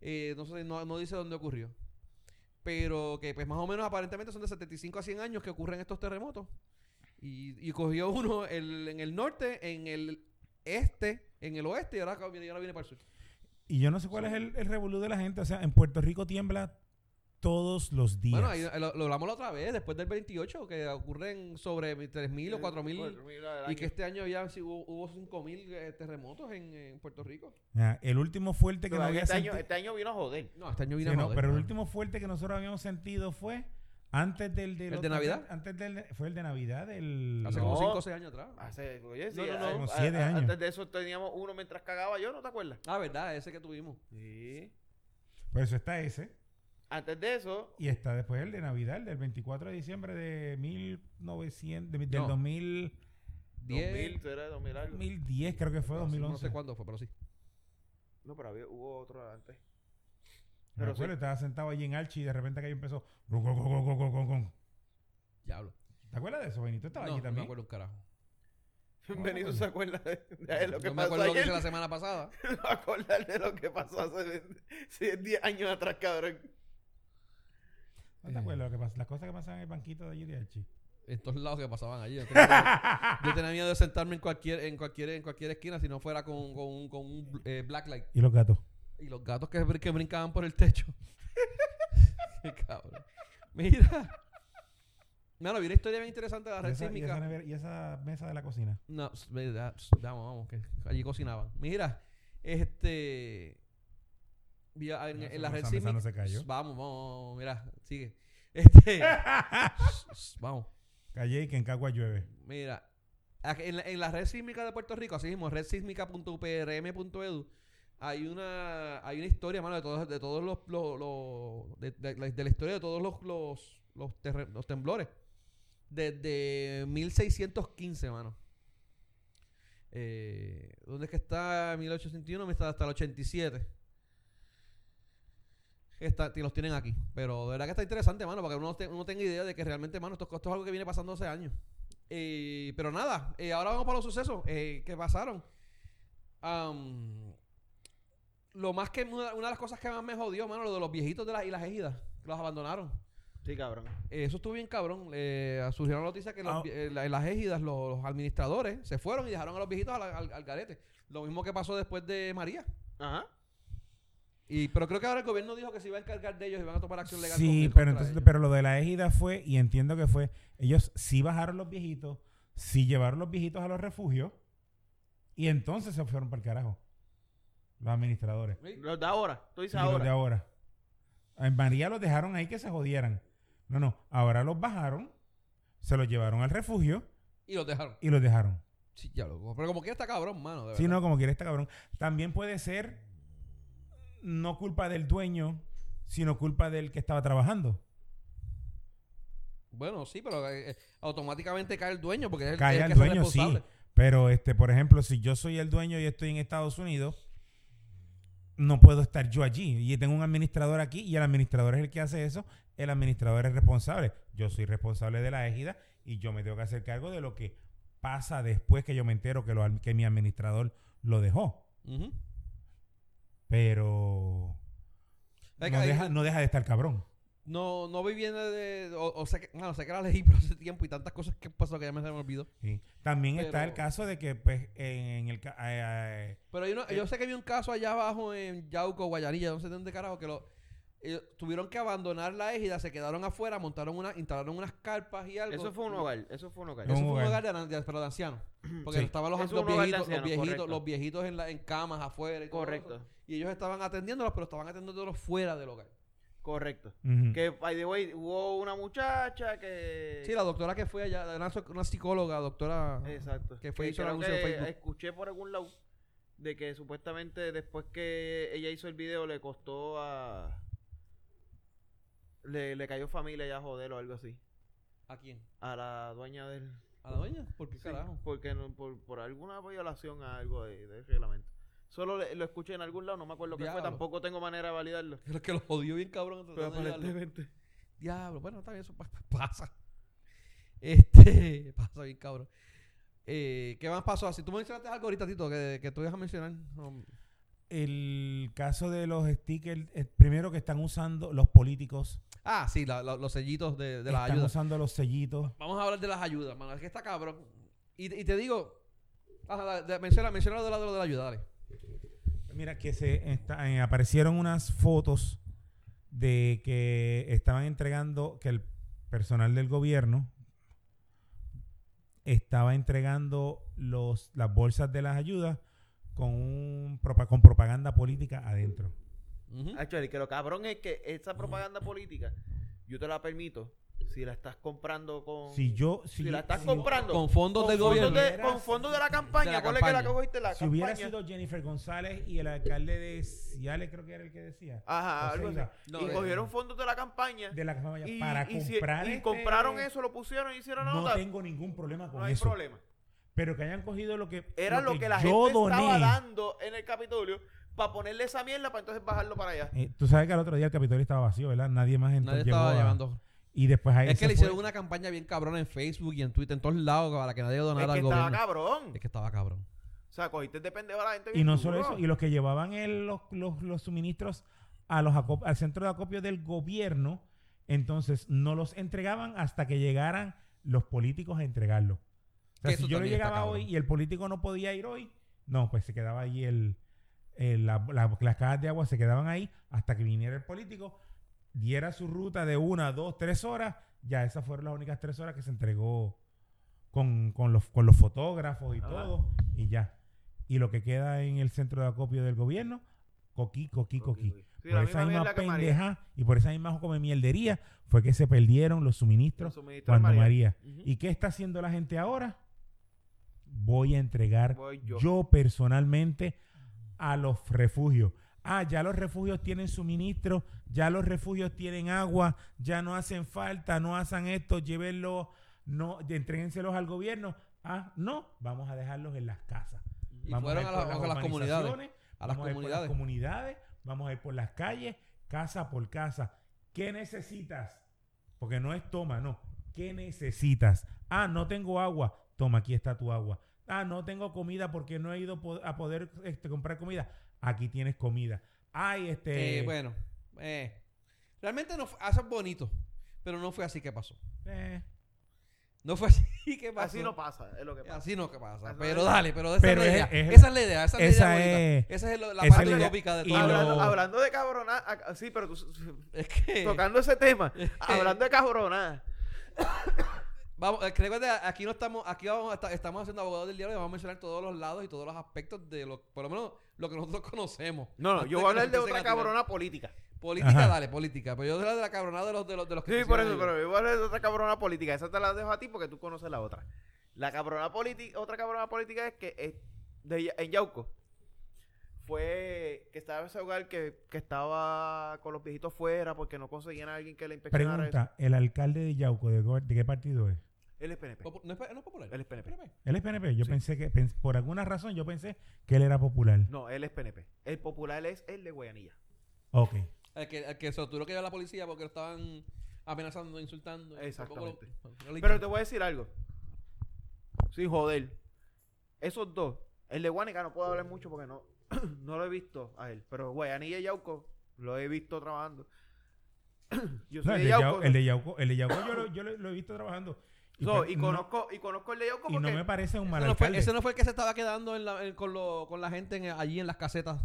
B: eh, no, sé, no, no dice dónde ocurrió. Pero que pues más o menos aparentemente son de 75 a 100 años que ocurren estos terremotos. Y, y cogió uno el- en el norte, en el este, en el oeste y ahora, y ahora viene para el sur.
D: y yo no sé cuál es el, el revolú de la gente o sea en Puerto Rico tiembla todos los días
B: Bueno, ahí lo, lo hablamos la otra vez, después del 28, que ocurren sobre 3.000 o 4.000 Y que este año ya sí hubo, hubo 5.000 eh, terremotos en, en Puerto Rico.
D: Ah, el último fuerte que no había
C: este, año, este año vino a joder.
B: No, este año
D: Sí,
B: vino a
D: no,
B: joder.
D: pero el último fuerte que nosotros habíamos sentido fue antes del, del
B: ¿El de Navidad?
D: Antes del fue el de Navidad del
B: Hace
C: No.
B: como 5 o 6 años atrás.
C: Hace, oye, sí,
B: No, no,
C: a-
B: no.
D: Como
C: a-
D: siete
C: a-
D: años.
C: Antes de eso teníamos uno mientras cagaba yo, ¿no te acuerdas?
B: Ah, verdad, ese que tuvimos.
C: Sí.
D: Por eso está ese
C: Antes de eso,
D: y está después el de Navidad, el del 24 de diciembre de 1900 de- del
B: No.
D: 2000
B: 10,
C: 2000, tú eras 2000 algo.
D: 2010 creo que fue
B: no, sé-
D: 2011.
B: No sé cuándo fue, pero sí.
C: No, pero había, hubo otro antes.
D: Me
C: Pero sí.
D: estaba sentado allí en Archie y de repente aquello empezó. rum, rum, rum, rum, rum, rum, rum.
B: Diablo.
D: ¿Te acuerdas de eso, Benito? Estaba
B: No,
D: allí
B: no me
D: también.
B: acuerdo un carajo.
C: Benito se acuerda de, de lo que
B: Yo me
C: pasó
B: acuerdo lo que
C: ayer.
B: hice la semana pasada.
C: No acordar de lo que pasó hace sí, 10 años atrás, cabrón.
D: ¿No te acuerdas lo que pasa? Las cosas que pasaban en el banquito de allí de Archie.
B: En todos lados que pasaban allí. Yo tenía, miedo- yo tenía miedo de sentarme en cualquier, en cualquier, en cualquier esquina si no fuera con, con, un- con un eh, blacklight.
D: Y los gatos.
B: Y los gatos que, br- que brincaban por el techo. Qué cabrón. Mira. Mano, vi una historia bien interesante de la
D: Y
B: red
D: esa, y,
B: sísmica.
D: esa y esa mesa de la cocina.
B: No, s- ve- da- s- vamos, vamos, que allí cocinaban. Mira, este. En,
D: No,
B: en
D: esa
B: la red sísmica.
D: no se cayó.
B: Vamos, vamos, mira, sigue. Este. vamos.
D: Calle y que en Cagua llueve.
B: Mira, en la, en la red sísmica de Puerto Rico, así mismo, redsísmica.uprm.edu, hay una hay una historia, mano, de todos, de todos los, los- los- de, de la- de la historia de todos los los, los, los temblores. Desde 1615, mano. Eh, ¿Dónde es que está 1861? Me está hasta el 87. Está, los tienen aquí. Pero de verdad que está interesante, mano, para que uno, te- uno tenga idea de que realmente, mano, esto, esto es algo que viene pasando hace años. Eh, pero nada, eh, ahora vamos para los sucesos eh, que pasaron. Lo más que una, una de las cosas que más me jodió, mano, lo de los viejitos de las Islas Ejidas, que los abandonaron.
C: Sí, cabrón.
B: Eh, eso estuvo bien cabrón. Eh, surgió la noticia que los
D: Ah.
B: eh, la- en las égidas los, los administradores se fueron y dejaron a los viejitos al, al, al garete. Lo mismo que pasó después de María.
C: Ajá.
B: Y, pero creo que ahora el gobierno dijo que se iba a encargar de ellos y van a tomar acción legal.
D: Sí,
B: con-
D: pero entonces,
B: ellos.
D: pero lo de la égida fue, y entiendo que fue, ellos sí bajaron los viejitos, sí llevaron los viejitos a los refugios, y entonces se fueron para el carajo. Los administradores.
B: Sí.
C: Los de ahora. Tú
D: Y
C: dices
D: los de
C: ahora.
D: ahora. En María los dejaron ahí que se jodieran. No, no. Ahora los bajaron, se los llevaron al refugio
B: Y los dejaron.
D: y los dejaron.
B: Sí, ya loco. Pero como que está cabrón, mano. De
D: Sí, no, como quiere este cabrón. También puede ser no culpa del dueño, sino culpa del que estaba trabajando.
B: Bueno, sí, pero eh, eh, automáticamente cae el dueño porque es el,
D: Cae
B: el que es
D: dueño, sí. Pero, este, por ejemplo, si yo soy el dueño y estoy en Estados Unidos, no puedo estar yo allí. Y tengo un administrador aquí y el administrador es el que hace eso. El administrador es responsable. Yo soy responsable de la égida y yo me tengo que hacer cargo de lo que pasa después que yo me entero que, lo, que mi administrador lo dejó. Pero no deja, no deja de estar cabrón.
B: No, no voy bien de. O, o sé que, bueno, sé que la leí por hace tiempo y tantas cosas que pasó que ya me se me olvidó.
D: Sí. También está el caso de que, pues, en el... eh, eh,
B: Pero hay uno- yo sé que vi un caso allá abajo en Yauco, Guayarilla, no sé dónde carajo, que lo, ellos tuvieron que abandonar la égida, se quedaron afuera, montaron una, instalaron unas carpas y algo.
C: Eso fue un hogar. Eso fue un hogar.
B: Eso
D: Un
B: fue un
D: hogar.
B: hogar de, de- pero de ancianos. Porque
D: Sí.
B: estaban los, los viejitos, los viejitos, los viejitos en, la, en camas afuera y todo
C: Correcto.
B: eso. Y ellos estaban atendiéndolos, pero estaban atendiéndolos fuera del hogar.
C: Correcto. Que, by the way, hubo una muchacha que...
B: Sí, la doctora que fue allá, una, una psicóloga, doctora.
C: Exacto.
B: Que fue hizo el
C: creo
B: anuncio
C: que
B: Facebook.
C: Escuché por algún lado de que supuestamente después que ella hizo el video le costó a... Le, le cayó familia ya a joder o algo así.
B: ¿A quién?
C: A la dueña del...
B: ¿A la doña? ¿Por qué
C: Sí,
B: carajo?
C: porque no- por, por alguna violación a algo de, del reglamento. Solo le- lo escuché en algún lado, no me acuerdo qué fue, tampoco tengo manera de validarlo.
B: Creo que lo jodió bien cabrón.
C: Pero
B: de
C: aparentemente.
B: Diablo, bueno, está bien, eso pa- pasa. Este, pasa bien, cabrón. Eh, ¿Qué más pasó? Si tú mencionaste algo ahorita, Tito, que, que tú ibas a mencionar. no,
D: El caso de los stickers, eh, primero que están usando los políticos,
B: Ah, sí, la- la- los sellitos de, de las
D: están
B: ayudas.
D: usando los sellitos.
B: Vamos a hablar de las ayudas, mano. Es que está cabrón. Y, y te digo, ajá, menciona, menciona lo de la, de lo de la ayuda, dale.
D: Mira que se está- eh, aparecieron unas fotos de que estaban entregando, que el personal del gobierno estaba entregando los, las bolsas de las ayudas con, un, con propaganda política adentro.
B: Ujú.
C: Actually, que lo cabrón es que esa propaganda política, yo te la permito si la estás comprando con...
D: Si yo, si,
C: si la estás
D: si-
C: comprando
B: Con fondos
C: con
B: del
C: fondos
B: gobierno.
C: de, con fondos de la campaña,
B: De la
C: ponle que la
B: campaña.
C: cogiste la
D: si hubiera
C: campaña.
D: sido Jennifer González y el alcalde de Ciales, creo que era el que decía,
C: Ajá,
D: o
B: No,
C: y
B: de-
C: cogieron fondos de la campaña
D: de la campaña
C: y,
D: para
C: y si-
D: comprar
C: y
D: este-
C: compraron eso, lo pusieron y hicieron la
D: No tengo ningún problema con
C: no hay
D: eso.
C: problema.
D: Pero que hayan cogido lo que
C: Era lo que, la
D: yo
C: gente
D: doné.
C: estaba dando en el Capitolio para ponerle esa mierda para entonces bajarlo para allá.
D: Eh, tú sabes que al otro día el Capitolio estaba vacío, ¿verdad? Nadie más entró,
B: Nadie
D: llegó
B: estaba
D: a-
B: llevando.
D: Y después ahí
B: Es que le
D: fue.
B: hicieron una campaña bien cabrona en Facebook y en Twitter, en todos lados, para que nadie
C: Es
B: donara
C: que
B: al
C: estaba
B: gobierno.
C: cabrón.
B: Es que estaba cabrón.
C: O sea, cogiste de pendejo a la gente
D: Y
C: bien
D: no solo
C: duro.
D: eso, y los que llevaban el- los, los- los suministros a los acop- al centro de acopio del gobierno, entonces no los entregaban hasta que llegaran los políticos a entregarlo. O sea,
B: Que
D: si
B: eso
D: yo
B: también está
D: llegaba
B: cabrón.
D: hoy y el político no podía ir hoy, no, pues se quedaba ahí el, el- la- la- las cajas de agua se quedaban ahí hasta que viniera el político, diera su ruta de una, dos, tres horas, ya esas fueron las únicas tres horas que se entregó con, con los, con los fotógrafos y
C: Ajá.
D: todo, y ya. Y lo que queda en el centro de acopio del gobierno, coquí, coquí, coquí.
C: Sí,
D: por esa
C: misma
D: pendeja y por esa misma come mierdería fue que se perdieron los suministros
C: Los suministros
D: cuando
C: María.
D: ¿Y qué está haciendo la gente ahora? Voy a entregar
C: Voy
D: yo.
C: yo.
D: personalmente a los refugios. Ah, ya los refugios tienen suministro, ya los refugios tienen agua, ya no hacen falta, no hacen esto, llévenlos, no, entréguenselos al gobierno. Ah, no, vamos a dejarlos en las casas.
B: Y
D: Vamos
B: fueron
D: ir
B: a, la- a las comunidades. A las
D: ir
B: comunidades.
D: comunidades, vamos a ir por las calles, casa por casa. ¿Qué necesitas? Porque no es toma, no. ¿Qué necesitas? Ah, no tengo agua. Toma, aquí está tu agua. Ah, no tengo comida porque no he ido po- a poder este, comprar comida. Aquí tienes comida. Ay, este.
B: Eh, bueno, eh, realmente no fue, eso es bonito, pero no fue así que pasó.
D: eh,
B: No fue así que pasó.
C: Así no pasa, es lo que pasa.
B: Así no que pasa.
C: Así
B: Pero
C: no-
B: dale, pero esa
D: Pero
B: es la
D: es-
B: idea.
D: es-
B: esa es la idea. Esa es la
D: esa
B: idea bonita.
D: es-
B: Esa es lo- la
D: esa
B: parte
D: es la idea.
B: utópica de todo.
D: lo-
C: Hablando, hablando de cabronar, ah, sí, pero tú,
B: Es que
C: tocando ese tema, hablando de cabronar,
B: vamos, creo que aquí no estamos, aquí vamos estamos haciendo abogados del diablo y vamos a mencionar todos los lados y todos los aspectos de lo, por lo menos lo que nosotros conocemos.
C: no, no, yo voy a hablar de otra
B: tirar.
C: cabrona política.
B: Política,
D: Ajá.
B: dale, política. Pero yo de la de la cabronada de los de los, de los que
C: Sí, por eso, pero yo voy a hablar de otra cabrona política. Esa te la dejo a ti porque tú conoces la otra. La cabrona política, otra cabrona política es que eh, de, en Yauco fue que estaba ese hogar que, que estaba con los viejitos fuera porque no conseguían a alguien que le inspeccionara
D: pregunta: ¿el alcalde de Yauco de qué partido es?
C: Él es PNP.
B: Popu- ¿No es, no es popular?
C: Él es PNP.
D: Él es PNP. Yo
C: Sí.
D: pensé que, pens- por alguna razón, yo pensé que él era popular.
C: No, él es PNP. El popular es el de Guayanilla.
D: Ok.
B: El que, el que se lo tuvieron que llevar a la policía porque lo estaban amenazando, insultando.
C: Exactamente.
B: Tampoco lo- lo
C: Pero te voy a decir algo. Sin joder. Esos dos. El de Guanica no puedo hablar mucho porque no, no lo he visto a él. Pero Guayanilla y Yauco lo he visto trabajando. Yo
D: No,
C: soy
D: el,
C: de
D: de
C: Yauco.
D: Yauco, el de Yauco, el de Yauco yo, lo, yo lo- lo he visto trabajando. Y,
C: So,
D: pues,
C: y,
D: no-
C: conozco, y conozco el Yauco
D: y no
C: porque
D: me parece un mal
B: Ese no, fue,
D: alcalde.
B: ese no fue el que se estaba quedando en la- en- con, lo- con la gente en- allí en las casetas.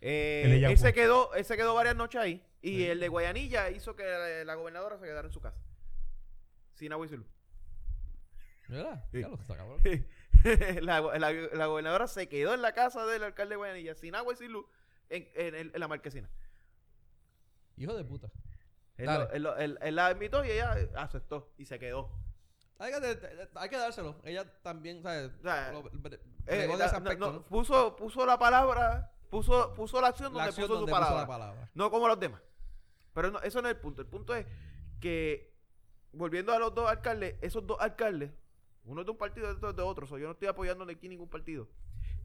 C: eh, él, se quedó, él se quedó varias noches ahí. Y
D: Sí.
C: el de Guayanilla hizo que la, la gobernadora se quedara en su casa. Sin agua y sin luz.
B: ¿Verdad?
C: Sí.
B: Claro, está cabrón.
C: la, la- la gobernadora se quedó en la casa del alcalde de Guayanilla sin agua y sin luz en, en- la marquesina.
B: Hijo de puta.
C: Él, lo- él lo- él- él la invitó y ella aceptó y se quedó.
B: Hay que, hay que dárselo. Ella también, ¿sabes?
C: O sea,
B: Lo- bre-
C: Eh,
B: bregó de
C: la-
B: ese
C: no-
B: aspecto,
C: no,
B: ¿no?
C: Puso, puso la palabra, puso, puso la acción
B: La
C: donde
B: acción
C: puso
B: donde
C: su
B: puso
C: palabra.
B: la palabra.
C: No como los demás. Pero no- eso no es el punto. El punto es que, volviendo a los dos alcaldes, esos dos alcaldes, uno es de un partido y otro es de otro. so, yo no estoy apoyando aquí ningún partido.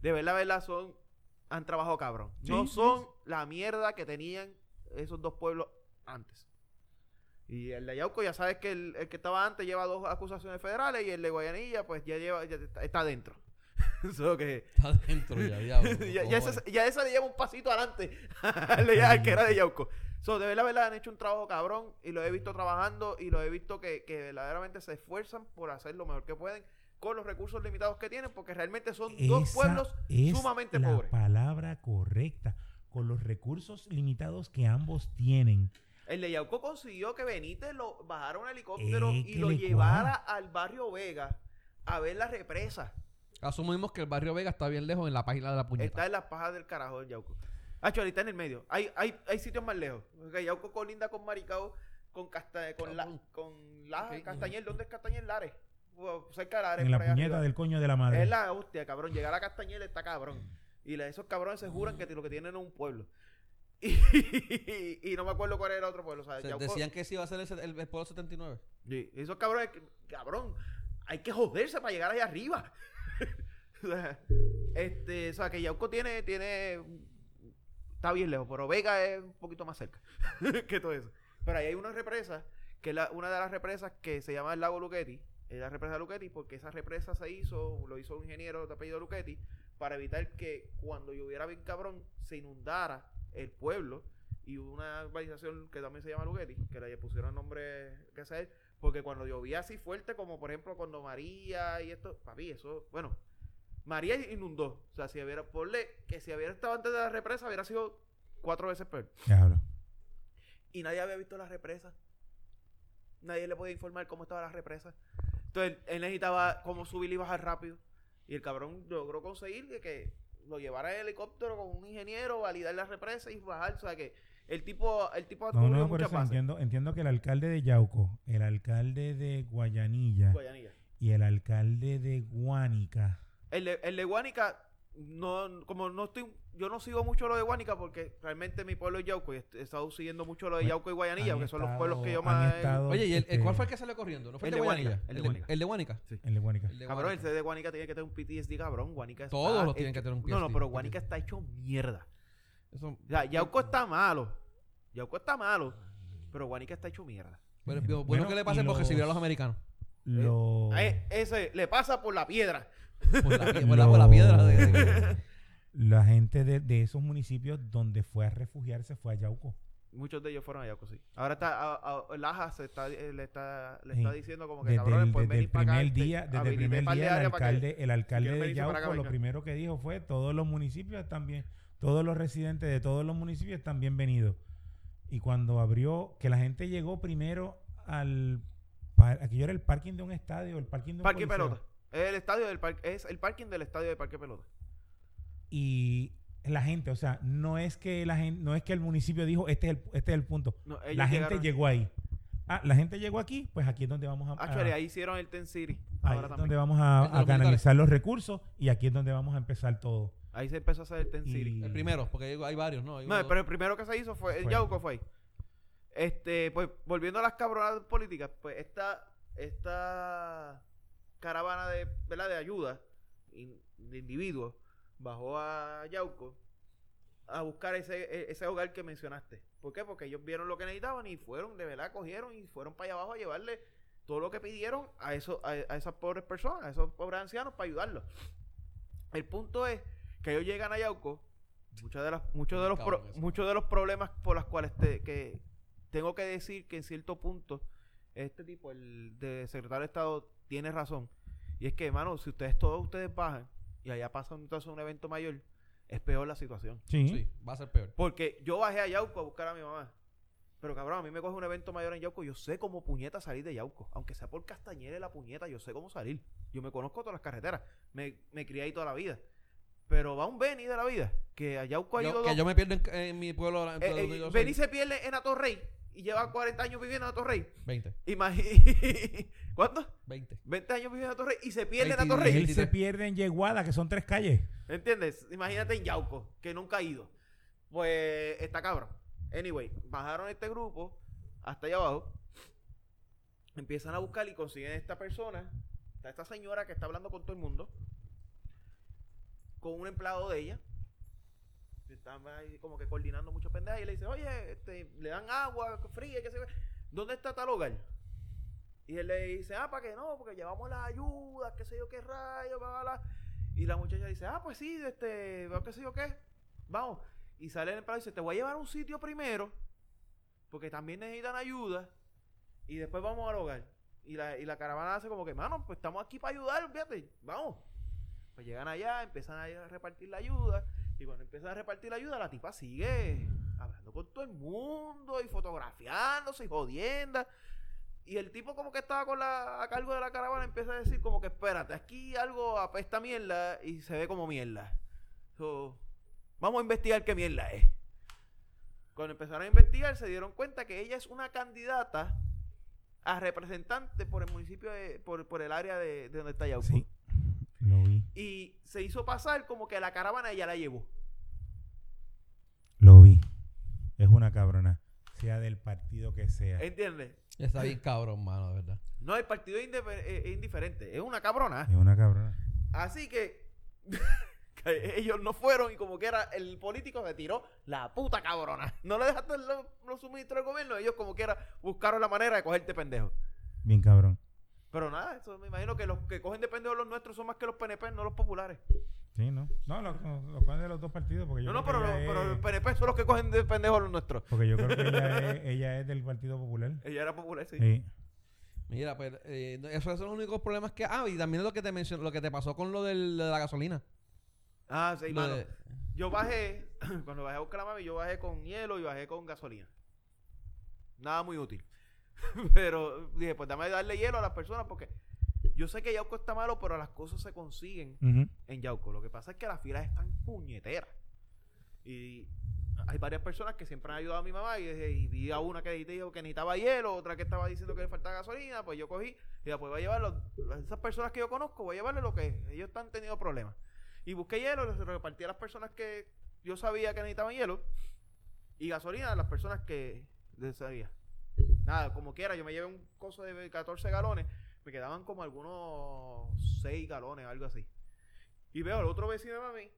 C: De verdad, verdad, son, han trabajado cabrón. no
D: Sí, sí,
C: son la mierda que tenían esos dos pueblos antes. Y el de Yauco, ya sabes que el, el que estaba antes lleva dos acusaciones federales y el de Guayanilla, pues ya lleva, ya está, está dentro. So que,
B: Está dentro ya,
C: ya, ya, ese, ya ese le lleva un pasito adelante al, que era de Yauco. So, de verdad, verdad, han hecho un trabajo cabrón y lo he visto trabajando y lo he visto que, que verdaderamente se esfuerzan por hacer lo mejor que pueden con los recursos limitados que tienen porque realmente son dos
D: Esa
C: pueblos
D: es
C: sumamente
D: la
C: pobres.
D: palabra correcta. Con los recursos limitados que ambos tienen.
C: El de Yauco consiguió que Benítez lo bajara un helicóptero
D: Eh,
C: y lo
D: le
C: llevara al barrio Vega a ver la represa.
B: Asumimos que el barrio Vega está bien lejos en la página de la puñeta.
C: Está en las pajas del carajo del Yauco. Hacho, ahorita en el medio. Hay, hay, hay sitios más lejos. Porque Yauco colinda con Maricao, con, Casta, con, la, con la,
B: Ok.
C: Castañel. ¿Dónde es Castañel? Lares. Cerca de Lares.
D: En la puñeta
C: arriba.
D: del coño de la madre.
C: Es la hostia, cabrón. Llegar a Castañel está cabrón. Y la- esos cabrones se juran que lo que tienen es un pueblo. Y, y no me acuerdo cuál era el otro pueblo. O sea,
B: O sea,
C: Yauco-
B: decían que sí iba a ser ese- el, el pueblo 79.
C: Sí, esos cabrones, cabrón, hay que joderse para llegar allá arriba. O sea, este, o sea, que Yauco tiene, tiene, está bien lejos, pero Vega es un poquito más cerca que todo eso. Pero ahí hay una represa, que es la- una de las represas que se llama el lago Luchetti, es la represa Luchetti, porque esa represa se hizo, lo hizo un ingeniero de apellido Luchetti, para evitar que cuando lloviera bien cabrón se inundara el pueblo y una urbanización que también se llama Luchetti, que le pusieron nombre que él, porque cuando llovía así fuerte, como por ejemplo cuando María y esto, papi, eso, bueno, María inundó. O sea, si hubiera, ponle que si hubiera estado antes de la represa, hubiera sido cuatro veces peor.
D: Diablo.
C: Y nadie había visto la represa. Nadie le podía informar cómo estaba la represa. Entonces él necesitaba cómo subir y bajar rápido. Y el cabrón logró conseguir que, que lo llevara en helicóptero con un ingeniero, validar la represa y bajar. O sea que el tipo, el tipo
D: No, no, por eso entiendo, entiendo que el alcalde de Yauco, el alcalde de Guayanilla
C: Guayanilla.
D: y el alcalde de Guánica.
C: El de, el de Guánica, no, como no estoy, yo no sigo mucho lo de Guánica porque realmente mi pueblo es Yauco y he estado siguiendo mucho lo de Yauco y Guayanilla, porque son los pueblos que yo más...
D: estado,
B: Oye, ¿y el, el-
D: este,
B: cuál fue el que salió corriendo? ¿No fue el,
C: El
B: de Guanica? El,
C: el
B: de,
C: Guánica.
B: el de Guánica.
D: El de Guánica.
B: El de
C: Cabrón, ese de Guánica tiene que tener un PTSD, cabrón. Guánica está
B: Todos los tienen que tener un
C: No, no,
B: PTSD.
C: pero Guánica está hecho mierda.
B: Eso-
C: O sea, Yauco está malo. Yauco está malo, pero Guánica está hecho mierda.
B: Bueno, bueno,
D: Bueno,
B: que le pase por recibir a
D: los-
B: los americanos.
D: Los-
C: Eh, ese le pasa por la piedra.
B: Por la, pie- por la- por la piedra de... de-
D: la gente de, de esos municipios donde fue a refugiarse fue a Yauco.
C: Muchos de ellos fueron a Yauco, sí. Ahora está, a, a- Laja se está, eh, le está, le
D: Sí.
C: está diciendo como que
D: Desde
C: cabrones
D: el,
C: pueden
D: desde el
C: acá.
D: primer
C: este,
D: día, desde el primer día el
C: que-
D: alcalde, el alcalde de
C: acá,
D: Yauco lo primero que dijo fue todos los municipios están bien, todos los residentes de todos los municipios están bienvenidos. Y cuando abrió, que la gente llegó primero al par- aquello era el parking de un estadio, el parking de un
C: Parque
D: coliseo.
C: Pelota. Es el estadio del parque, es el parking del estadio de Parque Pelota.
D: Y la gente, o sea, no es que la gente, no es que el municipio dijo este es el, este es el punto.
C: No,
D: la gente llegó ahí. Ah, la gente llegó aquí, pues aquí es donde vamos a, a-
C: Actually, ahí hicieron el Ten City.
D: ahí
C: Ahora
D: es
C: también.
D: donde vamos a, a canalizar los recursos y aquí es donde vamos a empezar todo.
C: Ahí se empezó a hacer el Ten
D: Y-
C: City.
B: El primero, porque hay, hay varios, ¿no? Hay
C: No,
B: uno-
C: pero el primero que se hizo fue el
D: Fue.
C: Yauco fue ahí. Este, pues, volviendo a las cabronadas políticas, pues esta, esta caravana de, ¿verdad? de ayuda in- de individuos bajó a Yauco a buscar ese, e- ese hogar que mencionaste. ¿Por qué? Porque ellos vieron lo que necesitaban y fueron, de verdad, cogieron y fueron para allá abajo a llevarle todo lo que pidieron a, eso, a, a esas pobres personas, a esos pobres ancianos para ayudarlos. El punto es que ellos llegan a Yauco, muchos de, las, muchos de, los, pro- muchos de los problemas por los cuales te- que tengo que decir que en cierto punto este tipo, el de secretario de Estado, tiene razón. Y es que, hermano, si ustedes todos ustedes bajan y allá pasa entonces un evento mayor, es peor la situación.
D: Sí.
B: Sí, va a ser peor.
C: Porque yo bajé a Yauco a buscar a mi mamá. Pero cabrón, a mí me coge un evento mayor en Yauco. Yo sé cómo puñeta salir de Yauco. Aunque sea por Castañera y la puñeta, yo sé cómo salir. Yo me conozco todas las carreteras. Me, me crié ahí toda la vida. Pero va un Beni de la vida. Que a Yauco ha ido
B: Yo-
C: dos-
B: que yo me pierdo en, en mi pueblo. en
C: Eh,
B: donde
C: eh,
B: yo soy.
C: Beni se pierde en Atorrey. Y lleva 40 años viviendo en Atorrey.
B: 20.
C: Imagínate. ¿Cuánto?
B: 20.
C: 20 años viviendo en Atorrey. Y se pierde en
B: 20.
C: Atorrey.
D: Él se pierde en Yeguada, que son tres calles.
C: ¿Entiendes? Imagínate en Yauco, que nunca ha ido. Pues está cabrón. Anyway, bajaron este grupo hasta allá abajo. Empiezan a buscar y consiguen esta persona. Esta señora que está hablando con todo el mundo. Con un empleado de ella. Están ahí como que coordinando muchos pendejas. Y le dice, oye, este, le dan agua fría, qué sé. ¿Dónde está tal hogar? Y él le dice, ah, ¿para qué no? Porque llevamos las ayudas, qué sé yo qué rayo, bla, bla. Y la muchacha dice, ah, pues sí, este, qué sé yo qué. Vamos. Y sale el empleado y dice, te voy a llevar a un sitio primero, porque también necesitan ayuda, y después vamos al hogar. Y la, y la caravana hace como que, mano, pues estamos aquí para ayudar, fíjate, vamos. Pues llegan allá, empiezan a repartir la ayuda, y cuando empiezan a repartir la ayuda, la tipa sigue hablando con todo el mundo, y fotografiándose, y jodiendo. Y el tipo como que estaba a cargo de la caravana empieza a decir como que espérate, aquí algo apesta mierda y se ve como mierda. So, vamos a investigar qué mierda es. Cuando empezaron a investigar se dieron cuenta que ella es una candidata a representante por el municipio, de, por, por el área de, de donde está Yauco.
D: Sí. Lo vi.
C: Y se hizo pasar como que la caravana ella la llevó.
D: Lo vi. Es una cabrona. Sea del partido que sea.
C: ¿Entiendes?
B: Está bien cabrón, mano, de verdad.
C: No, el partido es es indiferente, es una cabrona.
D: Es una cabrona.
C: Así que, que ellos no fueron y como que era el político se tiró la puta cabrona. No le dejaste los, los suministros del gobierno, ellos como que era buscaron la manera de cogerte pendejo.
D: Bien cabrón.
C: Pero nada, eso me imagino que los que cogen de pendejo los nuestros son más que los PNP, no los populares.
D: Sí, ¿no? No, lo, lo, lo cogen de los dos partidos porque yo
C: No, no, pero, los- pero los
D: es-
C: PNP son los que cogen de pendejo los nuestros.
D: Porque yo creo que ella es, ella es del Partido Popular.
C: Ella era popular, sí.
D: Sí.
B: Mira, pues, eh, esos son los únicos problemas que. Ah, y también lo que te mencionó, lo que te pasó con lo del- de la gasolina.
C: Ah, sí, mano.
B: de-
C: Yo bajé, cuando bajé a buscar a mami, yo bajé con hielo y bajé con gasolina. nada muy útil. pero dije, pues dame darle hielo a las personas porque yo sé que Yauco está malo, pero las cosas se consiguen en Yauco. Lo que pasa es que las filas están puñeteras. Y hay varias personas que siempre han ayudado a mi mamá y, y vi a una que dijo que necesitaba hielo, otra que estaba diciendo que le faltaba gasolina, pues yo cogí y pues voy a llevar los- esas personas que yo conozco, voy a llevarle lo que ellos están teniendo problemas. Y busqué hielo, les repartí a las personas que yo sabía que necesitaban hielo y gasolina a las personas que les sabía. Nada, como quiera, yo me llevé un coso de 14 galones, me quedaban como algunos 6 galones, algo así. Y veo al otro vecino de mami,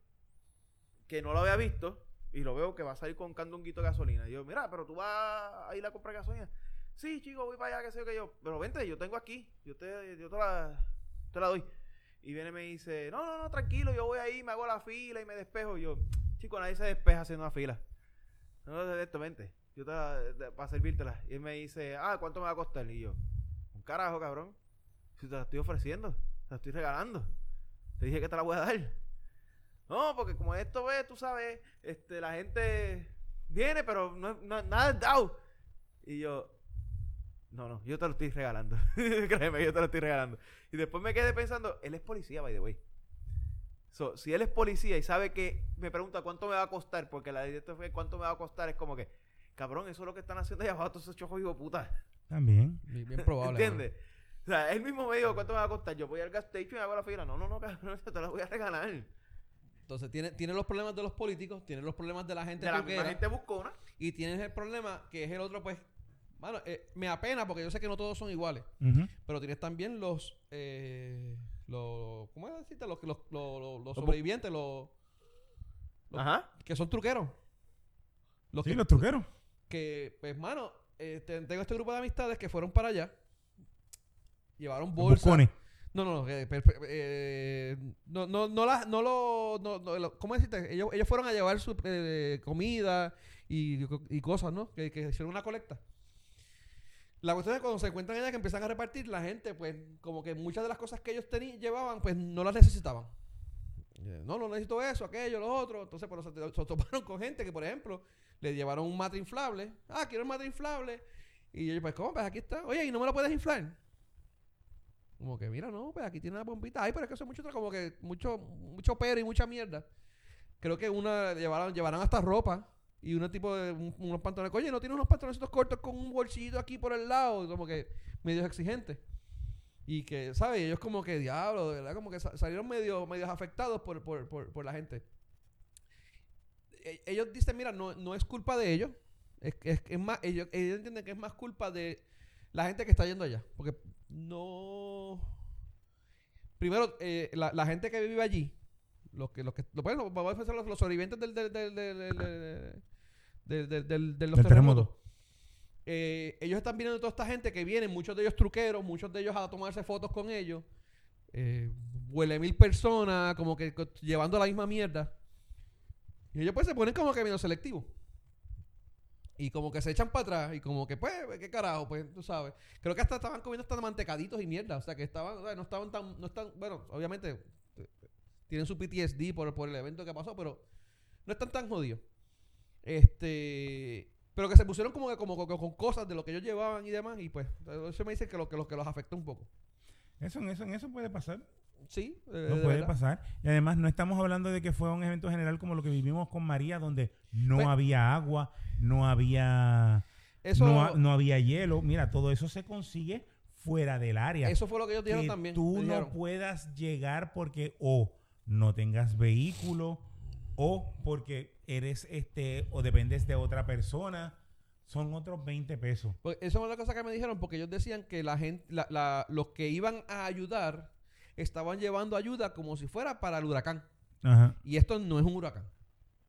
C: que no lo había visto, y lo veo que va a salir con un candunguito de gasolina. Y yo, mira, pero tú vas a ir a comprar gasolina. Sí, chico, voy para allá, que sé yo que yo. Pero vente, yo tengo aquí, yo te, yo te la, te la doy. Y viene y me dice, no, no, no, tranquilo, yo voy ahí, me hago la fila y me despejo. Yo, chico, nadie se despeja haciendo una fila. No, esto, vente. Yo te de- para servírtela. Y él me dice, ah, ¿cuánto me va a costar? Y yo, un carajo, cabrón. Si te la estoy ofreciendo, te la estoy regalando. Te dije que te la voy a dar. No, porque como esto ves, tú sabes, este, la gente viene, pero no, no- nada es dado. Y yo, no, no, yo te lo estoy regalando. Créeme, yo te lo estoy regalando. Y después me quedé pensando, él es policía, by the way. So, si él es policía y sabe que me pregunta cuánto me va a costar, porque la directa fue cuánto me va a costar, es como que, cabrón, eso es lo que están haciendo allá abajo todos esos chojos hijo puta.
D: También.
B: Bien, bien probable.
C: ¿Entiendes? O sea, él mismo me dijo cuánto me va a costar. Yo voy al gas station y hago la fila. No, no, no, cabrón, yo te la voy a regalar.
B: Entonces, tiene, tiene los problemas de los políticos, tiene los problemas de la gente
C: la misma gente buscona.
B: y tienes el problema que es el otro, pues, bueno, eh, me apena porque yo sé que no todos son iguales, pero tienes también los, eh, los ¿cómo es decirte? Los, los, los, los- los
C: Los
B: sobrevivientes, los, los
C: Ajá.
B: que son truqueros. Los
D: Sí,
B: que,
D: los truqueros.
B: Que, pues, mano, eh, te- tengo este grupo de amistades que fueron para allá, llevaron bolsas.
D: buscones.
B: No, no, no, eh, eh, no, no, no, la- no lo, no, no, lo- ¿cómo decirte? Ellos, ellos fueron a llevar su eh, comida y, y cosas, ¿no? Que, que hicieron una colecta. La cuestión es que cuando se encuentran allá que empiezan a repartir, la gente, pues, como que muchas de las cosas que ellos llevaban, pues, no las necesitaban. No, no necesito eso, aquello, lo otro. Entonces, pues, se, se toparon con gente que, por ejemplo, le llevaron un mate inflable. Ah, quiero un mate inflable. Y yo, pues, ¿cómo? Pues aquí está. Oye, ¿y no me lo puedes inflar? Como que, mira, no, pues aquí tiene una bombita. Ay, pero es que eso es mucho, como que mucho, mucho pero y mucha mierda. Creo que una llevaron, llevarán hasta ropa y un tipo de un- unos pantalones. Oye, no tiene unos pantaloncitos cortos con un bolsillito aquí por el lado, como que medio exigente. Y que, ¿sabes? Ellos como que, diablo, de verdad, como que sa- salieron medio, medios afectados por, por, por, por la gente. E- ellos dicen, mira, no, no es culpa de ellos. Es, es, es más, ellos, ellos entienden que es más culpa de la gente que está yendo allá. Porque no... Primero, eh, la, la gente que vive allí, los que, los que, bueno, vamos a pensar los, los sobrevivientes del, del, del, del, del, de los terremotos.
D: terremoto.
B: Eh, ellos están viendo toda esta gente que viene, muchos de ellos truqueros, muchos de ellos a tomarse fotos con ellos. Eh, huele mil personas, como que llevando la misma mierda. Y ellos pues se ponen como que medio selectivos. Y como que se echan para atrás. Y como que, pues, qué carajo, pues, tú sabes. Creo que hasta estaban comiendo hasta mantecaditos y mierda. O sea, que estaban, no estaban tan, no están, bueno, obviamente eh, tienen su PTSD por, por el evento que pasó, pero no están tan jodidos. Este, pero que se pusieron como que como, con- con cosas de lo que ellos llevaban y demás. Y pues, eso me dice que lo que, los que los afecta un poco.
D: Eso, en eso, en eso puede pasar.
B: Sí, eh,
D: No
B: de
D: puede pasar. Y además no estamos hablando de que fue un evento general como lo que vivimos con María, donde no
B: Pues-
D: había agua, no había,
B: Eso,
D: no, no había hielo. Mira, todo eso se consigue fuera del área.
B: eso fue lo que ellos dijeron
D: que
B: también.
D: tú no
B: dijeron.
D: puedas llegar porque o no tengas vehículo o porque eres este o dependes de otra persona. Son otros 20 pesos.
B: Pues eso es una cosa que me dijeron porque ellos decían que la gente, la- la- los que iban a ayudar estaban llevando ayuda como si fuera para el huracán.
D: Ajá.
B: Y esto no es un huracán.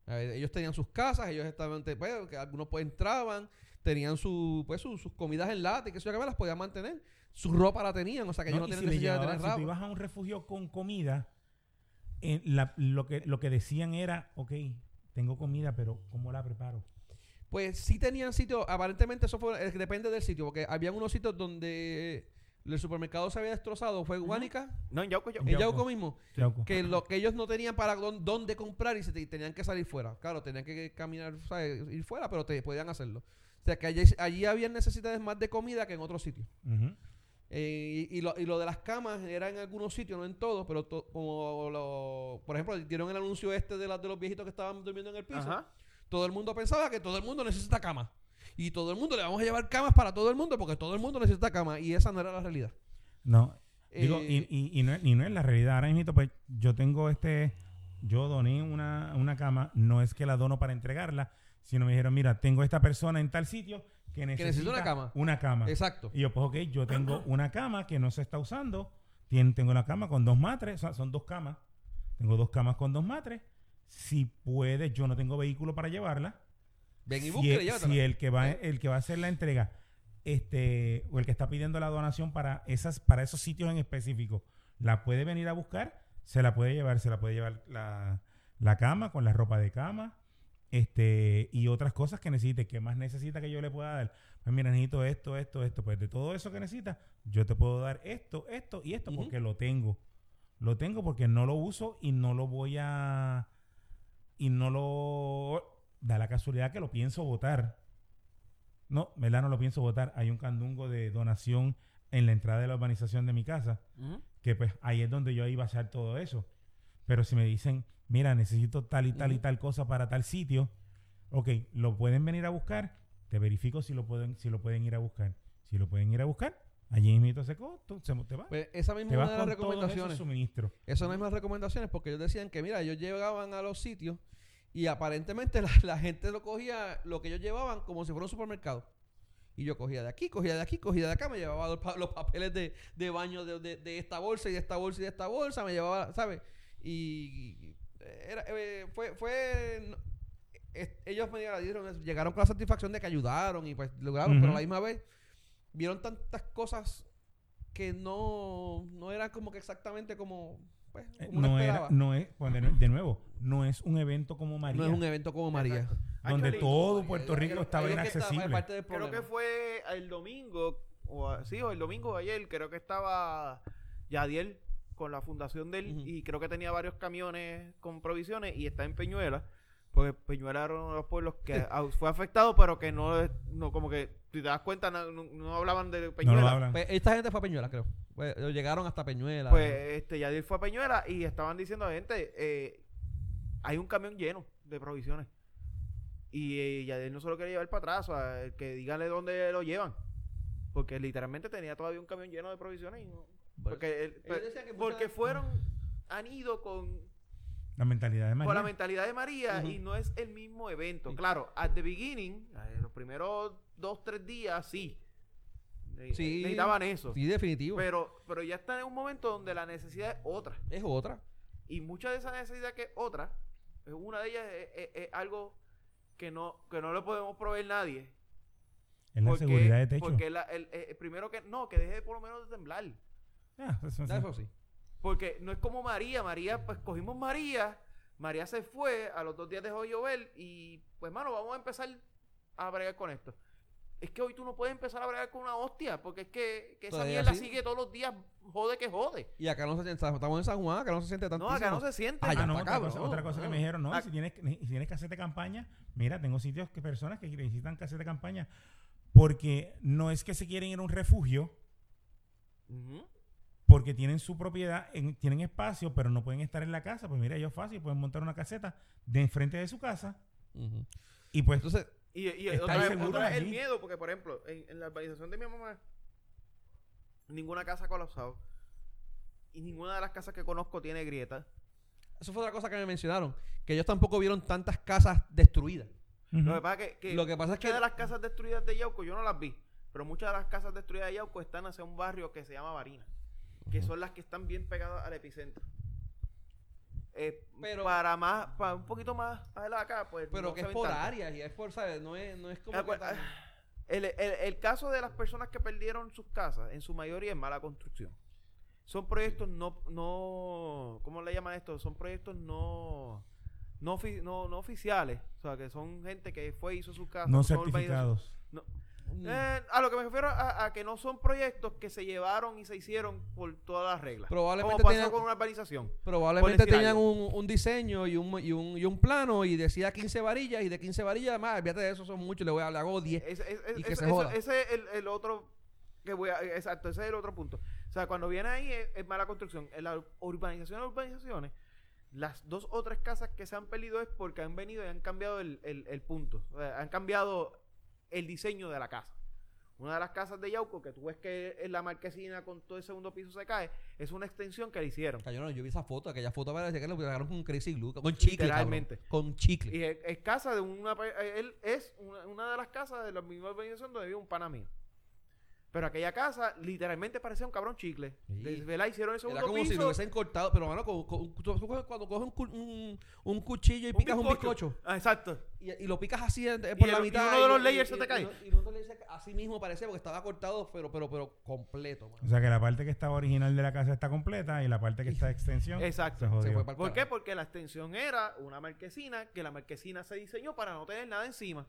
B: Ver, ellos tenían sus casas, ellos estaban, pues, que algunos pues entraban, tenían su, pues, su- sus comidas en lata y que eso que las podían mantener. Su ropa la tenían, o sea que
D: No,
B: ellos no tienen
D: si,
B: necesidad de tener
D: si tú
B: rabo.
D: ibas a un refugio con comida, eh, la- lo, que, lo que decían era, ok, tengo comida, pero ¿cómo la preparo?
B: Pues sí tenían sitios, aparentemente eso fue, depende del sitio, porque había unos sitios donde el supermercado se había destrozado, fue Guánica,
C: No, en Yauco, yo.
B: en Yauco. Mismo,
D: Yauco.
B: que lo que ellos no tenían para dón- dónde comprar y se te- tenían que salir fuera. Claro, tenían que caminar, ¿sabes? ir fuera, pero te podían hacerlo. O sea, que allí, allí había necesidades más de comida que en otros sitios.
D: Ujú.
B: Eh, y, y lo, y lo de las camas era en algunos sitios, no en todos, pero to- como lo, por ejemplo, dieron el anuncio este de, la- de los viejitos que estaban durmiendo en el piso.
C: Ajá.
B: Todo el mundo pensaba que todo el mundo necesita cama. Y todo el mundo le vamos a llevar camas para todo el mundo porque todo el mundo necesita cama. Y esa no era la realidad.
D: No. Digo,
B: Eh,
D: y, y, y no, es- y no es la realidad. Ahora mismo, pues, yo tengo este. Yo doné una, una cama. No es que la dono para entregarla, sino me dijeron, mira, tengo esta persona en tal sitio que necesita,
B: necesita una cama.
D: Una cama.
B: Exacto.
D: Y yo, pues, ok, yo tengo una cama que no se está usando. Tengo la cama con dos matres. O sea, son dos camas. Tengo dos camas con dos matres. Si puedes, yo no tengo vehículo para llevarla.
B: Ven y
D: si, el,
B: llévatela.
D: si el que va el que va a hacer la entrega este o el que está pidiendo la donación para esas para esos sitios en específico la puede venir a buscar se la puede llevar se la puede llevar la, la cama con la ropa de cama este y otras cosas que necesite que más necesita que yo le pueda dar pues mira necesito esto esto esto pues de todo eso que necesita yo te puedo dar esto esto y esto porque lo tengo. Lo tengo porque no lo uso y no lo voy a y no lo da la casualidad que lo pienso votar. No, ¿verdad? No lo pienso votar. Hay un candungo de donación en la entrada de la urbanización de mi casa, que pues ahí es donde yo iba a hacer todo eso. Pero si me dicen, mira, necesito tal y tal y tal cosa para tal sitio, ok, lo pueden venir a buscar, te verifico si lo pueden, si lo pueden ir a buscar. Si lo pueden ir a buscar, allí mismo se, se te va.
B: Pues esa misma
D: te
B: una de las
D: esos
B: recomendaciones.
D: suministros.
B: Esas mismas recomendaciones porque ellos decían que, mira, ellos llegaban a los sitios y aparentemente la, la gente lo cogía, lo que ellos llevaban, como si fuera un supermercado. Y yo cogía de aquí, cogía de aquí, cogía de acá, me llevaba los, pa- los papeles de, de baño de, de- de esta bolsa y de esta bolsa y de esta bolsa, me llevaba, ¿sabes? Y era, eh, fue, fue, no- ellos me dieron, llegaron con la satisfacción de que ayudaron y pues lograron, pero a la misma vez vieron tantas cosas que no, no eran como que exactamente como, pues,
D: Eh,
B: como
D: No, era, no es, pues, de, nue- de nuevo, no es un evento como María,
B: No es un evento como María.
C: Exacto.
D: donde
C: Actually,
D: todo Puerto Rico estaba inaccesible.
B: parte del
C: Creo que fue el domingo, o a- sí, o el domingo o ayer, creo que estaba Yadiel con la fundación de él y creo que tenía varios camiones con provisiones y está en Peñuela, porque Peñuela era uno de los pueblos que fue afectado, pero que no, no como que, si te das cuenta, no, no- no hablaban de
D: no lo
C: Peñuela.
D: hablan.
B: Pues, esta gente fue a Peñuela, creo. Pues, llegaron hasta Peñuela.
C: Pues este Yadiel fue a Peñuela y estaban diciendo, gente, eh, hay un camión lleno de provisiones. Y eh, Yadiel no se lo quería llevar para atrás, o sea, que díganle dónde lo llevan. Porque literalmente tenía todavía un camión lleno de provisiones. Y no- porque él-
B: ellos
C: pues, porque fueron, han ido con,
D: la mentalidad de María.
C: con la mentalidad de María y no es el mismo evento.
B: Sí.
C: Claro, at the beginning, eh, los primeros dos, tres días, sí. Ne-
B: Sí.
C: Necesitaban eso.
B: Sí, definitivo.
C: Pero, pero ya están en un momento donde la necesidad es otra.
B: es otra.
C: Y mucha de esa necesidad que es otra, una de ellas es, es- es algo que no, que no le podemos proveer nadie.
D: es la
C: porque-
D: seguridad de techo.
C: Porque la- el, primero que, no, que deje por lo menos de temblar.
D: Ah. Eso sí.
C: Porque no es como María. María, pues cogimos María. María se fue. A los dos días dejó de llover. Y pues, mano, vamos a empezar a bregar con esto. Es que hoy tú no puedes empezar a bregar con una hostia. Porque es que, que esa mierda
B: sí.
C: sigue todos los días. Jode que jode.
B: Y acá no se siente, estamos en San Juan, acá no se siente tanto.
C: No, acá no se siente.
B: Allá
D: Ah, no, otra, cosa, otra cosa que
B: no.
D: me dijeron, no,
C: Ah.
D: si tienes, si tienes que hacerte campaña, mira, tengo sitios que personas que necesitan que hacerte campaña porque no es que se quieren ir a un refugio,
C: Ujú.
D: Porque tienen su propiedad, en- tienen espacio, pero no pueden estar en la casa. Pues mira, ellos fácil, pueden montar una caseta de enfrente de su casa y pues
B: Entonces,
C: Y, otra, vez,
D: seguro
C: otra vez el miedo, porque por ejemplo, en, en la urbanización de mi mamá, ninguna casa ha colapsado. Y ninguna de las casas que conozco tiene grietas.
B: eso fue otra cosa que me mencionaron. Que ellos tampoco vieron tantas casas destruidas.
C: Lo que pasa es que, que
B: Lo que pasa es que-
C: de las casas destruidas de Yauco, yo no las vi, pero muchas de las casas destruidas de Yauco están hacia un barrio que se llama Varina, que son las que están bien pegadas al epicentro. Eh,
B: Pero-
C: para más, para un poquito más adelante acá, pues.
B: Pero
C: no
B: que es por
C: tantas.
B: áreas y es por, ¿sabes? No es, no es como.
C: Ah,
B: que
C: pues,
B: tan-
C: El, el- el caso de las personas que perdieron sus casas, en su mayoría es mala construcción. Son proyectos no, no, ¿cómo le llaman esto? Son proyectos no, no, no, no oficiales. O sea, que son gente que fue, hizo sus casas.
D: no certificados.
C: No. Eh, a lo que me refiero a, a que no son proyectos que se llevaron y se hicieron por todas las reglas.
B: Probablemente
C: Como pasó
B: tenían-
C: con una urbanización.
B: Probablemente tenían un, un diseño y un, y, un, y un plano y decía 15 varillas y de 15 varillas más, olvídate de eso, son muchos, le voy a le hago 10.
C: Ese, ese-
B: Y que
C: ese-
B: se joda.
C: ese- ese es el, el otro que voy a, exacto, ese es el otro punto. O sea, cuando viene ahí es, es mala construcción. En la urbanización de urbanizaciones, las dos o tres casas que se han perdido es porque han venido y han cambiado el, el- el punto. O sea, han cambiado el diseño de la casa. Una de las casas de Yauco, que tú ves que en la marquesina con todo el segundo piso se cae, es una extensión que le hicieron.
B: No, yo vi esa foto, aquella foto parece que lo pegaron con crazy glue, con chicle,
C: Literalmente.
B: cabrón, con chicle.
C: Y es, es casa de una... pe- Él es una, una de las casas de la misma urbanización donde vive un pana mío. Pero aquella casa literalmente parecía un cabrón chicle.
B: Sí.
C: De- ¿verdad? Hicieron segundo
B: Era como
C: piso.
B: si lo hubiesen cortado, pero mano, tú coges- cuando coges un, cu- un, un cuchillo y
C: un
B: picas un bizcocho
C: Ah, exacto.
B: y, y lo picas así por
C: Y
B: la
C: el- y
B: mitad.
C: uno de los
B: y-
C: layers
B: y-
C: se te
B: y-
C: cae.
B: Y, uno- y uno de los layers así mismo parecía porque estaba cortado, pero, pero, pero completo. mano.
D: O sea que la parte que estaba original de la casa está completa y la parte que está de extensión
C: Exacto.
D: se jodió.
B: Se fue para el
C: ¿Por qué? Porque la extensión era una marquesina, que la marquesina se diseñó para no tener nada encima.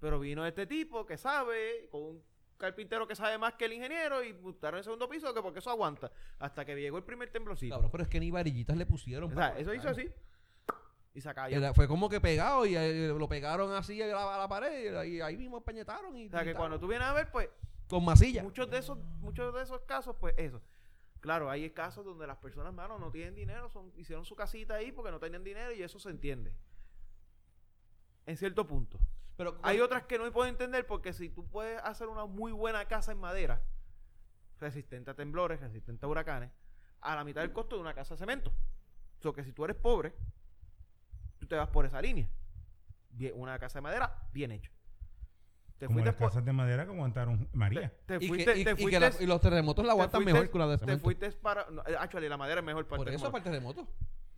C: Pero vino este tipo que sabe, con un carpintero que sabe más que el ingeniero, y montaron el segundo piso, que porque eso aguanta. Hasta que llegó el primer temblorcito.
B: Cabrón, pero es que ni varillitas le pusieron.
C: o sea,
B: para
C: eso hizo así. Y se cayó.
B: Era- fue como que pegado y eh, lo pegaron así a la, a la pared y ahí mismo peñetaron y
C: O sea, que cuando tú vienes a ver, pues,
B: con masilla.
C: muchos de esos muchos de esos casos pues eso claro hay casos donde las personas mano no tienen dinero son hicieron su casita ahí porque no tenían dinero y eso se entiende en cierto punto
B: Pero
C: hay otras que no puedo entender porque si tú puedes hacer una muy buena casa en madera resistente a temblores resistente a huracanes a la mitad del costo de una casa de cemento o sea, que si tú eres pobre tú te vas por esa línea Bien- una casa de madera bien hecha te
D: Como
C: fuiste
D: las casas de madera que aguantaron María.
C: te
B: y,
C: fuiste,
B: que, y-
C: te
B: y que
C: fuiste-
B: la- y los terremotos la aguantan
C: te
B: mejor que la de
C: Te
B: cemento.
C: fuiste para. No, eh, actually, la madera es mejor para
B: Por
C: el
B: eso para el terremoto.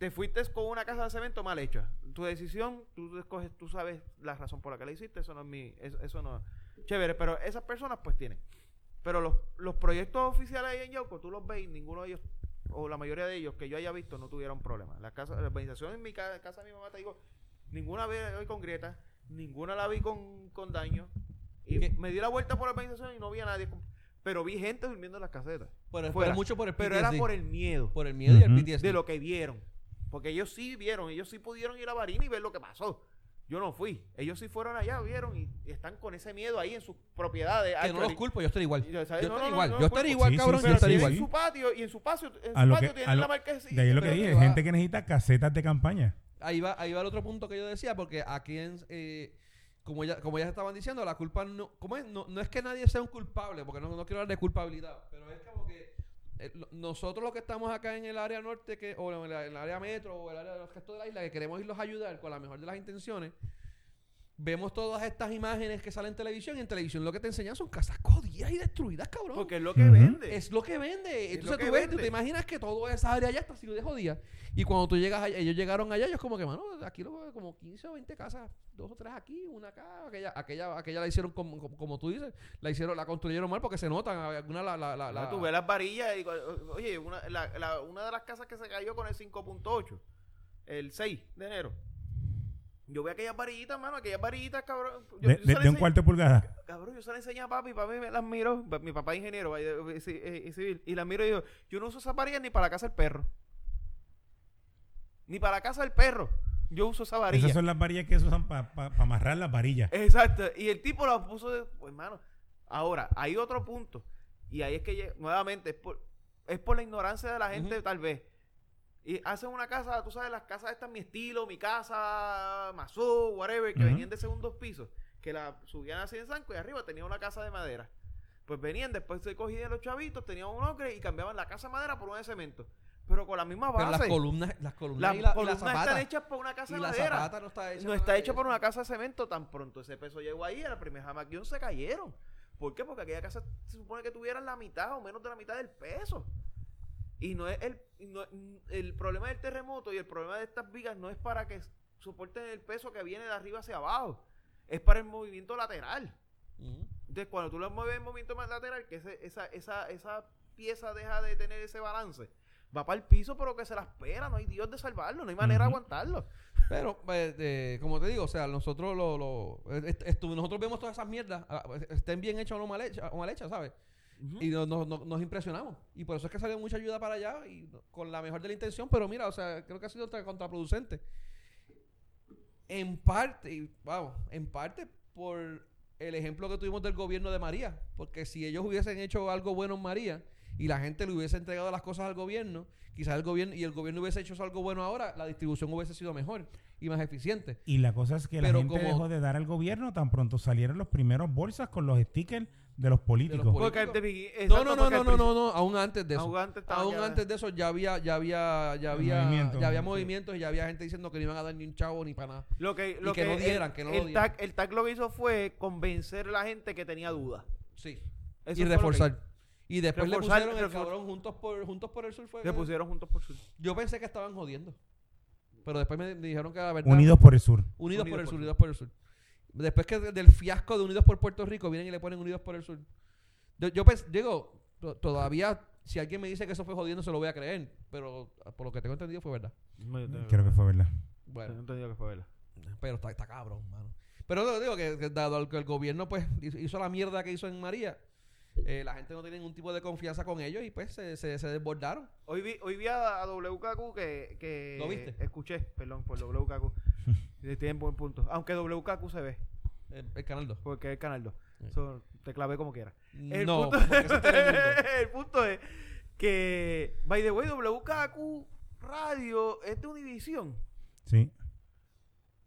C: Te fuiste con una casa de cemento mal hecha. Tu decisión, tú escoges, tú sabes la razón por la que la hiciste. Eso no es mi. Eso, eso no. Chévere, pero esas personas pues tienen. Pero los, los proyectos oficiales ahí en Yauco, tú los ves y ninguno de ellos, o la mayoría de ellos que yo haya visto, no tuvieron problemas. La casa, la urbanización en mi ca- casa de mi mamá, te digo, ninguna vez vi con grietas, ninguna la vi con, con daño. Y
B: ¿Qué?
C: me di la vuelta por la urbanización y no vi a nadie. con- pero vi gente durmiendo en las casetas.
B: Pero,
C: Fuera.
B: pero mucho por el
C: Pero era por el miedo
B: Por el miedo y el. PTSD.
C: de lo que vieron. Porque ellos sí vieron, ellos sí pudieron ir a Barín y ver lo que pasó. Yo no fui. Ellos sí fueron allá, vieron y, y están con ese miedo ahí en sus propiedades.
B: Que no los culpo, yo estoy igual. Yo
C: o sea,
B: estoy
C: no, no, no,
B: igual. Yo estoy igual,
D: Sí,
B: cabrón.
D: sí,
B: yo estoy igual.
D: sí.
C: su patio y en su patio, en
D: A
C: su
D: lo
C: patio
D: que-
C: tienen
D: a lo-
C: la marquesina.
D: De ahí lo que dije, gente que necesita casetas de campaña.
B: Ahí va, ahí va el otro punto que yo decía, porque aquí en, eh, como ya, como ya estaban diciendo, la culpa no, ¿cómo es? No, no es que nadie sea un culpable, porque no, no quiero hablar de culpabilidad, pero es que nosotros los que estamos acá en el área norte, que, o en, el área metro, o el área de los gestos de la isla, que queremos irlos a ayudar con la mejor de las intenciones, vemos todas estas imágenes que salen en televisión, y en televisión lo que te enseñan son casas jodidas y destruidas, cabrón.
C: Porque es lo que vende.
B: Es lo que vende.
C: Es
B: Entonces
C: que
B: tú ves, tú
C: vende.
B: te imaginas que toda esa área ya está así de jodida. Y cuando tú llegas allá, ellos llegaron allá, ellos como que, mano, aquí lo veo como 15 o 20 casas, dos o tres aquí, una acá, aquella, aquella, aquella la hicieron como, como, como tú dices, la hicieron, la construyeron mal porque se notan, alguna la, la, la, la-
C: Tú ves las varillas y, oye, una, la- la- una de las casas que se cayó con el 5.8, el 6 de enero. Yo vi aquellas varillitas, mano, aquellas varillitas, cabrón. Yo-
D: De,
C: yo se
D: de-
C: las
D: de un cuarto de pulgada.
C: Cabrón, yo se la enseñé a papi, papi me las miró. Pa- Mi papá es ingeniero eh, ci- eh, civil. Y las miro y digo, yo no uso esas varillas ni para la casa del perro. Ni para la casa del perro. Yo uso esa varilla.
D: Esas son las varillas que se usan para amarrar las varillas.
C: Exacto. Y el tipo la puso de. Pues, hermano. Ahora, hay otro punto. Y ahí es que, nuevamente, es por, es por la ignorancia de la gente, tal vez. Y hacen una casa, tú sabes, las casas estas, mi estilo, mi casa, Mazú, whatever, que venían de segundos pisos, que la subían así en Sanco y arriba tenía una casa de madera. Pues venían, después se cogían los chavitos, tenían un ocre y cambiaban la casa de madera por una de cemento. Pero con la misma
B: Pero
C: base.
B: las columnas, las columnas
C: Las
B: y, la, y la
C: están hechas por una casa de madera.
B: no está hecha
C: No está por una casa de cemento. Tan pronto ese peso llegó ahí, a la primera jamaquión se cayeron. ¿Por qué? Porque aquella casa se supone que tuviera la mitad o menos de la mitad del peso. Y no es el, no- el problema del terremoto y el problema de estas vigas no es para que soporten el peso que viene de arriba hacia abajo. Es para el movimiento lateral. Entonces, cuando tú lo mueves en movimiento más lateral, que ese- esa, esa, esa pieza deja de tener ese balance, va para el piso, pero que se la espera, no hay Dios de salvarlo, no hay manera de aguantarlo.
B: Pero, eh, eh, como te digo, o sea, nosotros lo, lo est- nosotros vemos todas esas mierdas, ah, estén bien hechas o no mal hechas, o mal hechas, ¿sabes? Y nos, nos- impresionamos. Y por eso es que salió mucha ayuda para allá y no- con la mejor de la intención, pero mira, o sea, creo que ha sido tra- contraproducente. En parte, y, vamos, en parte por el ejemplo que tuvimos del gobierno de María. Porque si ellos hubiesen hecho algo bueno en María y la gente le hubiese entregado las cosas al gobierno, quizás el gobierno y el gobierno hubiese hecho algo bueno ahora, la distribución hubiese sido mejor y más eficiente.
D: Y la cosa es que la gente
B: como-
D: dejó de dar al gobierno tan pronto salieron los primeros bolsas con los stickers de los políticos.
B: políticos.
C: Porque al de Biggie-
B: No,
C: exacto,
B: no, no,
C: porque
B: no, no, no, no, aún antes de eso.
C: Aún antes
B: Aún
C: ya-
B: antes de eso ya había, ya había, ya había,
D: Movimiento.
B: ya había
D: Sí.
B: movimientos y ya había gente diciendo que no iban a dar ni un chavo ni para nada.
C: Lo que,
B: Y
C: lo
B: que no
C: el-
B: dieran, que no lo
C: el,
B: dieran.
C: tag, el tag lo que hizo fue convencer a la gente que tenía dudas.
B: Sí.
C: Eso
B: y reforzar. Y después
C: Reforzar,
B: le pusieron el cabrón juntos por, juntos por el sur. Fue
C: Le pusieron juntos por sur.
B: Yo pensé que estaban jodiendo. Pero después me dijeron que la verdad.
D: Unidos por el sur.
B: Unidos,
C: Unidos
B: por el sur,
C: el
B: Unidos por el sur. Después que de- del fiasco de Unidos por Puerto Rico vienen y le ponen Unidos por el sur. Yo, digo, to- todavía, si alguien me dice que eso fue jodiendo, se lo voy a creer. Pero por lo que tengo entendido fue verdad.
D: Creo que fue verdad.
C: Tengo
B: Bueno,
C: entendido que fue verdad.
B: pero está, está cabrón, mano. Pero digo que, que dado al que el gobierno pues hizo- hizo la mierda que hizo en María, eh, la gente no tiene ningún tipo de confianza con ellos y pues se, se, se desbordaron.
C: Hoy vi, hoy vi a, a WKQ que, que...
B: ¿Lo viste?
C: Escuché, perdón, por WKQ. Tienen buen punto. Aunque WKQ se ve,
B: El, el canal 2.
C: porque es el canal 2.
B: Sí.
C: So, te clavé como quiera. El
B: No,
C: punto, el punto es que, by the way, WKQ Radio es de Univision.
D: Sí.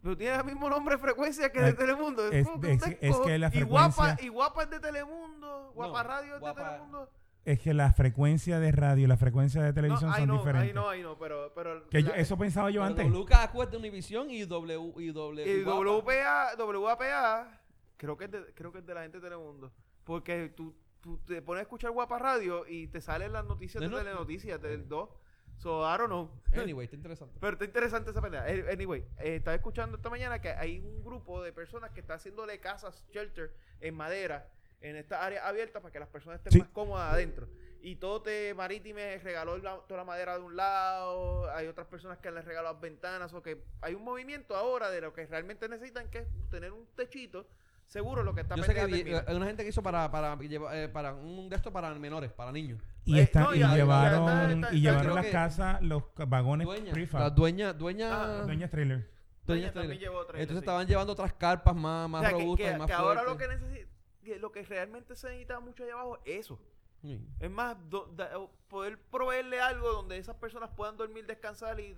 C: Pero tiene el mismo nombre de frecuencia que de Telemundo.
D: es- es- es que la
C: y guapa,
D: frecuencia-
C: y guapa es de Telemundo. Guapa
B: No,
C: Radio es
B: Guapa-
C: de Telemundo.
D: Es que la frecuencia de radio y la frecuencia de televisión
C: no,
D: son
C: no,
D: diferentes.
C: Ahí no, ahí no, pero... pero
D: Que yo- eso pensaba yo
B: Pero
D: antes.
B: WKQ es de Univision y W y W
C: Y
B: Guapa.
C: WPA, WAPA, creo que, es de, creo que es de la gente de Telemundo. Porque tú, tú te pones a escuchar Guapa Radio y te salen las noticias
B: De
C: de,
B: no-
C: Telenoticias del 2. So, I don't know.
B: Anyway, está interesante.
C: Pero está interesante esa pendeja. Eh, Anyway, eh, estaba escuchando esta mañana que hay un grupo de personas que está haciéndole casas, shelter, en madera, en esta área abierta para que las personas estén
D: Sí.
C: más cómodas adentro. Y todo te marítime regaló la- toda la madera de un lado, hay otras personas que les regaló las ventanas, o que hay un movimiento ahora de lo que realmente necesitan, que es tener un techito seguro lo que está
B: Yo sé que
C: termina.
B: hay una gente que hizo para, para, eh, para un de estos para menores, para niños.
D: Y,
C: Eh,
D: está-
C: no,
D: y llevaron,
C: está-
D: y llevaron las
B: que-
D: casas, los vagones
B: Dueña,
D: prefab.
B: la dueña, dueña,
C: Ah,
D: Dueñas trailer.
B: dueña
C: Dueña
B: trailer.
C: trailer,
B: Entonces
C: sí.
B: estaban llevando otras carpas más, más
C: O sea, que-
B: robustas
C: que,
B: y más
C: que ahora lo que necesi- que lo que realmente se necesita mucho allá abajo es eso.
B: Sí.
C: Es más, do- da- o poder proveerle algo donde esas personas puedan dormir, descansar y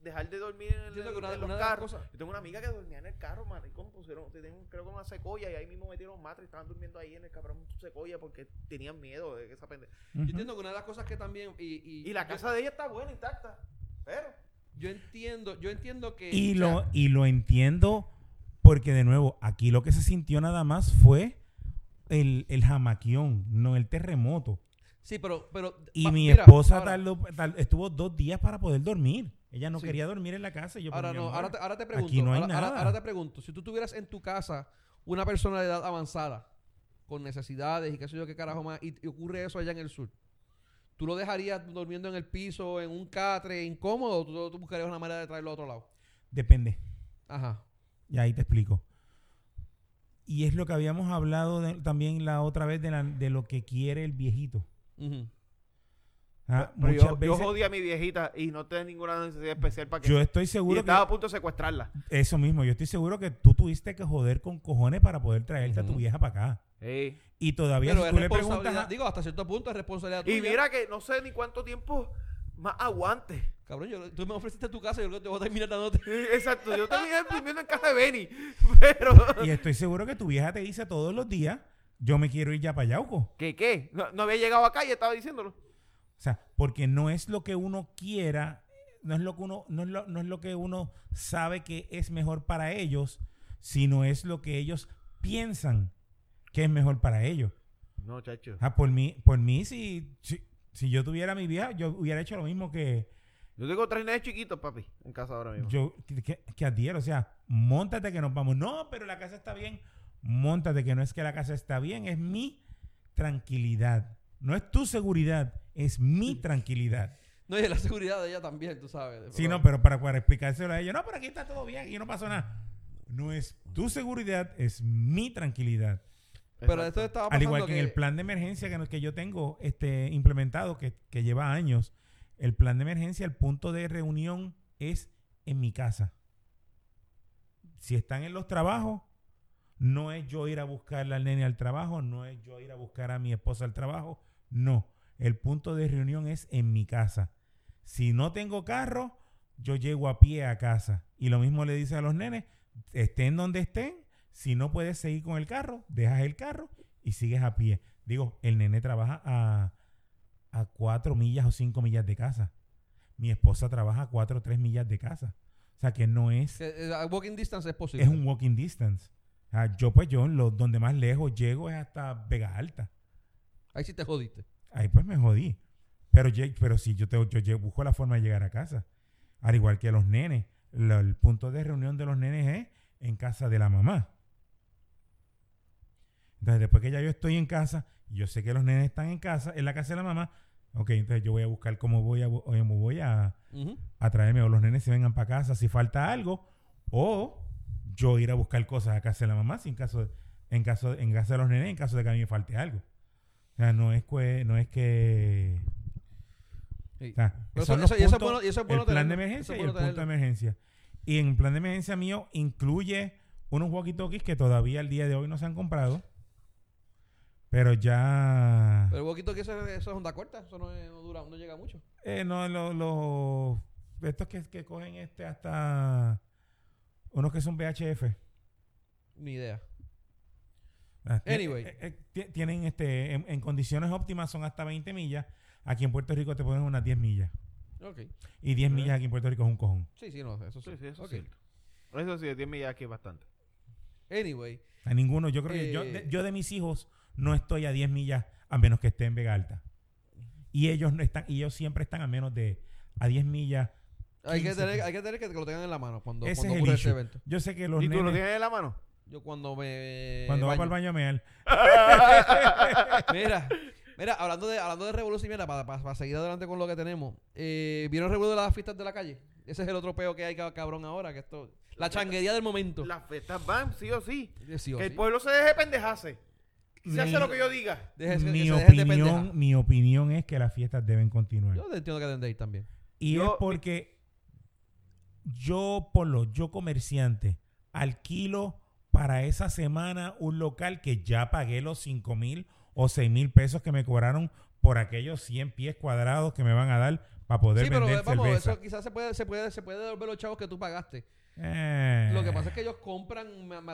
C: dejar de dormir en, el, en
B: una-
C: los carros.
B: cosas-
C: Yo tengo una amiga que dormía en el carro, maricón, pusieron, tenían, creo que una secoya y ahí mismo metieron matra y estaban durmiendo ahí en el cabrón secoya porque tenían miedo de esa pendeja.
B: Yo entiendo que una de las cosas que también y, y,
C: Y la
B: yo-
C: casa de ella está buena, intacta, pero...
B: yo entiendo, yo entiendo que
D: Y lo, y lo entiendo porque, de nuevo, aquí lo que se sintió nada más fue el, el jamaquión, no el terremoto.
B: sí, pero pero
D: Y
B: va-
D: mi
B: mira,
D: esposa
B: ahora-
D: tardó- estuvo dos días para poder dormir. Ella no
B: Sí.
D: quería dormir en la casa. y Yo,
B: Ahora no,
D: amor,
B: ahora te, ahora te pregunto,
D: Aquí no hay
B: ahora, ahora-
D: nada.
B: ahora te pregunto, si tú tuvieras en tu casa una persona de edad avanzada con necesidades y qué sé yo qué carajo más y, y ocurre eso allá en el sur, ¿tú lo dejarías durmiendo en el piso en un catre incómodo o tú, tú buscarías una manera de traerlo a otro lado?
D: Depende.
B: Ajá.
D: Y ahí te explico. Y es lo que habíamos hablado de- también la otra vez de, la- de lo que quiere el viejito. Ah,
C: pero
D: muchas
C: yo,
D: veces
C: yo jodí a mi viejita y no tengo ninguna necesidad especial para que...
D: yo estoy
C: y
D: seguro que
C: estaba a punto de secuestrarla.
D: eso mismo, yo estoy seguro que tú tuviste que joder con cojones para poder traerte a tu vieja para acá. Y todavía
B: Pero
D: si
B: es
D: tú le preguntas
B: digo, hasta cierto punto es responsabilidad tuya.
C: Y mira que no sé ni cuánto tiempo más aguante.
B: Cabrón, yo- tú me ofreciste tu casa y yo creo que te voy a terminar dándote.
C: Sí, Exacto, yo terminé durmiendo en casa de Benny, pero...
D: y estoy seguro que tu vieja te dice todos los días, yo me quiero ir ya para Yauco.
C: ¿Qué qué? No, no había llegado acá y estaba diciéndolo.
D: O sea, porque no es lo que uno quiera, no es lo que uno, no es lo, no es lo que uno sabe que es mejor para ellos, sino es lo que ellos piensan que es mejor para ellos.
C: No, chacho.
D: Ah, por mí, por mí si, si, si yo tuviera mi vieja, yo hubiera hecho lo mismo que
C: Yo tengo tres nenes chiquitos, papi, en casa ahora mismo.
D: yo que, que, Adiel, o sea, montate que nos vamos. No, pero la casa está bien. Montate que no es que la casa está bien, es mi tranquilidad. No es tu seguridad, es mi tranquilidad.
B: No, y la seguridad de ella también, tú sabes.
D: Sí, no, pero para, para explicárselo a ellos, no, pero aquí está todo bien, aquí no pasó nada. No es tu seguridad, es mi tranquilidad.
B: Pero
C: Exacto.
B: esto estaba
D: Al igual que, en el plan de emergencia que, que yo tengo este, implementado, que, que lleva años, el plan de emergencia, el punto de reunión es en mi casa. Si están en los trabajos, no es yo ir a buscar al nene al trabajo, no es yo ir a buscar a mi esposa al trabajo, no. El punto de reunión es en mi casa. Si no tengo carro, yo llego a pie a casa. Y lo mismo le dice a los nenes, estén donde estén, si no puedes seguir con el carro, dejas el carro y sigues a pie. Digo, el nene trabaja a, a cuatro millas o cinco millas de casa. Mi esposa trabaja a cuatro o tres millas de casa. O sea que no es,
B: eh, a walking distance es posible.
D: es un walking distance. O sea, yo pues yo lo, donde más lejos llego es hasta Vega Alta.
B: Ahí sí te jodiste.
D: Ahí pues me jodí. Pero, pero si yo, te, yo busco la forma de llegar a casa. Al igual que los nenes. Lo- el punto de reunión de los nenes es en casa de la mamá. Entonces, después que ya yo estoy en casa, yo sé que los nenes están en casa, en la casa de la mamá, ok, entonces yo voy a buscar cómo voy a, cómo voy a, a traerme o los nenes se vengan para casa si falta algo, o yo ir a buscar cosas a casa de la mamá si en caso, en caso, en casa de los nenes, en caso de que a mí me falte algo. O sea, no es que, no es que o sea, son
B: eso-
D: los
B: eso- y eso es
D: puntos,
B: bueno- y eso es bueno
D: el plan de emergencia y el punto de emergencia. Y en el plan de emergencia mío incluye unos walkie-talkies que todavía al día de hoy no se han comprado. Pero ya...
B: Pero el poquito que eso, eso es onda corta, eso no, es- no dura, no llega mucho.
D: Eh, no, los... Lo, estos que, que cogen este hasta... Unos que son VHF.
B: Ni idea.
D: Ah,
B: Anyway.
D: eh, eh, ti- tienen este... En, en condiciones óptimas son hasta 20 millas. Aquí en Puerto Rico te ponen unas 10 millas.
B: Ok.
D: Y 10 millas aquí en Puerto Rico es un cojón.
B: Sí, sí, no, eso sí.
C: Sí, sí, eso
B: Ok.
C: es cierto. Eso sí, 10 millas aquí es bastante.
B: Anyway,
D: A ninguno. Yo creo que yo
B: Eh.
D: de, yo de mis hijos no estoy a 10 millas a menos que esté en Vega Alta. Y ellos no están, y ellos siempre están a menos de a 10 millas.
B: hay que,
D: 15.
B: tener, hay que tener que lo tengan en la mano cuando,
D: Ese
B: cuando
D: es el
B: ocurre ese evento.
D: Yo sé que los
C: ¿Y tú lo tienes en la mano?
B: Yo cuando me.
D: cuando va para el baño a mear,
B: Mira, mira, hablando de, hablando de revolución, mira, para, para, para seguir adelante con lo que tenemos. Eh, ¿Vieron el revuelo de las fiestas de la calle? Ese es el otro peo que hay, cab- cabrón, ahora. que esto La changuería del momento.
C: Las fiestas van, sí o sí.
B: Sí o
C: que el pueblo se deje pendejarse. Se
D: Mi-
C: hace lo que yo diga.
B: Deje- que
D: mi
B: de
D: opinión, mi opinión es que las fiestas deben continuar.
B: Yo entiendo que deben de ir también.
D: Y
C: Yo-
D: es porque yo, por lo yo comerciante, alquilo para esa semana un local que ya pagué los 5 mil o 6 mil pesos que me cobraron por aquellos 100 pies cuadrados que me van a dar para poder
B: Sí, pero
D: vender
B: eh, vamos,
D: cerveza.
B: eso quizás se puede, se puede, se puede devolver los chavos que tú pagaste.
D: Eh,
B: Lo que pasa es que ellos compran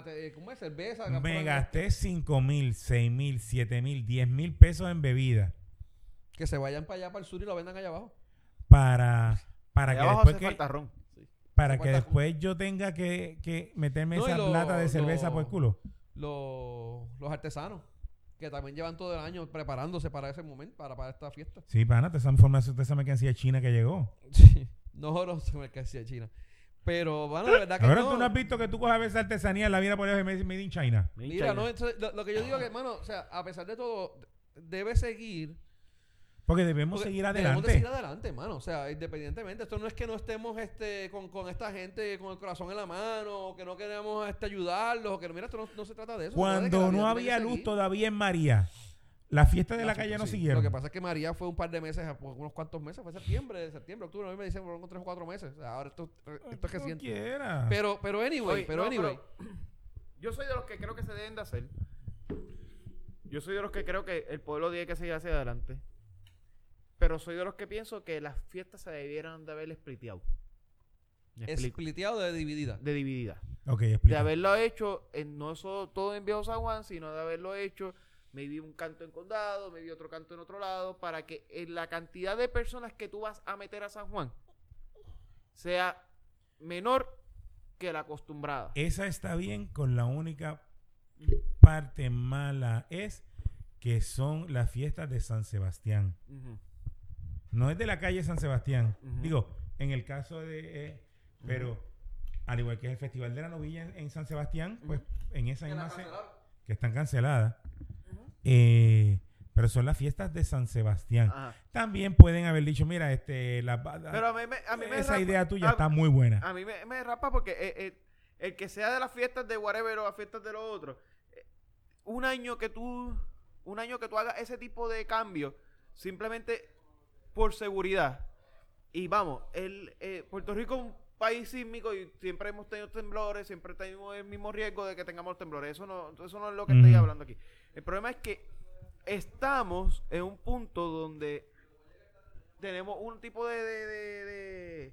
B: eh, ¿cómo es? Cerveza.
D: me gasté 5 mil, 6 mil, 7 mil, 10 mil pesos en bebida
B: Que se vayan para allá, para el sur y lo vendan allá abajo.
D: para, para
C: Allá
D: que
C: abajo
D: después que,
C: falta ron.
D: para que
B: falta-
D: después yo tenga que, que meterme
B: No,
D: esa
B: lo-
D: lata de cerveza
B: lo-
D: por el culo.
B: Los, los artesanos, que también llevan todo el año preparándose para ese momento, para, para esta fiesta.
D: Sí, pana, toda esa información, toda esa mercancía china que llegó.
B: Sí. No, no se me de China. Pero, bueno, la verdad que
D: Ahora
B: no.
D: tú no has visto que tú cojas a veces artesanía en la vida por eso made made in China.
B: Mira, no, entonces, lo, lo que yo digo que, hermano, o sea, a pesar de todo, debe seguir.
D: Porque debemos
B: porque
D: seguir
B: Debemos de
D: adelante.
B: seguir adelante, hermano. O sea, independientemente. Esto no es que no estemos este, con, con esta gente con el corazón en la mano, o que no queremos este, ayudarlos, o que mira, esto no, no se trata de eso.
D: Cuando no había luz
B: seguir.
D: todavía en María, las fiestas de la,
B: La
D: calle no
B: sí.
D: siguieron.
B: Lo que pasa es que María fue un par de meses, unos cuantos meses, fue septiembre, septiembre, octubre, noviembre, diciembre, fueron tres o cuatro meses. Ahora esto, esto es reciente.
D: quiera.
B: Pero, pero anyway,
C: Oye,
B: pero
C: no,
B: anyway.
C: Yo soy de los que creo que se deben de hacer. Yo soy de los que creo que el pueblo tiene que seguir hacia adelante. Pero soy de los que pienso que las fiestas se debieran de haber spliteado.
B: Spliteado de dividida.
C: De dividida.
D: ok,
C: De
D: explica.
C: haberlo hecho, en, no solo todo en Viejo San Juan, sino de haberlo hecho, me vi un canto en condado, me vi otro canto en otro lado, para que en la cantidad de personas que tú vas a meter a San Juan sea menor que la acostumbrada.
D: Esa está bien con la única parte mala es que son las fiestas de San Sebastián. No es de la calle San Sebastián. Digo, en el caso de... eh, pero al igual que el Festival de la Novilla en, en San Sebastián, pues en esa misma... que están canceladas. Eh, pero son las fiestas de San Sebastián.
C: Ajá.
D: También pueden haber dicho, mira, este, la,
C: Pero a mí me, a mí me
D: esa
C: rapa-
D: idea tuya
C: a-
D: está muy buena.
C: A mí me, me rapa porque eh, eh, el que sea de las fiestas de whatever o las fiestas de lo otro, eh, un año que tú, un año que tú hagas ese tipo de cambio, simplemente por seguridad. Y vamos, el, eh, Puerto Rico es un país sísmico y siempre hemos tenido temblores, siempre tenemos el mismo riesgo de que tengamos temblores. Eso no, eso no es lo que estoy hablando aquí. El problema es que estamos en un punto donde tenemos un tipo de, de, de- de-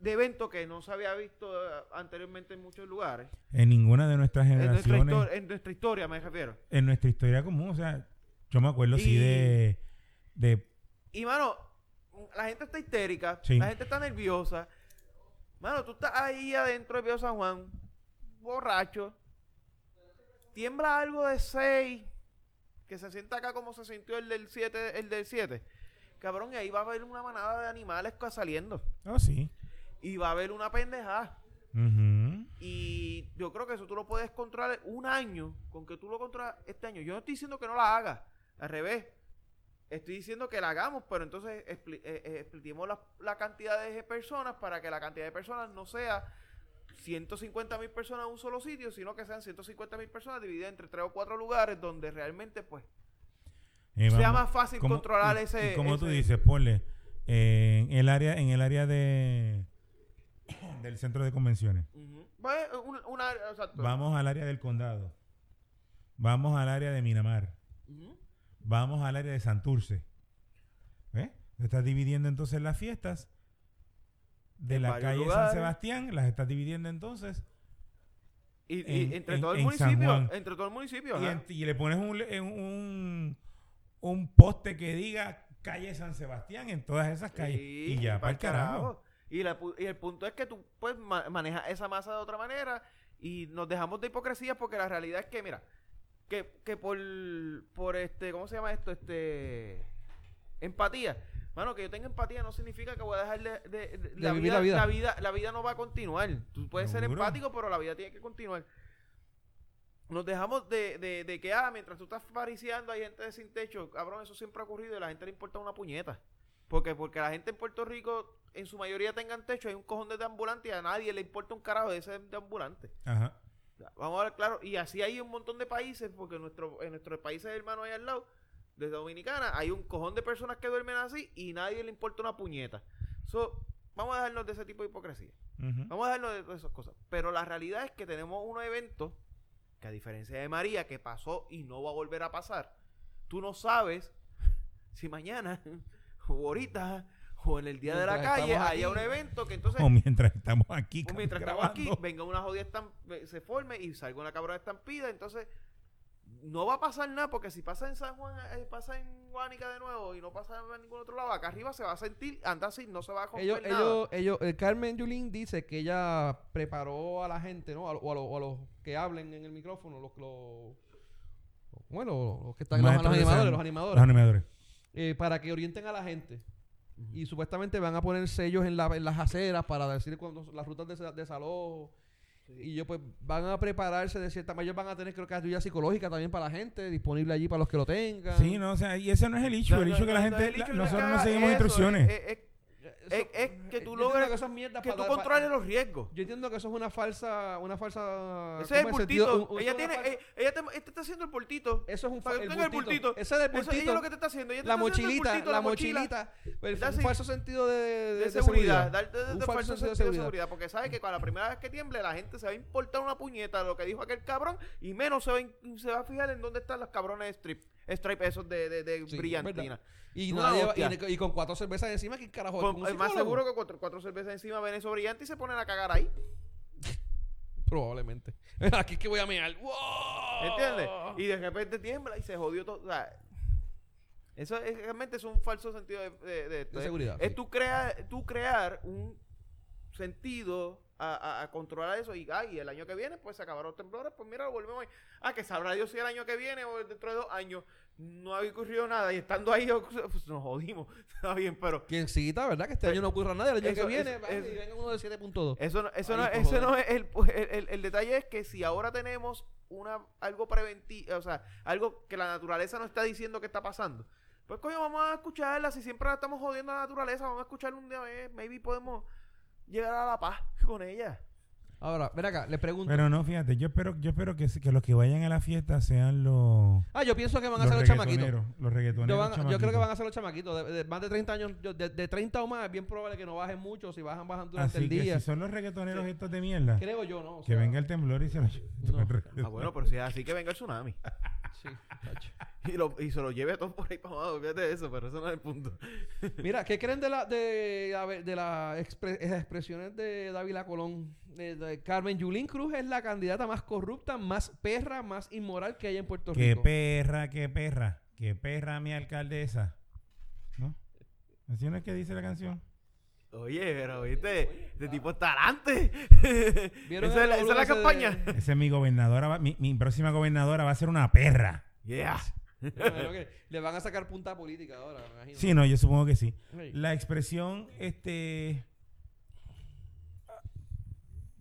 C: de evento que no se había visto eh, anteriormente en muchos lugares.
D: En ninguna de nuestras
C: En nuestra,
D: generaciones,
C: en nuestra historia, me refiero.
D: en nuestra historia común, o sea, yo me acuerdo sí
C: Y-
D: de, de
C: Y, mano, la gente está histérica,
D: Sí.
C: la gente está nerviosa. Mano, tú estás ahí adentro de Viejo San Juan, borracho. Tiembla algo de 6, que se sienta acá como se sintió el del 7, el del 7. Cabrón, y ahí va a haber una manada de animales saliendo.
D: oh sí.
C: Y va a haber una pendejada.
D: Ujú.
C: Y yo creo que eso tú lo puedes controlar un año, con que tú lo controlas este año. Yo no estoy diciendo que no la hagas, al revés. Estoy diciendo que la hagamos, pero entonces expli- eh, eh, expliquemos la, la cantidad de personas para que la cantidad de personas no sea 150 mil personas en un solo sitio, sino que sean 150 mil personas divididas entre tres o cuatro lugares donde realmente pues
D: Eh,
C: sea
D: vamos,
C: más fácil
D: como-
C: controlar
D: y-
C: ese...
D: Y como tú dices, ponle eh, en el área, en el área de del centro de convenciones.
C: Pues, una.
D: Vamos al área del condado. Vamos al área de Minamar. Vamos al área de Santurce. ¿Ves? Estás dividiendo entonces las fiestas de
C: En
D: la calle San. Sebastián, las estás dividiendo entonces
C: Y, y
D: en-
C: entre
D: en-
C: todo el municipio, entre todo el municipio.
D: y,
C: ajá.
D: en- y le pones un, un, un poste que diga calle San Sebastián en todas esas calles.
C: Sí,
D: y ya, para el carajo.
C: Y, la y el punto es que tú pues ma- manejas esa masa de otra manera y nos dejamos de hipocresía porque la realidad es que, mira, que, que por, por este, ¿cómo se llama esto? Este, empatía. Mano, que yo tenga empatía no significa que voy a dejar de, de- de- la,
B: vivir
C: vida,
B: la vida.
C: la vida. La vida no va a continuar. Tú puedes ser empático, pero la vida tiene que continuar. Nos dejamos de, de, de que, ah, mientras tú estás pariciando hay gente sin techo. Cabrón, eso siempre ha ocurrido y a la gente le importa una puñeta. Porque, porque la gente en Puerto Rico, en su mayoría tengan techo, hay un cojón de ambulantes y a nadie le importa un carajo de ese de ambulante.
D: Ajá.
C: Vamos a ver, claro. Y así hay un montón de países, porque en, nuestro, en nuestros países hermanos ahí al lado, desde Dominicana, hay un cojón de personas que duermen así y nadie le importa una puñeta. So, vamos a dejarnos de ese tipo de hipocresía. Vamos a dejarnos de todas esas cosas. Pero la realidad es que tenemos unos eventos que a diferencia de María, que pasó y no va a volver a pasar, tú no sabes si mañana o ahorita o en el día de la calle haya un evento que entonces
D: O mientras estamos aquí.
C: o mientras estamos aquí, venga una jodida se forme y salga una cabrona estampida, entonces no va a pasar nada, porque si pasa en San Juan, eh, pasa en Guánica de nuevo y no pasa en ningún otro lado, acá arriba se va a sentir, anda así, no se va a
B: Ellos,
C: nada.
B: ellos, ellos, eh, Carmen Yulín dice que ella preparó a la gente, ¿no? A, lo- o, a lo- o a los que hablen en el micrófono, los, los bueno, los que están, los, los
D: de
B: animadores, los animadores,
D: Los animadores.
B: eh, para que orienten a la gente. Y supuestamente van a poner sellos en, la, en las aceras para decir cuando las rutas de desa- desalojo. Y ellos pues van a prepararse de cierta manera. Ellos van a tener creo que ayuda psicológica también para la gente, disponible allí para los que lo tengan.
D: Sí, no, o sea, y ese no es el.
C: No,
D: el
C: no,
D: issue que la gente, la- nosotros no seguimos
C: eso,
D: instrucciones.
C: Es, es-
B: Eso-
C: es- es que tú logres-
B: que esas mierdas
C: que
B: para-
C: tú
B: para-
C: controles los riesgos.
B: Yo entiendo que eso es una falsa, una falsa.
C: Ese es el bultito.
B: Un-
C: ella tiene, eh, ella te, ella te está haciendo el bultito.
B: eso es un
C: para
B: fa-
C: que
B: el
C: el
B: bultito. Ese es el
C: Eso, ella
B: bultito.
C: es lo que te está haciendo. Ella te
B: la
C: está haciendo el
B: mochilita,
C: bultito,
B: la
C: mochila
B: mochilita. el-
C: Está
B: un falso sentido de, de-
C: de,
B: de
C: seguridad, darte de,
B: Un
C: de
B: falso
C: falso sentido de seguridad. porque sabe que con la primera vez que tiemble la gente se va a importar una puñeta de lo que dijo aquel cabrón y menos se va, se va a fijar en dónde están los cabrones de strip, stripe esos de, de, de
B: Sí,
C: brillantina.
B: Y,
C: Una
B: nadie va-
C: hostia.
B: y, y con cuatro cervezas encima, ¿qué carajo?
C: Con-
B: ¿Un
C: es más
B: psicólogo?
C: seguro que cuatro, cuatro cervezas encima ven eso brillante y se ponen a cagar ahí.
B: Probablemente. Aquí es que voy a mear. ¡Wow!
C: ¿Entiendes? Y de repente tiembla y se jodió todo. O sea, eso es, realmente es un falso sentido de, de- de esto.
B: De
C: Es-
B: seguridad,
C: Es
B: sí.
C: tú, crea, tú crear un sentido a, a- a controlar eso y, ay, el año que viene pues se acabaron los temblores, pues mira, lo volvemos ahí. Ah, que sabrá Dios si el año que viene o dentro de dos años. no había ocurrido nada y estando ahí pues, nos jodimos. Está bien, pero
B: Quien cita, ¿verdad? Que este
C: Eh,
B: año no ocurra nada. El año
C: eso-
B: que viene, va,
C: eso-
B: y venga uno de 7.2.
C: eso no, eso
B: Ahí,
C: no,
B: por
C: eso
B: joder.
C: no es el, el, el- el detalle es que si ahora tenemos una algo preventivo, o sea, algo que la naturaleza no está diciendo que está pasando. Pues coño, vamos a escucharla. Si siempre la estamos jodiendo a la naturaleza, vamos a escucharla un día vez. Maybe podemos llegar a la paz con ella.
B: Ahora, ven acá, le pregunto.
D: Pero no, fíjate, yo espero, yo espero que, que los que vayan a la fiesta sean los,
B: ah, yo pienso que van a
D: los
B: ser los chamaquitos.
D: reggaetoneros. Los
B: Yo,
D: reggaetoneros
B: van- yo creo que
D: chamaquitos.
B: van a ser los chamaquitos. De, de- más de 30 años, yo- de, de 30 o más, es bien probable que no bajen mucho. Si bajan, bajan durante
D: Así
B: el
D: que
B: día.
D: si son los reggaetoneros estos de mierda,
B: Creo yo, ¿no? O
D: que venga el temblor y se los
B: No.
C: Ah, bueno, pero si es así que venga el tsunami.
B: sí, tacho.
C: Y, lo, y se lo lleve a todos por ahí para abajo. Fíjate de eso, pero eso no es el punto.
B: Mira, ¿qué creen de la de, a ver, de las expre- expresiones de Dávila Colón? De- de Carmen Yulín Cruz es la candidata más corrupta, más perra, más inmoral que hay en Puerto
D: Qué
B: Rico.
D: perra, qué perra, qué perra mi alcaldesa. ¿No? ¿Así no es que dice la canción?
C: Oye, pero viste, este tipo está adelante.
B: ¿Vieron
C: esa, es
B: el
C: la, esa es la
B: de-
C: campaña.
D: Esa es mi gobernadora, va- mi, mi próxima gobernadora va a ser una perra.
C: Yeah.
B: Que le van a sacar punta política ahora, me imagino.
D: Sí, no, yo supongo que sí.
B: Sí.
D: La expresión, este...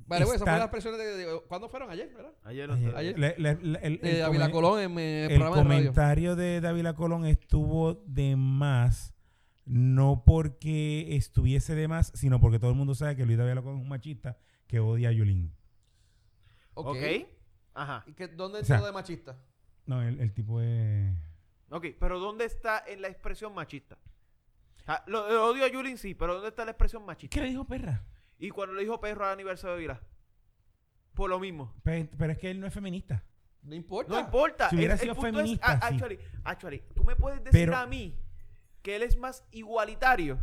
B: Vale, pues, esas fueron las expresiones de, de- ¿Cuándo fueron? Ayer, ¿verdad?
C: Ayer
D: Ayer.
B: Ayer.
D: el,
B: De
D: el
B: Dávila
D: come-
B: Colón en eh,
D: el
B: programa de radio.
D: comentario de Dávila Colón estuvo de más, no porque estuviese de más, sino porque todo el mundo sabe que Luis Colón es un machista que odia a Yulín.
B: Ok.
C: ok. Ajá.
B: ¿Y qué- ¿Dónde
D: O sea-
B: entró de machista?
D: No, el, el tipo es...
C: Ok, pero ¿dónde está en la expresión machista? O sea, lo, lo odio a Yulín, sí, pero ¿dónde está la expresión machista?
D: ¿Qué le dijo perra?
C: Y cuando le dijo perro al aniversario de Vila. Por lo mismo.
D: Pe- Pero, es que él no es feminista.
B: No importa.
C: No importa.
D: Si hubiera
C: el- el
D: sido
C: es,
D: feminista,
C: a-
D: sí.
C: actually, actually, tú me puedes decir
D: Pero-
C: a mí que él es más igualitario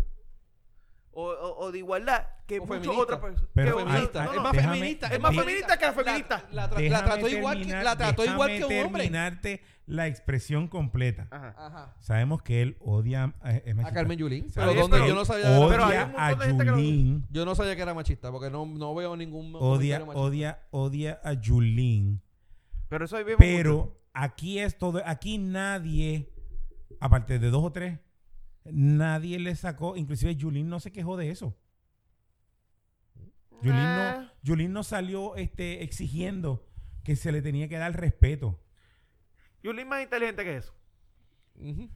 C: o, o- o de igualdad que
B: O
C: muchas otras personas.
D: Pero
C: que
D: hay-
B: feminista.
C: no,
B: es más
D: déjame-
B: feminista.
C: es más feminista que la feminista.
B: La, tra- la
D: Déjame
B: trató igual que, la trató igual que un hombre.
D: terminarte la expresión completa.
C: Ajá.
B: Ajá.
D: Sabemos que él odia a, es
B: A
D: machista.
B: Carmen Yulín. Pero ¿dónde?
D: que
B: Yo no sabía.
C: Pero hay
D: Odia
C: un montón
D: a
C: de gente que lo-
D: Yulín.
B: Yo no sabía que era machista porque no, no veo ningún
D: Odia, odia, odia a Yulín.
C: Pero eso mucho.
D: Pero aquí es todo, aquí nadie, aparte de dos o tres, nadie le sacó, inclusive Yulín no se quejó de eso. Yulín no,
C: Ah.
D: No salió este, exigiendo que se le tenía que dar respeto.
C: Yulín más inteligente que eso.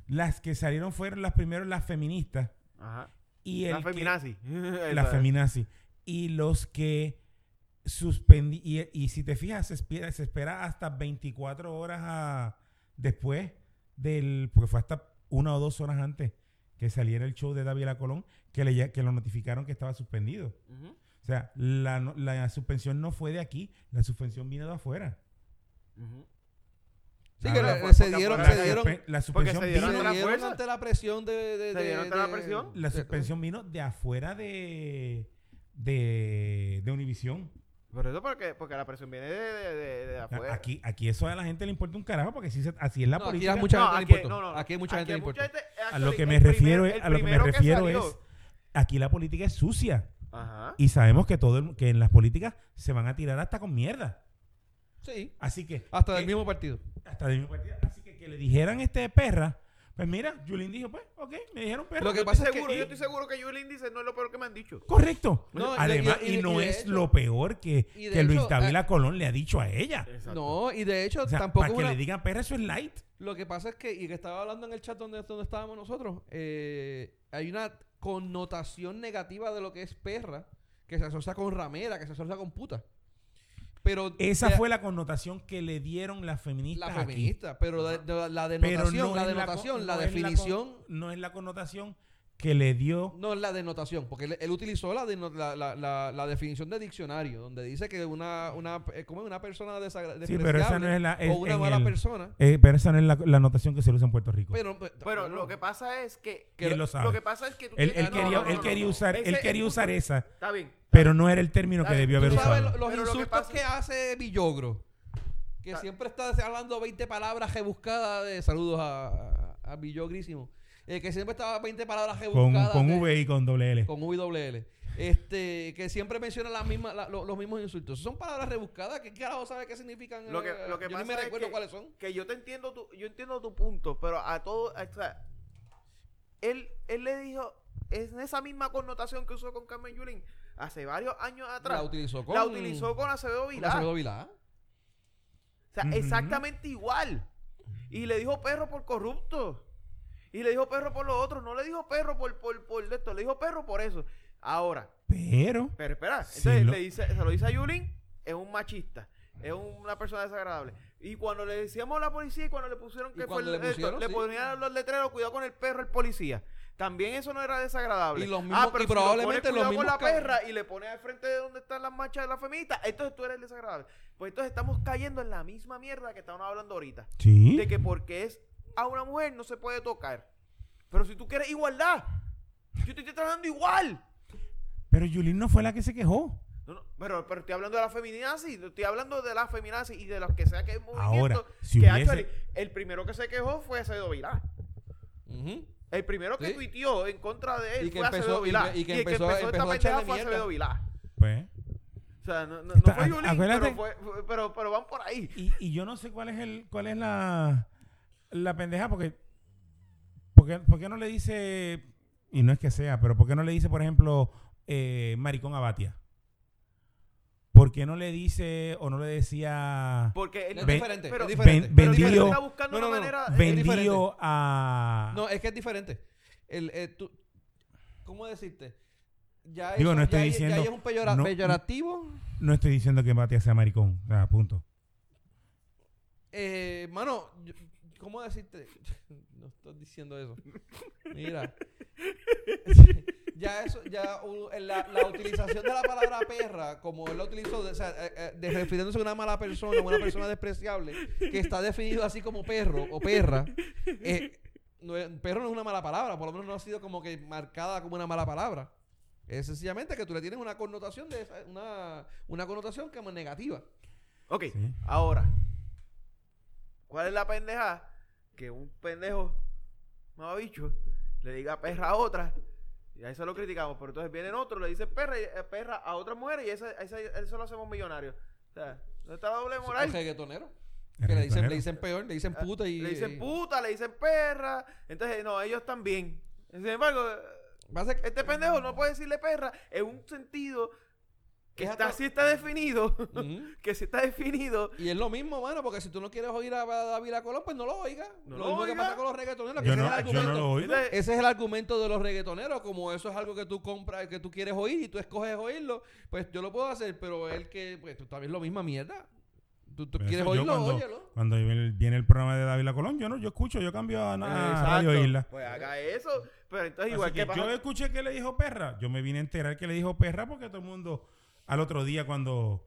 D: Las que salieron fueron las primeras las feministas
C: Ajá.
D: y el
C: La
D: que-
C: feminazi.
D: la feminazi y los que suspendí y, y si te fijas se espera, se espera hasta 24 horas a- después del porque fue hasta una o dos horas antes que saliera el show de David Colón que le que lo notificaron que estaba suspendido. O sea la, la suspensión no fue de aquí la suspensión vino de afuera.
B: Sí,
D: Ah,
B: que le-
C: pues,
B: se dieron,
C: afuera
B: se
D: la,
B: dieron,
D: la suspensión
C: se dieron
B: se
D: vino,
C: la
B: dieron ante la presión de, de,
C: Se
B: de-
C: dieron ante la presión.
D: la suspensión vino de afuera de de, de Univisión
C: Pero eso porque, porque la presión viene de, de, de, de afuera.
D: Aquí, aquí eso a la gente le importa un carajo porque así, se- así es la
B: No, aquí
D: política.
B: hay mucha
C: No,
B: gente le
C: aquí-
B: importa.
C: no.
B: Aquí hay mucha gente le importa.
D: A lo que me refiero
C: primer-
D: es, a lo que me
C: que
D: refiero es, aquí la política es sucia
C: Ajá.
D: y sabemos que todo el- que en las políticas se van a tirar hasta con mierda.
B: Sí.
D: Así que
B: Hasta
D: que-
B: del mismo partido.
D: hasta del mismo partido. Así que que le dijeran este perra, pues mira, Julín dijo, pues, ok, me dijeron perra.
B: Lo que
C: Yo
B: pasa
C: estoy
B: es
C: seguro,
B: que-
C: yo estoy seguro que Yulín dice no es lo peor que me han dicho.
D: Correcto.
B: No,
D: Además,
B: y- y-
D: y,
B: y
D: no es
B: hecho-
D: lo peor que, que Luis Dávila
B: eh,
D: Colón le ha dicho a ella.
B: No, y de hecho
D: O sea,
B: tampoco
D: para
B: es
D: que le digan perra, eso es light.
B: Lo que pasa es que, y que estaba hablando en el chat donde, donde estábamos nosotros, eh, hay una connotación negativa de lo que es perra, que se asocia con ramera, que se asocia con puta. Pero
D: Esa fue la connotación que le dieron las feministas
B: la
D: aquí.
B: feminista, pero de- de- la
D: Pero
B: denotación,
D: no
B: la denotación,
D: con-
B: la,
D: es
B: definición,
D: con- no es la connotación que le dio.
B: no es la denotación, porque él, él utilizó la, la, la, la, la definición de diccionario, donde dice que una, una, eh, como una persona desagra-
D: Sí, pero esa no
B: despreciable
D: es la. es
B: o una mala
D: el-
B: persona.
D: eh, pero esa no es la, la notación que se usa en Puerto Rico.
B: Pero, pues,
C: Pero lo que pasa es que...
D: Él lo sabe.
C: Lo que pasa es que tú
D: él, él
C: no,
D: quería,
C: no, no,
D: él quería
C: no.
D: usar,
C: Ese-
D: él quería usar esa,
C: Está bien.
D: pero no era el término que debió haber
B: Tú sabes
D: usado.
B: lo- los
C: Pero lo que
B: insultos
C: pasa-
B: que, hace Villogro. Que
C: Ah.
B: siempre está hablando 20 palabras rebuscadas de saludos a, a, a Villogrísimo. Eh, que siempre estaba 20 palabras
D: Con,
B: rebuscadas.
D: con
B: de-
D: V y con doble L.
B: Con V y doble L. este, que siempre menciona las mismas, la- lo- los mismos insultos. Son palabras rebuscadas. ¿Qué carajo sabe qué significan?
C: Lo que-
B: eh,
C: lo que
B: yo ni me
C: es
B: recuerdo
C: que-
B: cuáles son.
C: que yo te entiendo tu, yo entiendo tu punto, pero a todo, o sea, él, él le dijo, es esa misma connotación que usó con Carmen Yulín hace varios años atrás.
B: La utilizó con...
C: La utilizó con Acevedo
B: con
C: Vilá.
B: Acevedo Vilá.
C: O sea, exactamente igual. Y le dijo perro por corrupto. Y le dijo perro por lo otro. No le dijo perro por, por, por esto. Le dijo perro por eso. Ahora,
D: Pero,
C: pero espera. Entonces
D: lo-
C: le dice, se lo dice a Yulín. Es un machista. Es una persona desagradable. Y cuando le decíamos a la policía y cuando le pusieron que fue
B: cuando
C: el-
B: le pusieron,
C: esto, le ponían los letreros, cuidado con el perro, el policía. También eso no era desagradable.
B: Y los
C: ah,
B: mismos-
C: pero
B: y
C: si lo
B: probablemente los
C: cuidado con la perra y le pones al frente de donde están las manchas de la feminista, entonces tú eres el desagradable. Pues entonces estamos cayendo en la misma mierda que estábamos hablando ahorita
D: sí.
C: de que porque es a una mujer no se puede tocar. Pero si tú quieres igualdad, yo te estoy tratando igual.
D: Pero Yulín no fue la que se quejó.
C: No, no, pero, pero estoy hablando de la feminazi, estoy hablando de la feminazi y de los que sea que es movimiento.
D: Ahora, si
C: que
D: hubiese-
C: el primero que se quejó fue Acevedo Vilá. El primero que
B: Sí.
C: tuiteó en contra de él
B: Y que
C: fue
B: empezó- y
C: Vilá.
B: que- y que
C: el
B: empezó-
C: esta
B: empezó a
C: pendeja
B: echarle
C: fue. Acevedo Vilá.
D: Pues.
C: O sea, no, no-
D: Está-
C: no fue Yulín,
D: acuérdate-
C: pero, fue- fue- pero, pero van por ahí.
D: Y, y yo no sé cuál es el cuál es la la pendeja porque porque ¿por qué no le dice y no es que sea, pero por qué no le dice, por ejemplo, eh, maricón a Batia? ¿Por qué no le dice o no le decía
C: Porque él-
B: Es diferente.
C: pero-
B: es diferente.
D: ven-
C: pero está buscando
B: No, no,
C: una
B: no,
C: manera...
D: vendido
B: diferente.
D: a
B: No, es que es diferente. El, eh, tú- ¿Cómo decirte? Ya
D: Digo,
B: eso-
D: no estoy
B: ya
D: diciendo-
B: Ya es un peyora-
D: no-
B: peyorativo.
D: no estoy diciendo que Batia sea maricón, o sea, punto.
B: Eh, mano, yo- ¿cómo decirte? No estoy diciendo eso. Mira. ya eso, ya la, la utilización de la palabra perra, como él la utilizó, de, o sea, eh, eh, de refiriéndose a una mala persona, una persona despreciable, que está definido así como perro o perra, eh, no es- perro no es una mala palabra, por lo menos no ha sido como que marcada como una mala palabra. Es sencillamente que tú le tienes una connotación de esa- una, una connotación como negativa.
C: Ok,
D: Sí.
C: ahora. ¿Cuál es la pendeja? Que un pendejo, no bicho, le diga perra a otra. Y a eso lo criticamos. Pero entonces vienen otros, le dicen perra, y, eh, perra a otra mujer y ese- eso lo hacemos millonario. O sea, ¿dónde está la doble moral?
B: reggaetoneros.
D: El
B: Que le dicen,
D: reggaetonero.
B: le dicen peor, le dicen puta y...
C: Le dicen puta, le dicen perra. Entonces, no, ellos también. Sin embargo, este pendejo no puede decirle perra en un sentido que
B: Es
C: está,
B: hasta-
C: sí está definido. Que sí está definido.
B: Y es lo mismo, mano, porque si tú no quieres oír a David Colón, pues no lo oigas.
C: No
B: lo
C: lo
B: mismo que
C: oiga.
B: pasa con los reggaetoneros. que
D: Yo
B: ese,
D: no,
B: es el
D: yo no
B: argumento.
D: lo oigo.
B: Ese es el argumento de los reggaetoneros. Como eso es algo que tú compras, que tú quieres oír y tú escoges oírlo, pues yo lo puedo hacer, pero él que, pues tú también es lo misma mierda. Tú, tú quieres
D: eso
B: oírlo,
D: cuando-
B: óyelo.
D: Cuando viene viene el programa de David La Colón, yo no, yo escucho, yo cambio a, a
C: Exacto.
D: Radio Isla.
C: Pues haga eso. Pero entonces,
D: Así
C: igual
D: que
C: que pasa.
D: yo escuché que le dijo perra. Yo me vine a enterar que le dijo perra porque todo el mundo al otro día cuando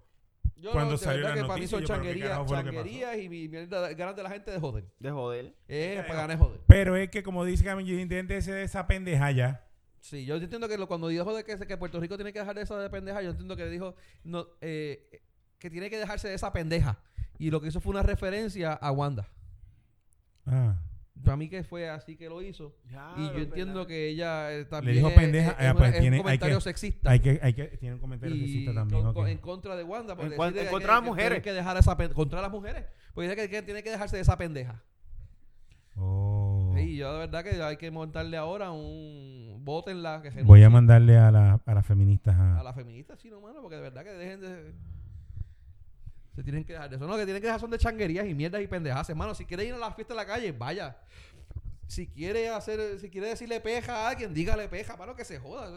B: Yo
D: cuando
B: de
D: salió la
B: que para mí
D: noticia,
B: son
D: yo, pero ¿qué
B: changuerías, changuerías y mi- mierda, ganas de la gente de joder.
C: De joder.
B: Es
D: Ya,
B: para
D: ya.
B: ganar joder.
D: Pero es que como dice Carmen, yo intenté ese- esa pendeja ya.
B: Sí, yo entiendo que lo- cuando dijo de que, que Puerto Rico tiene que dejar de esa de pendeja, yo entiendo que dijo no, eh, que tiene que dejarse de esa pendeja. Y lo que hizo fue una referencia a Wanda.
D: Ah.
B: Para mí que fue así que lo hizo.
C: Ya,
B: y yo entiendo
C: verdad.
B: que ella eh, también
D: dijo
B: es-
D: pendeja,
B: es, es
D: pues
B: una- es
D: tiene-
B: un
D: hay
B: comentario
D: que-
B: sexista.
D: Hay que, hay que, tiene un comentario
B: y
D: sexista también.
B: con- en contra de Wanda. porque
C: En cuan- en contra de las mujeres.
B: tiene que dejar esa contra las mujeres. Porque dice que, que tiene que dejarse de esa pendeja.
D: Oh.
B: Y yo de verdad que hay que montarle ahora un voto en la que
D: Voy a mandarle a, la, a las feministas a,
B: a las feministas, sí, no, mano, porque de verdad que dejen de. Se tienen que dejar de eso. No, que tienen que dejar son de changuerías y mierdas y pendejas. Hermano, si quiere ir a la fiesta de la calle, vaya. Si quiere hacer, si quiere decirle peja a alguien, dígale peja, mano, que se joda.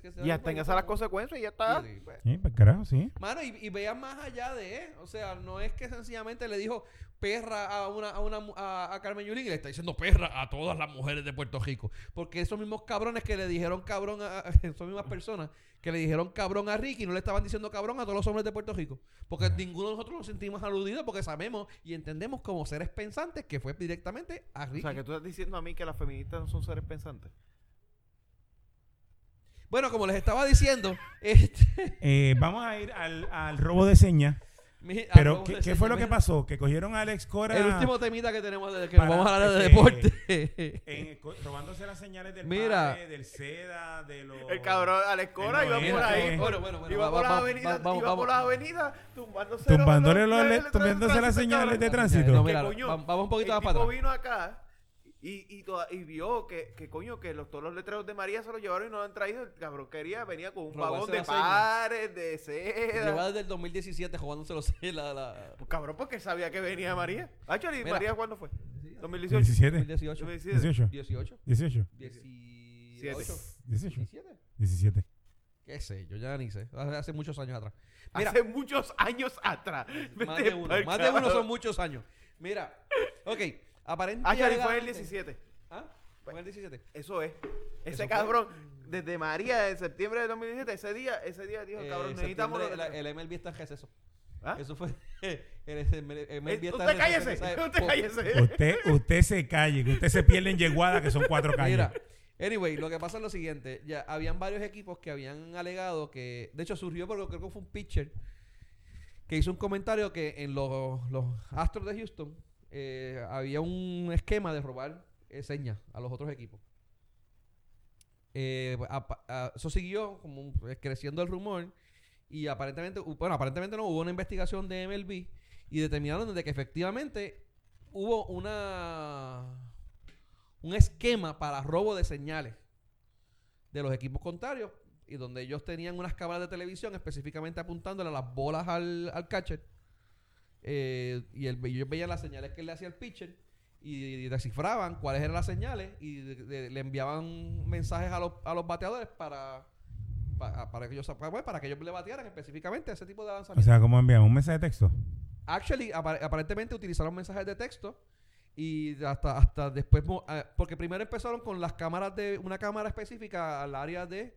B: Que se
C: Y hasta en esas las consecuencias y ya está.
B: Sí, pues.
D: Sí, pues carajo, sí.
B: Mano, y, y vean más allá de él. O sea, no es que sencillamente le dijo perra a una, a una a, a Carmen Yulín y le está diciendo perra a todas las mujeres de Puerto Rico. Porque esos mismos cabrones que le dijeron cabrón a, a- esas mismas personas que le dijeron cabrón a Ricky no le estaban diciendo cabrón a todos los hombres de Puerto Rico. Porque ninguno de nosotros nos sentimos aludidos porque sabemos y entendemos como seres pensantes que fue directamente a
C: O
B: Ricky.
C: sea, que tú estás diciendo a mí que las feministas no son seres pensantes.
B: Bueno, como les estaba diciendo, este,
D: Eh, vamos a ir al, al robo de señas.
B: Mi-
D: Pero, ¿qué, qué fue lo que pasó? Que cogieron a Alex Cora
B: El último temita que tenemos de que
D: Para,
B: vamos a hablar de
D: este,
B: deporte.
D: en- robándose las señales del
B: Mira.
D: Del SEDA, de los...
C: El cabrón Alex Cora iba por ahí.
D: eh.
C: por-
B: Bueno, bueno, bueno,
C: iba
B: va-
C: por
B: va-
C: las
B: va-
C: avenidas, por avenidas tumbándose
D: Tumbándole
C: los-
D: los-
C: los-
D: le-
C: los-
D: tumbándose
C: los-
D: las señales de tránsito.
B: No, mira, vamos un poquito más para atrás.
C: vino acá y, y, toda- y vio que, que coño, que los, todos los letreros de María se los llevaron y no lo han traído. El cabrón quería, venía con un vagón de pares, de seda.
B: Lleva desde el 2017 jugándose los la, la
C: Pues cabrón, porque sabía que venía María. Actually,
B: Mira.
C: ¿María cuándo fue? 2018.
D: 17,
B: 2018.
C: 2017.
D: 18,
B: 18.
D: 18,
B: 18.
D: 18,
B: 17.
D: 17.
B: Qué sé, yo ya ni sé. Hace muchos años atrás. Mira,
C: Hace muchos años atrás.
B: más de uno. Más de uno son muchos años. Mira, ok. Aparentemente.
C: Actually, fue el 17.
B: ¿Ah? Fue el 17.
C: Eso es. Ese
B: Eso fue.
C: cabrón, desde María, de septiembre de 2017, ese día, ese día dijo,
B: Eh,
C: cabrón, necesitamos...
B: la- el MLB está en receso.
C: ¿Ah?
B: Eso fue. el, el MLB
C: Eh,
B: está
C: usted cállese, usted cállese.
D: Usted, usted se calle, que usted se pierde en Yeguada, que son cuatro calles.
B: Mira, anyway, lo que pasa es lo siguiente. Ya habían varios equipos que habían alegado que. De hecho, surgió porque creo que fue un pitcher que hizo un comentario que en los, los Astros de Houston eh, había un esquema de robar eh, señas a los otros equipos. Eh, a- eso siguió como eh, creciendo el rumor y aparentemente, bueno, aparentemente no hubo una investigación de MLB y determinaron de que efectivamente hubo una un esquema para robo de señales de los equipos contrarios y donde ellos tenían unas cámaras de televisión específicamente apuntándole las bolas al, al catcher eh, y el, ellos veían las señales que él le hacía al pitcher y descifraban cuáles eran las señales y de- de- le enviaban mensajes a los, a los bateadores para, para, para que ellos para, para que ellos le batearan específicamente ese tipo de
D: O
B: lanzamientos.
D: sea, ¿cómo enviamos? ¿Un mensaje de texto?
B: Actually, apar- aparentemente utilizaron mensajes de texto y hasta, hasta después, ah, porque primero empezaron con las cámaras de, una cámara específica al área de,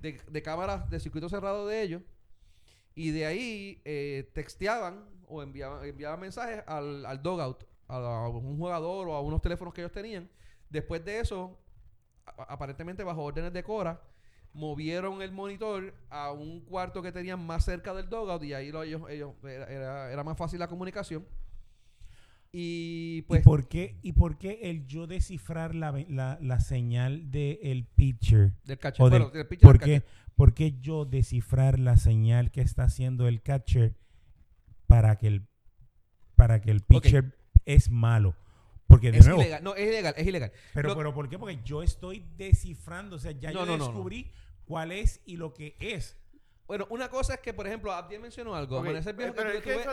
B: de, de cámaras de circuito cerrado de ellos y de ahí eh, texteaban o enviaban, enviaban mensajes al, al dogout, a, a un jugador o a unos teléfonos que ellos tenían. Después de eso, a- aparentemente bajo órdenes de Cora, movieron el monitor a un cuarto que tenían más cerca del dogout y ahí lo- ellos, ellos era, era- era más fácil la comunicación. Y pues
D: ¿Y, por qué, ¿Y por qué el yo descifrar la, la, la señal del pitcher?
B: del catcher.
D: O del-
B: bueno, del pitcher
D: ¿por, qué,
B: catcher.
D: por qué yo descifrar la señal que está haciendo el catcher para que el, para que el pitcher es malo? Porque de
B: Es
D: nuevo,
B: ilegal. No, es ilegal, es ilegal.
D: pero,
B: Lo-
D: pero ¿por qué? Porque yo estoy descifrando, o sea, ya
B: No,
D: yo
B: no, no, no.
D: descubrí cuál es y lo que es.
B: Bueno, una cosa es que, por ejemplo, Abdiel mencionó algo.
C: Ok,
B: Amanecer Viejo,
C: pero
B: que
C: es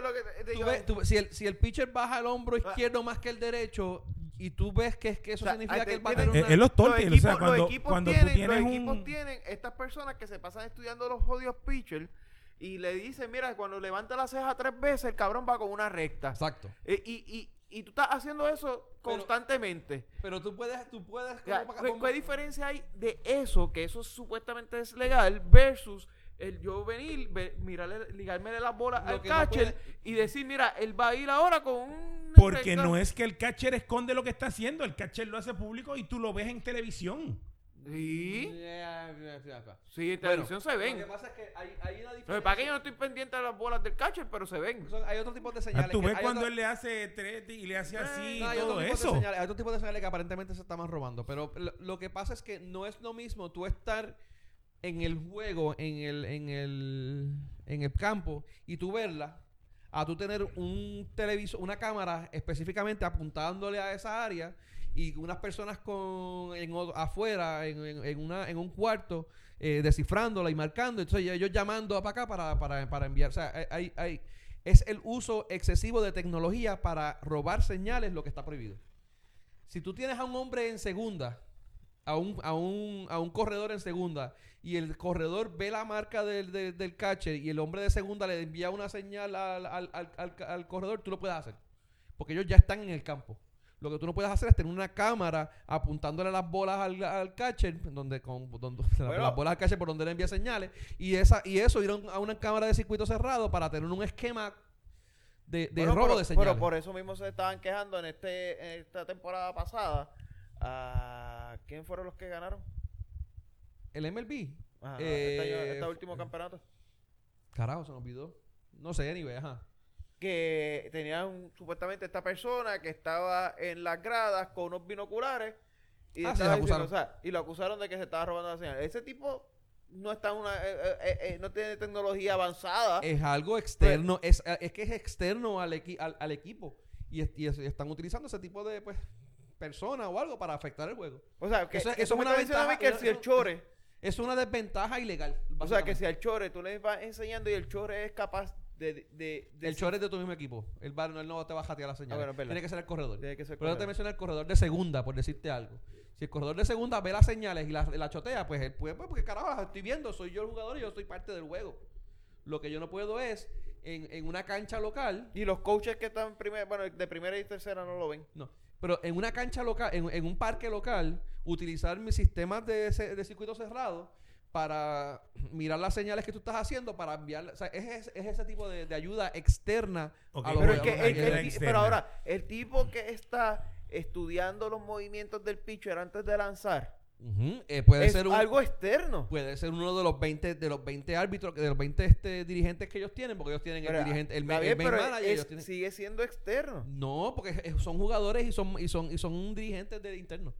C: es
B: si, el, si el pitcher baja el hombro
C: Ah.
B: izquierdo más que el derecho y tú ves que, es que eso
C: O sea,
B: significa que
C: te-
B: él va a
C: tiene-
B: tener
D: Eh,
B: una...
D: es los
C: Los
D: tortes, o
C: equipos,
D: sea,
C: los
D: cuando,
C: equipos
D: cuando
C: tienen,
D: tú tienes
C: los
D: un...
C: equipos tienen estas personas que se pasan estudiando los jodidos pitchers y le dicen, mira, cuando levanta la ceja tres veces, el cabrón va con una recta.
B: Exacto.
C: Eh, y, y, y tú estás haciendo eso constantemente.
B: Pero tú puedes... Tú puedes como-
C: ¿qué, qué diferencia hay de eso, que eso supuestamente es legal, versus el yo venir, ve- mirarle, ligarme las bolas
B: Lo
C: al
B: no
C: catcher
B: puede-
C: y decir, mira, él va a ir ahora con un...
D: Porque no es que el catcher esconde lo que está haciendo, el catcher lo hace público y tú lo ves en televisión.
C: Sí, sí, en
B: Bueno,
C: televisión se ven.
B: Lo que pasa es que hay, hay una
C: Lo que
B: diferencia.
C: pasa es que yo no estoy pendiente de las bolas del catcher, pero se ven.
B: Son- hay otro tipo de
D: Ah,
B: señales.
D: tú
B: que-
D: ves
B: hay
D: cuando
B: otro-
D: él le hace tres y le hace así
B: No,
D: y
B: hay
D: todo
B: otro tipo de
D: eso.
B: señales, hay otro tipo de señales que aparentemente se estaban robando. Pero lo, lo que pasa es que no es lo mismo tú estar en el juego, en el, en el, en el campo, y tú verla, a tú tener un televisor, una cámara específicamente apuntándole a esa área y unas personas con en, afuera, en, en- una, en un cuarto, eh, descifrándola y marcando. Entonces ellos llamando para acá para, para, para enviar. O sea, hay- hay, es el uso excesivo de tecnología para robar señales lo que está prohibido. Si tú tienes a un hombre en segunda, a un, a un, a un corredor en segunda, y el corredor ve la marca del, del, del catcher y el hombre de segunda le envía una señal al, al, al, al- al corredor, tú lo puedes hacer. Porque ellos ya están en el campo. Lo que tú no puedes hacer es tener una cámara apuntándole las bolas al, al catcher, donde, con, donde
C: Bueno.
B: las bolas al catcher por donde le envía señales, y esa y eso ir a un- a una cámara de circuito cerrado para tener un esquema de, de
C: Bueno,
B: robo
C: pero,
B: de señales.
C: Pero por eso mismo se estaban quejando en este en esta temporada pasada. ¿A quién fueron los que ganaron?
B: El MLB,
C: Ajá,
B: Eh,
C: este, año- este último campeonato.
B: Carajo, se nos olvidó. No sé, anyway, ajá.
C: Que tenía un- supuestamente esta persona que estaba en las gradas con unos binoculares y,
B: Ah, sí, lo
C: diciendo,
B: acusaron.
C: o sea, y lo acusaron de que se estaba robando la señal. Ese tipo no está una eh, eh, eh, eh, no tiene tecnología avanzada.
B: Es algo externo, es, es que es externo al, equi- al, al equipo. Y, es- y es- están utilizando ese tipo de pues personas o algo para afectar el juego.
C: o sea, que
B: eso- es una ventaja,
C: que si el chore,
B: Es una desventaja ilegal.
C: o sea, que si al chore tú le vas enseñando y el chore es capaz de... de, de-
B: el chore es de tu mismo equipo. El bar no, él no te va a jatear la señal.
C: Ah, bueno.
B: Tiene que ser el corredor.
C: Tiene que ser
B: Pero yo te
C: corredor.
B: mencioné el corredor de segunda, por decirte algo. Si el corredor de segunda ve las señales y la, la chotea, pues él puede, pues, porque carajo, las estoy viendo, soy yo el jugador y yo soy parte del juego. Lo que yo no puedo es, en, en una cancha local,
C: Y los coaches que están primer, bueno, de primera y tercera no lo ven.
B: no, pero en una cancha local, en, en un parque local, utilizar mis sistemas de, de circuito cerrado para mirar las señales que tú estás haciendo, para enviar, o sea, es, es- es ese tipo de, de ayuda externa a los
C: Pero, es que
D: a
C: el- el
D: externa.
C: pero ahora, el tipo que está estudiando los movimientos del pitcher antes de lanzar
B: eh, puede
C: es
B: ser un,
C: algo externo.
B: puede ser uno de los 20 de los 20 árbitros de los 20 este, dirigentes que ellos tienen porque ellos tienen
C: Pero,
B: el dirigente el, el
C: bien,
B: main
C: pero
B: manager
C: es-
B: ellos tienen-
C: sigue siendo externo.
B: no porque son jugadores y son y son y son dirigentes de interno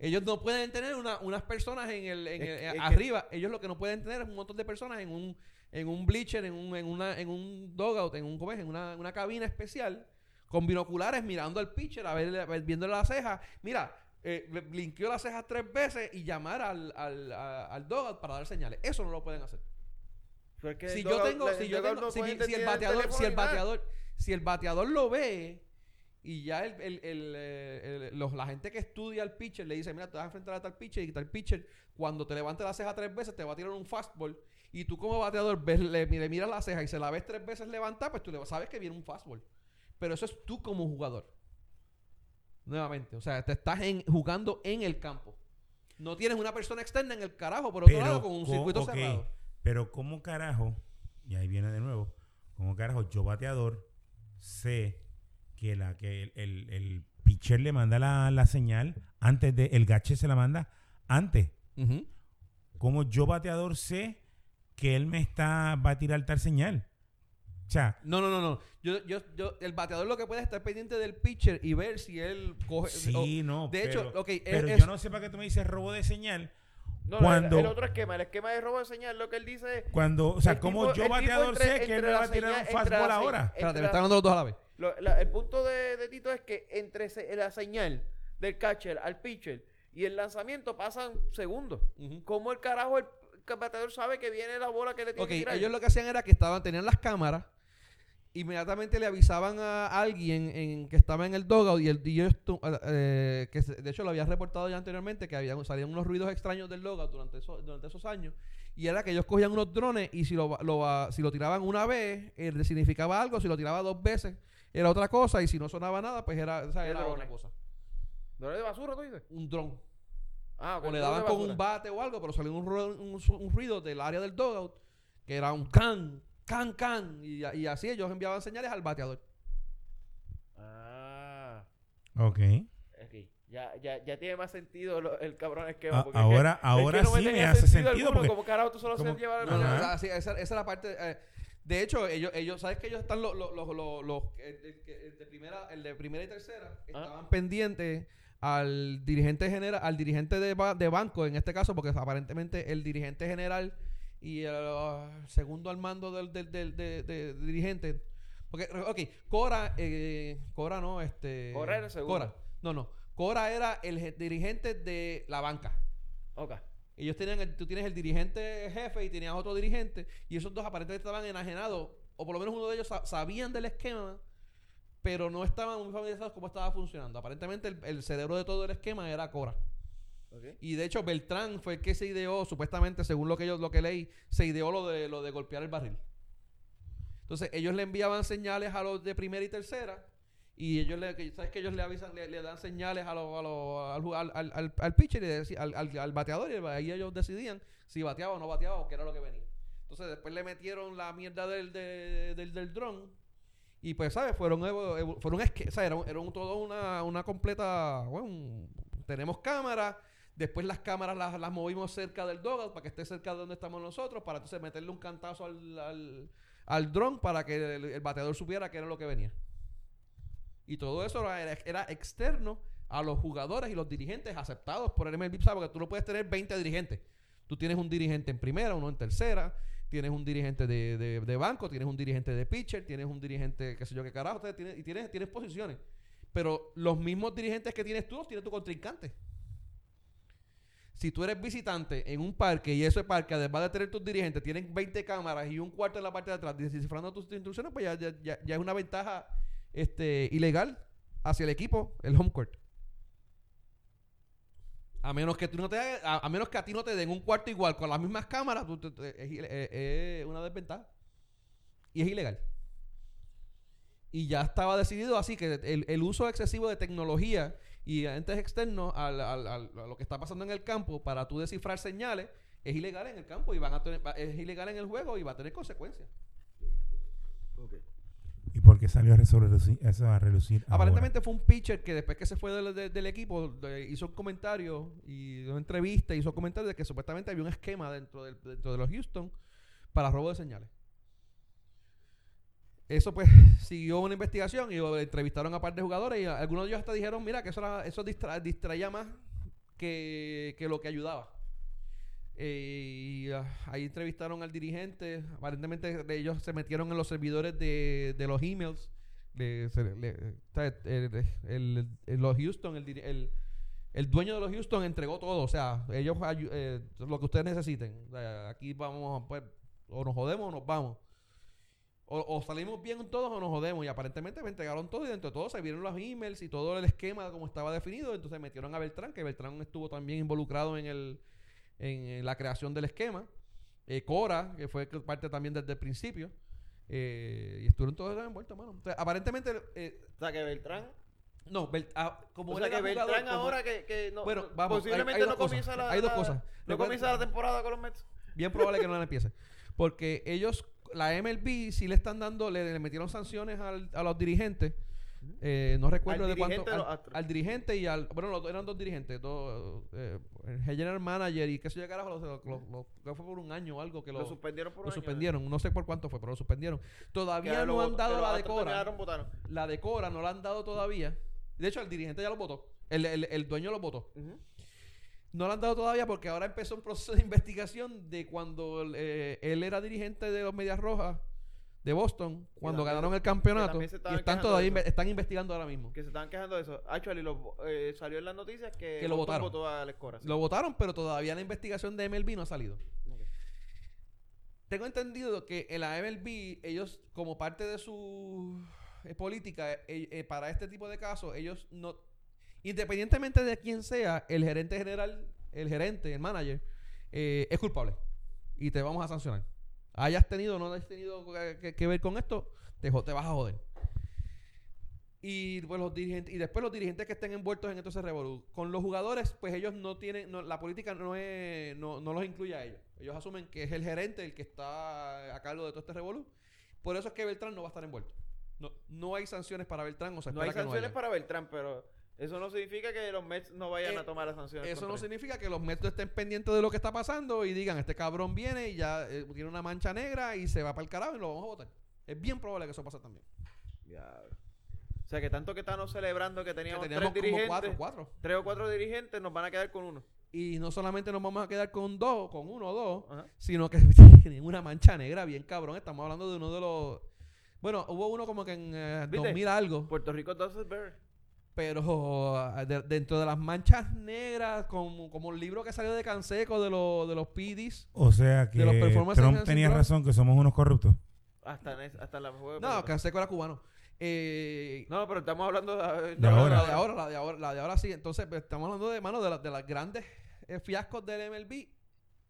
B: ellos no pueden tener una- unas personas en el, en el-
C: es que-
B: arriba. Ellos lo que no pueden tener es un montón de personas en un en un bleacher en un en una en un dogout en un ¿cómo en una, una cabina especial con binoculares mirando al pitcher a ver, a ver- viéndole la ceja. Mira eh, le blinqueó las cejas tres veces y llamar al, al, a- al dogout para dar señales. Eso no lo pueden hacer. Si yo tengo, si yo tengo, si, el bateador, si el bateador, si el bateador lo ve y ya el, el- el, eh, el- los- la gente que estudia al pitcher le dice, mira, te vas a enfrentar a tal pitcher y tal pitcher, cuando te levante la ceja tres veces te va a tirar un fastball y tú como bateador ves, le, le miras la ceja y se la ves tres veces levantar, pues tú le, sabes que viene un fastball. Pero eso es tú como jugador. Nuevamente, o sea, te estás en- jugando en el campo. No tienes una persona externa en el carajo, por otro lado, con un circuito cerrado.
D: Pero como carajo, y ahí viene de nuevo, como carajo, yo bateador sé que la que el, el, el pitcher le manda la, la señal antes de el gache se la manda antes. Como yo bateador sé que él me está va a tirar tal señal. O sea,
B: No, no, no, no. Yo, yo, yo, el bateador lo que puede es estar pendiente del pitcher y ver si él coge.
D: sí,
B: o-
D: no.
B: de
D: pero,
B: hecho, ok, es-
D: pero
B: es-
D: yo no sé para qué tú me dices robo de señal.
C: No, no,
D: Cuando-
C: el, el otro esquema, el esquema de robo de señal, lo que él dice es...
D: Cuando, o sea, como
C: tipo-
D: yo bateador
C: entre-
D: sé que él me va a tirar
C: señal-
D: un fastball ahora.
B: Espérate, me están dando los dos a la vez.
C: Lo- la- el punto de, de Tito es que entre se- la señal del catcher al pitcher y el lanzamiento pasan segundos.
B: Ujú.
C: ¿Cómo el carajo el, el bateador sabe que viene la bola que le tiene
B: Ok,
C: que tirar?
B: ellos lo que hacían era que estaban, tenían las cámaras, inmediatamente le avisaban a alguien en, que estaba en el dogout y el y ellos tu- eh, que de hecho lo había reportado ya anteriormente que habían, salían unos ruidos extraños del dogout durante, eso- durante esos años y era que ellos cogían unos drones y si lo, lo- si lo tiraban una vez eh, significaba algo, si lo tiraba dos veces era otra cosa y si no sonaba nada pues era, o sea,
C: ¿Qué
B: era
C: drones?
B: otra cosa.
C: ¿No de basura, tú dices?
B: Un dron.
C: Ah, ok,
B: o le daban
C: de
B: con
C: basura.
B: un bate o algo, pero salió un, ru- un su- un ruido del área del dogout que era un can, can, can. Y, y así ellos enviaban señales al bateador.
C: Ah,
D: Ok.
C: ok. Ya, ya, ya tiene más sentido lo- el cabrón esquema.
D: A-
C: porque es
D: ahora-
C: que-
D: ahora
C: es que no
D: sí me
C: tenía
D: hace sentido,
C: alguno,
D: porque-
C: como carajo tú solo
D: como-
C: se lleva
B: No, no,
D: Ajá.
B: o sea, sí, esa, esa es la parte. eh, de hecho, ellos, ellos, ¿sabes que ellos están los, los, los, los, los- el, de primera, el de primera y tercera, estaban pendientes al dirigente general, al dirigente de, ba- de banco, en este caso, porque aparentemente el dirigente general y el uh, segundo al mando del, del, del, de- de- de dirigente. Porque, ok, Cora, eh, Cora no, este.
C: Cora era el segundo.
B: Cora, no, no. Cora era el dirigente de la banca.
C: Ok.
B: Ellos tenían, el- tú tienes el dirigente jefe y tenías otro dirigente y esos dos aparentemente estaban enajenados o por lo menos uno de ellos sa- sabían del esquema pero no estaban muy familiarizados cómo estaba funcionando. Aparentemente el, el cerebro de todo el esquema era Cora. Y de hecho Beltrán fue el que se ideó, supuestamente, según lo que yo lo que leí, se ideó lo de lo de golpear el barril. Entonces ellos le enviaban señales a los de primera y tercera y ellos le, sabes que ellos le avisan, le, dan señales a los, a los- al, al, al, al- pitcher y deci- al, al, bateador y ahí ellos decidían si bateaba o no bateaba o qué era lo que venía. Entonces después le metieron la mierda del, de- del, del dron y pues, ¿sabes? Fueron, fueron o sea, era, era todo una, una completa, bueno, tenemos cámaras, después las cámaras las, las movimos cerca del dogout para que esté cerca de donde estamos nosotros, para entonces meterle un cantazo al, al, al dron para que el, el bateador supiera qué era lo que venía. Y todo eso era, era externo a los jugadores y los dirigentes aceptados por el MLB, ¿sabes? porque tú no puedes tener 20 dirigentes. Tú tienes un dirigente en primera, uno en tercera, tienes un dirigente de, de- banco, tienes un dirigente de pitcher, tienes un dirigente, qué sé yo qué carajo, tienen- y tienes, tienes posiciones. Pero los mismos dirigentes que tienes tú los tiene tu contrincante. Si tú eres visitante en un parque y ese parque, además de tener tus dirigentes, tienen 20 cámaras y un cuarto en la parte de atrás descifrando tus instrucciones, pues ya- ya- ya es una ventaja este, ilegal hacia el equipo, el home court. A menos que tú no te a, menos que a ti no te den un cuarto igual con las mismas cámaras, tú te- es, es- es una desventaja. Y es ilegal. Y ya estaba decidido así que el, el uso excesivo de tecnología y entes externos al- a lo que está pasando en el campo para tú descifrar señales es ilegal en el campo y van a tener, es ilegal en el juego y va a tener consecuencias.
D: ¿Y por qué salió a resolver eso a relucir?
B: Aparentemente fue un pitcher que después que se fue del, equipo hizo un comentario y una entrevista hizo un comentario de que supuestamente había un esquema dentro, del- dentro de los Houston para robo de señales. Eso pues siguió una investigación y entrevistaron a par de jugadores y algunos de ellos hasta dijeron, mira, que eso, era, eso distra- distraía más que lo que ayudaba. Eh, y ah, ahí entrevistaron al dirigente. Aparentemente ellos se metieron en los servidores de, de los emails. de- o sea, el, el- el- los Houston, el, el, el dueño de los Houston entregó todo. O sea, ellos eh, lo que ustedes necesiten. Aquí vamos, pues, o nos jodemos o nos vamos. O, o salimos bien todos o nos jodemos. Y aparentemente me entregaron todo y dentro de todo se vieron los emails y todo el esquema como estaba definido. Entonces metieron a Beltrán, que Beltrán estuvo también involucrado en, el, en, eh, la creación del esquema. Eh, Cora, que fue parte también desde el principio. Eh, y estuvieron todos envueltos, mano. Aparentemente, eh,
C: O sea, que Beltrán.
B: no, Bel- ah, como
C: o sea, que
B: jugador,
C: Beltrán
B: como-
C: ahora que, que no,
B: Bueno,
C: no-
B: vamos, hay-
C: posiblemente
B: hay dos
C: no
B: cosas,
C: comienza la,
B: hay dos
C: la-
B: cosas.
C: no comienza la temporada con los Mets.
B: bien probable que no la empiece. Porque ellos, la MLB, sí le están dando, le, le metieron sanciones al- a los dirigentes. Eh, no recuerdo de cuánto. Al,
C: los
B: dirigente y al. Bueno, los- eran dos dirigentes. Dos, eh, el general manager y qué sé yo, carajo. Lo, lo- lo- lo- creo que fue por un año o algo que lo,
C: suspendieron por
B: lo
C: un año,
B: suspendieron. No sé por cuánto fue, pero lo suspendieron. Todavía no han dado
C: los
B: la decora. La decora no la han dado todavía. De hecho, el dirigente ya lo votó. El, el, el dueño lo votó. No lo han dado todavía porque ahora empezó un proceso de investigación de cuando eh, él era dirigente de los Medias Rojas de Boston, cuando
C: también-
B: ganaron el campeonato. Y están
C: quejando
B: todavía
C: eso.
B: están investigando ahora mismo.
C: Que se estaban quejando de eso. Actually, lo, eh, salió en las noticias que,
B: Que lo votaron.
C: votó a Alex Cora. sí.
B: Lo votaron, pero todavía la investigación de MLB no ha salido. Tengo entendido que en la MLB, ellos, como parte de su eh, política, eh, para este tipo de casos, ellos no. Independientemente de quién sea, el gerente general, el gerente, el manager, es culpable. Y te vamos a sancionar. Hayas tenido o no hayas tenido que, que- que ver con esto, te, te vas a joder. Y, pues, los dirigentes, y después los dirigentes que estén envueltos en esto se revolú. Con los jugadores, pues ellos no tienen, no- la política no es, no, no los incluye a ellos. Ellos asumen que es el gerente el que está a cargo de todo este revolú. Por eso es que Beltrán no va a estar envuelto. No, no hay sanciones para Beltrán, o sea,
C: No hay sanciones para Beltrán, pero eso no significa que los Mets no vayan
B: Eh,
C: a tomar las sanciones.
B: Eso no
C: él.
B: significa que los Mets estén pendientes de lo que está pasando y digan, este cabrón viene y ya eh, tiene una mancha negra y se va para el carajo y lo vamos a votar. Es bien probable que eso pase también.
C: Diablo. O sea, que tanto que estamos celebrando que
B: Que
C: teníamos,
B: teníamos
C: tres
B: como
C: dirigentes,
B: cuatro, cuatro.
C: tres o cuatro dirigentes, nos van a quedar con uno.
B: Y no solamente nos vamos a quedar con dos, con uno o dos,
C: Ajá.
B: sino que tienen una mancha negra bien cabrón. Estamos hablando de uno de los... Bueno, hubo uno como que en eh,
C: ¿Viste?
B: 2000 algo,
C: Puerto Rico does it better.
B: Pero ah, de- dentro de las manchas negras, como, como el libro que salió de Canseco de, los de los PDs,
D: O sea que
B: De los performance
D: Trump tenía razón que somos unos corruptos.
C: Hasta en, es- hasta en la juego
B: No. Canseco era cubano. Eh,
C: No, pero estamos hablando de,
D: De ahora.
B: La de ahora, la de ahora, la de ahora sí. Entonces, pues, estamos hablando de mano de, la- de las grandes eh, fiascos del MLB.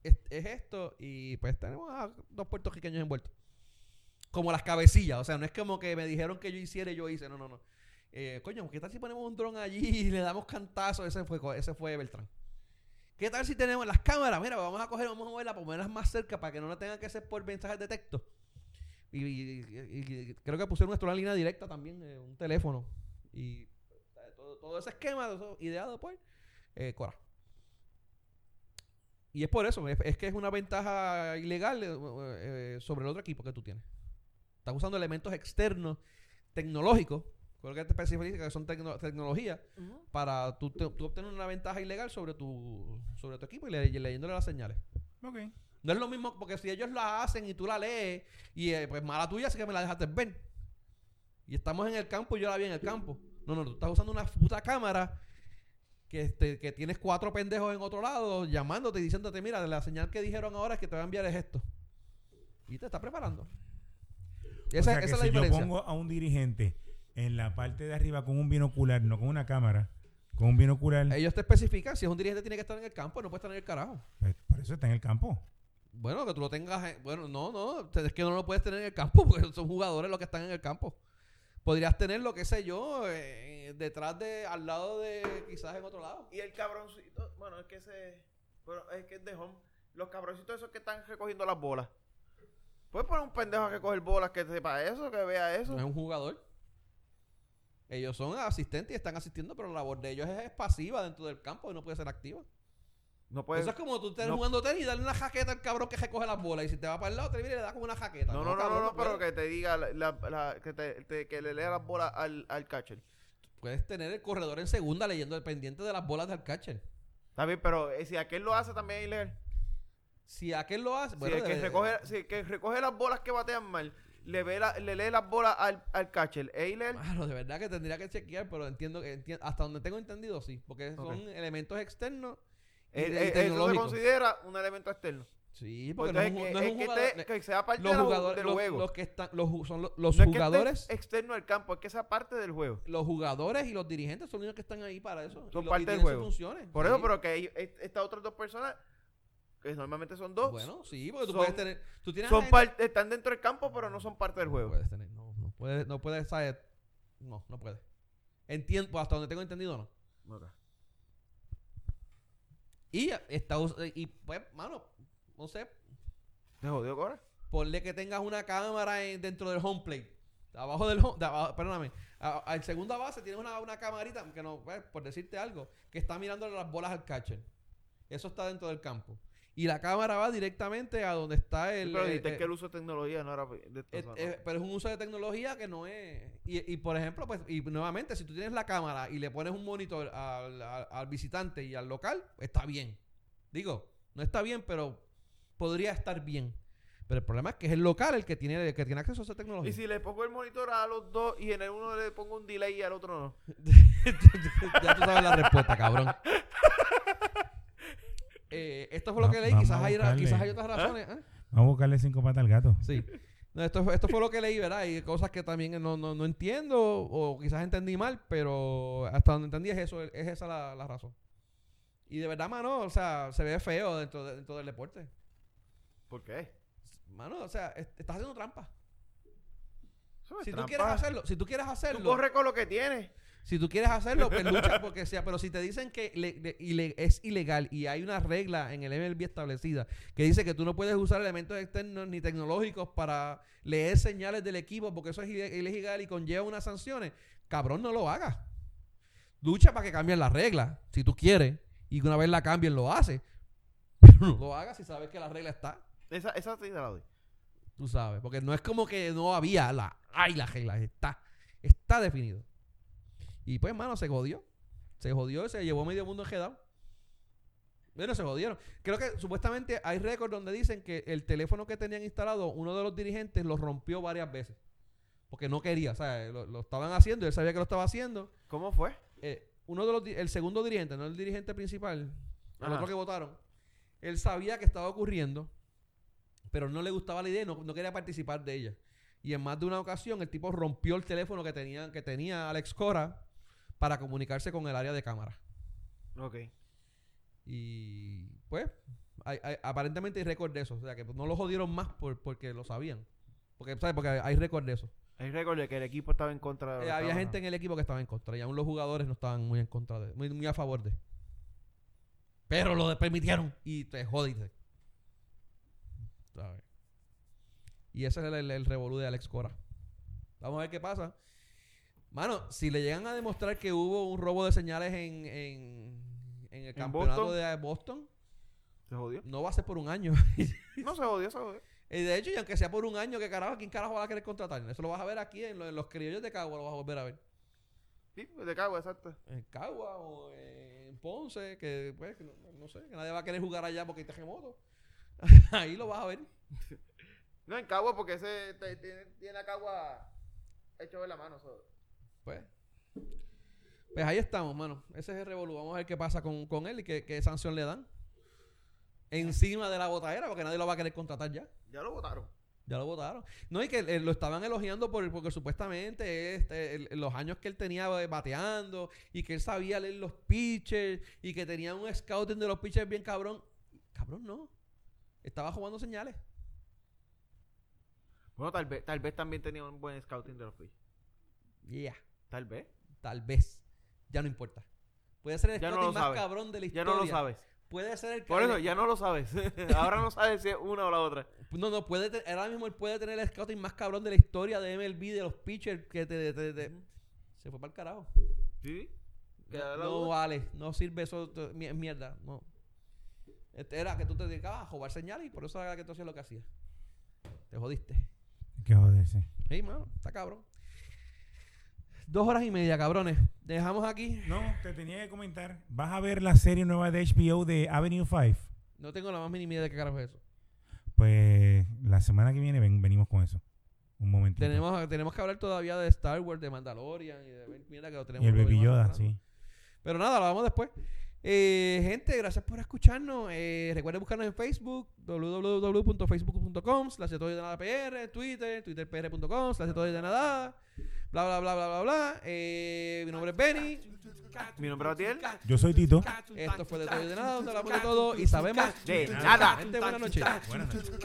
B: Es, es esto. Y pues tenemos a dos puertorriqueños envueltos. Como las cabecillas. O sea, no es como que me dijeron que yo hiciera y yo hice. No, no, no. Eh, coño, ¿qué tal si ponemos un dron allí y le damos cantazo? Ese fue, ese fue Beltrán. ¿Qué tal si tenemos las cámaras? Mira, vamos a coger, vamos a moverlas, ponerlas más cerca para que no la tengan que hacer por mensajes de texto. Y, creo que pusieron nuestra línea directa también, eh, un teléfono. Y eh, todo, todo ese esquema eso, ideado por eh, Cora. Y es por eso, es, que es una ventaja ilegal sobre el otro equipo que tú tienes. estás usando elementos externos tecnológicos, creo que te especifica que son tecno- tecnología, para tú, te- tú obtener una ventaja ilegal sobre tu, sobre tu equipo y, le- y leyéndole las señales.
D: Ok.
B: No es lo mismo, porque si ellos la hacen y tú la lees, y eh, pues mala tuya, así que me la dejaste ver. Y estamos en el campo y yo la vi en el campo. No, no, tú estás usando una puta cámara que, este, que tienes cuatro pendejos en otro lado llamándote y diciéndote, mira, la señal que dijeron ahora es que te va a enviar es esto. Y te está preparando. Y
D: O
B: esa,
D: sea que
B: esa es
D: si
B: la
D: yo
B: diferencia.
D: pongo a un dirigente en la parte de arriba con un binocular, no con una cámara, con un binocular,
B: Ellos te especifican, si es un dirigente tiene que estar en el campo, no puede estar en el carajo.
D: pues, por eso está en el campo.
B: Bueno, que tú lo tengas. en- bueno, no, no. Es que no lo puedes tener en el campo porque son jugadores los que están en el campo. Podrías tenerlo, qué sé yo, eh, detrás de. al lado de. quizás en otro lado.
C: Y el cabroncito, bueno, es que ese, bueno, es que es de home. Los cabroncitos esos que están recogiendo las bolas. Puedes poner un pendejo a recoger bolas que sepa eso, que vea eso.
B: No es un jugador. Ellos son asistentes y están asistiendo, pero la labor de ellos es, es pasiva dentro del campo y no puede ser activa.
C: No puede.
B: Eso es como tú estés
C: no-
B: jugando tenis y darle una jaqueta al cabrón que recoge las bolas. Y si te va para el lado, te viene y le das como una jaqueta.
C: No, no, no, no,
B: cabrón,
C: no, pero que te diga, la, la- la- que, te, te- que le lea las bolas al, al catcher.
B: Puedes tener el corredor en segunda leyendo el pendiente de las bolas del catcher.
C: Está bien, pero eh, si aquel lo hace también es ilegal.
B: Si aquel lo hace,
C: si el que
B: debe-
C: recoge, si el que recoge las bolas que batean mal, le, ve la- le lee las bolas al, al catcher, ¿es ilegal?
B: Claro, de verdad que tendría que chequear, pero entiendo que enti- hasta donde tengo entendido sí, porque son elementos externos y,
C: Eh,
B: de- y
C: eh, eso se considera un elemento externo.
B: Sí,
C: Pues
B: porque no es, un,
C: entonces
B: ju- no
C: que,
B: es un
C: que
B: jugador.
C: que sea parte
B: los jugadores,
C: del juego.
B: los que están, los, ju- son los, los
C: No es que
B: jugadores,
C: externo del campo, es que sea parte del juego.
B: los jugadores y los dirigentes son los que están ahí para eso.
C: Son
B: y
C: parte del juego.
B: funciones.
C: Por
B: sí.
C: eso, pero que hay- estas otras dos personas, que normalmente son dos,
B: Bueno, sí, porque tú
C: son-
B: puedes tener, tú tienes
C: son parte, están dentro del campo, pero no son parte del
B: no
C: juego.
B: puedes tener, no, no puedes, no puedes, saber, no, no puedes. Entiendo, hasta donde tengo entendido no.
C: Ok.
B: Y está, us- y pues, mano, no sé,
C: ¿Te jodió, Cora?
B: Ponle que tengas una cámara en- dentro del home plate. Abajo del home, de abajo- perdóname. Al segunda base tienes una, una camarita, que no, pues, por decirte algo, que está mirando las bolas al catcher. Eso está dentro del campo. Y la cámara va directamente a donde está el.
C: pero
B: eh,
C: dijiste
B: eh,
C: que el uso de tecnología no era de
B: eh, eh, pero es un uso de tecnología que no es. Y, y, por ejemplo, pues, y nuevamente, si tú tienes la cámara y le pones un monitor al, al- al visitante y al local, está bien. Digo, no está bien, pero podría estar bien. Pero el problema es que es el local el que tiene, el que tiene acceso a esa tecnología.
C: Y si le pongo el monitor a los dos y en el uno le pongo un delay y al otro no.
B: ya tú sabes la respuesta, cabrón. Eh, esto fue lo que leí.
D: vamos
B: Quizás
D: a
B: hay,
D: buscarle.
B: quizás hay otras razones. ¿eh?
D: Vamos a buscarle cinco patas al gato.
B: Sí. No, esto, fue- esto fue lo que leí, ¿verdad? Y cosas que también no, no, no entiendo o quizás entendí mal, pero hasta donde entendí es eso, es esa la, la razón. Y de verdad, mano, o sea, se ve feo dentro, de- dentro del deporte.
C: ¿Por qué?
B: Mano, o sea, es- estás haciendo trampa.
C: Eso no es
B: Si tú
C: trampa.
B: quieres hacerlo, si tú quieres
C: Tú
B: hacerlo,
C: corre con lo que tienes.
B: Si tú quieres hacerlo, pues lucha porque sea. Pero si te dicen que le- le- ile- es ilegal y hay una regla en el MLB establecida que dice que tú no puedes usar elementos externos ni tecnológicos para leer señales del equipo porque eso es ile- ilegal y conlleva unas sanciones, cabrón, no lo hagas. Lucha para que cambien las reglas, si tú quieres, y una vez la cambien lo haces. Pero no lo hagas si sabes que la regla está.
C: Esa, esa sí te la doy.
B: Tú sabes, porque no es como que no había la. ¡Ay, la regla! Está, está definido. Y pues, mano, se jodió. Se jodió y se llevó medio mundo enjedado. Bueno, se jodieron. Creo que supuestamente hay récords donde dicen que el teléfono que tenían instalado, uno de los dirigentes lo rompió varias veces. Porque no quería, o sea, lo, lo estaban haciendo, él sabía que lo estaba haciendo.
C: ¿Cómo fue?
B: Eh, uno de los, el segundo dirigente, no el dirigente principal, el
C: Ajá.
B: otro que votaron, él sabía que estaba ocurriendo, pero no le gustaba la idea y no, no quería participar de ella. Y en más de una ocasión, el tipo rompió el teléfono que tenía, que tenía Alex Cora para comunicarse con el área de cámara.
C: Ok.
B: Y pues, hay- hay- aparentemente hay récord de eso. O sea, que no lo jodieron más por, porque lo sabían. Porque, ¿sabes? Porque hay récord de eso.
C: Hay récord de que el equipo estaba en contra de lo
B: Eh, había gente en el equipo que estaba en contra y aún los jugadores no estaban muy en contra de, muy, muy a favor de. Pero lo permitieron y te jodiste. ¿Sabes? Y ese es el, el, el revolú de Alex Cora. Vamos a ver qué pasa. Mano, si le llegan a demostrar que hubo un robo de señales en, en, en el campeonato
C: Boston?
B: de Boston,
C: ¿Se jodió?
B: no va a ser por un año.
C: No se jodió, se jodió.
B: Y de hecho, y aunque sea por un año, ¿qué carajo? ¿Quién carajo va a querer contratar? Eso lo vas a ver aquí en, lo- en los criollos de Cagua, lo vas a volver a ver.
C: Sí, pues, de Cagua, exacto.
B: En Cagua o en Ponce, que pues, que no, no sé, que nadie va a querer jugar allá porque hay terremoto. Ahí lo vas a ver.
C: No, en Cagua, porque ese te- tiene, tiene a Cagua hecho de la mano. so.
B: Pues, pues ahí estamos, mano. Ese es el revolú. Vamos a ver qué pasa con, con él y qué, qué sanción le dan. Encima de la botadera, porque nadie lo va a querer contratar ya.
C: Ya lo votaron.
B: Ya lo votaron. No, y que eh, lo estaban elogiando por, porque supuestamente este, el- los años que él tenía eh, bateando y que él sabía leer los pitchers y que tenía un scouting de los pitchers bien cabrón. Cabrón, no. Estaba jugando señales.
C: Bueno, tal vez, tal vez también tenía un buen scouting de los Fish.
B: Yeah.
C: Tal vez.
B: Tal vez. Ya no importa. Puede ser el
C: Ya no
B: scouting
C: lo
B: más
C: sabes.
B: cabrón de la
C: Ya
B: historia.
C: no lo sabes.
B: Puede ser el
C: Por eso, ya no lo sabes. Ahora no sabes si es una o la otra.
B: No, no, puede te- ahora mismo él puede tener el scouting más cabrón de la historia de MLB, de los pitchers que te, te- te- se fue para el carajo.
C: ¿Sí?
B: No, vale, no sirve eso, mierda, no. Este era que tú te dedicabas a jugar señales y por eso era que tú hacías lo que hacías. Te jodiste.
D: Qué joderse.
B: Ey, mano, está cabrón. Dos horas y media, cabrones. Dejamos aquí.
D: No, te tenía que comentar. ¿Vas a ver la serie nueva de HBO de Avenue 5?
B: No tengo la más mínima idea de qué carajo es eso.
D: Pues la semana que viene ven- venimos con eso. Un momentito.
B: Tenemos, tenemos que hablar todavía de Star Wars, de Mandalorian y de mierda que lo tenemos.
D: y el
B: lo
D: Baby
B: venimos
D: Yoda, sí.
B: Pero nada, lo vamos después. Eh, gente, gracias por escucharnos. Eh, recuerden buscarnos en Facebook, www.facebook.com, slash de todo y de nada PR, Twitter, twitterpr.com, slash de todo y de nada, bla, bla, bla, bla, bla, bla. Eh, mi nombre es Benny.
C: Mi nombre es Atiel.
D: Yo soy Tito.
B: Esto fue de todo y de nada, donde hablamos de todo y sabemos
C: De nada.
B: Gente, buenas noches.
D: Buenas noches.
A: noches.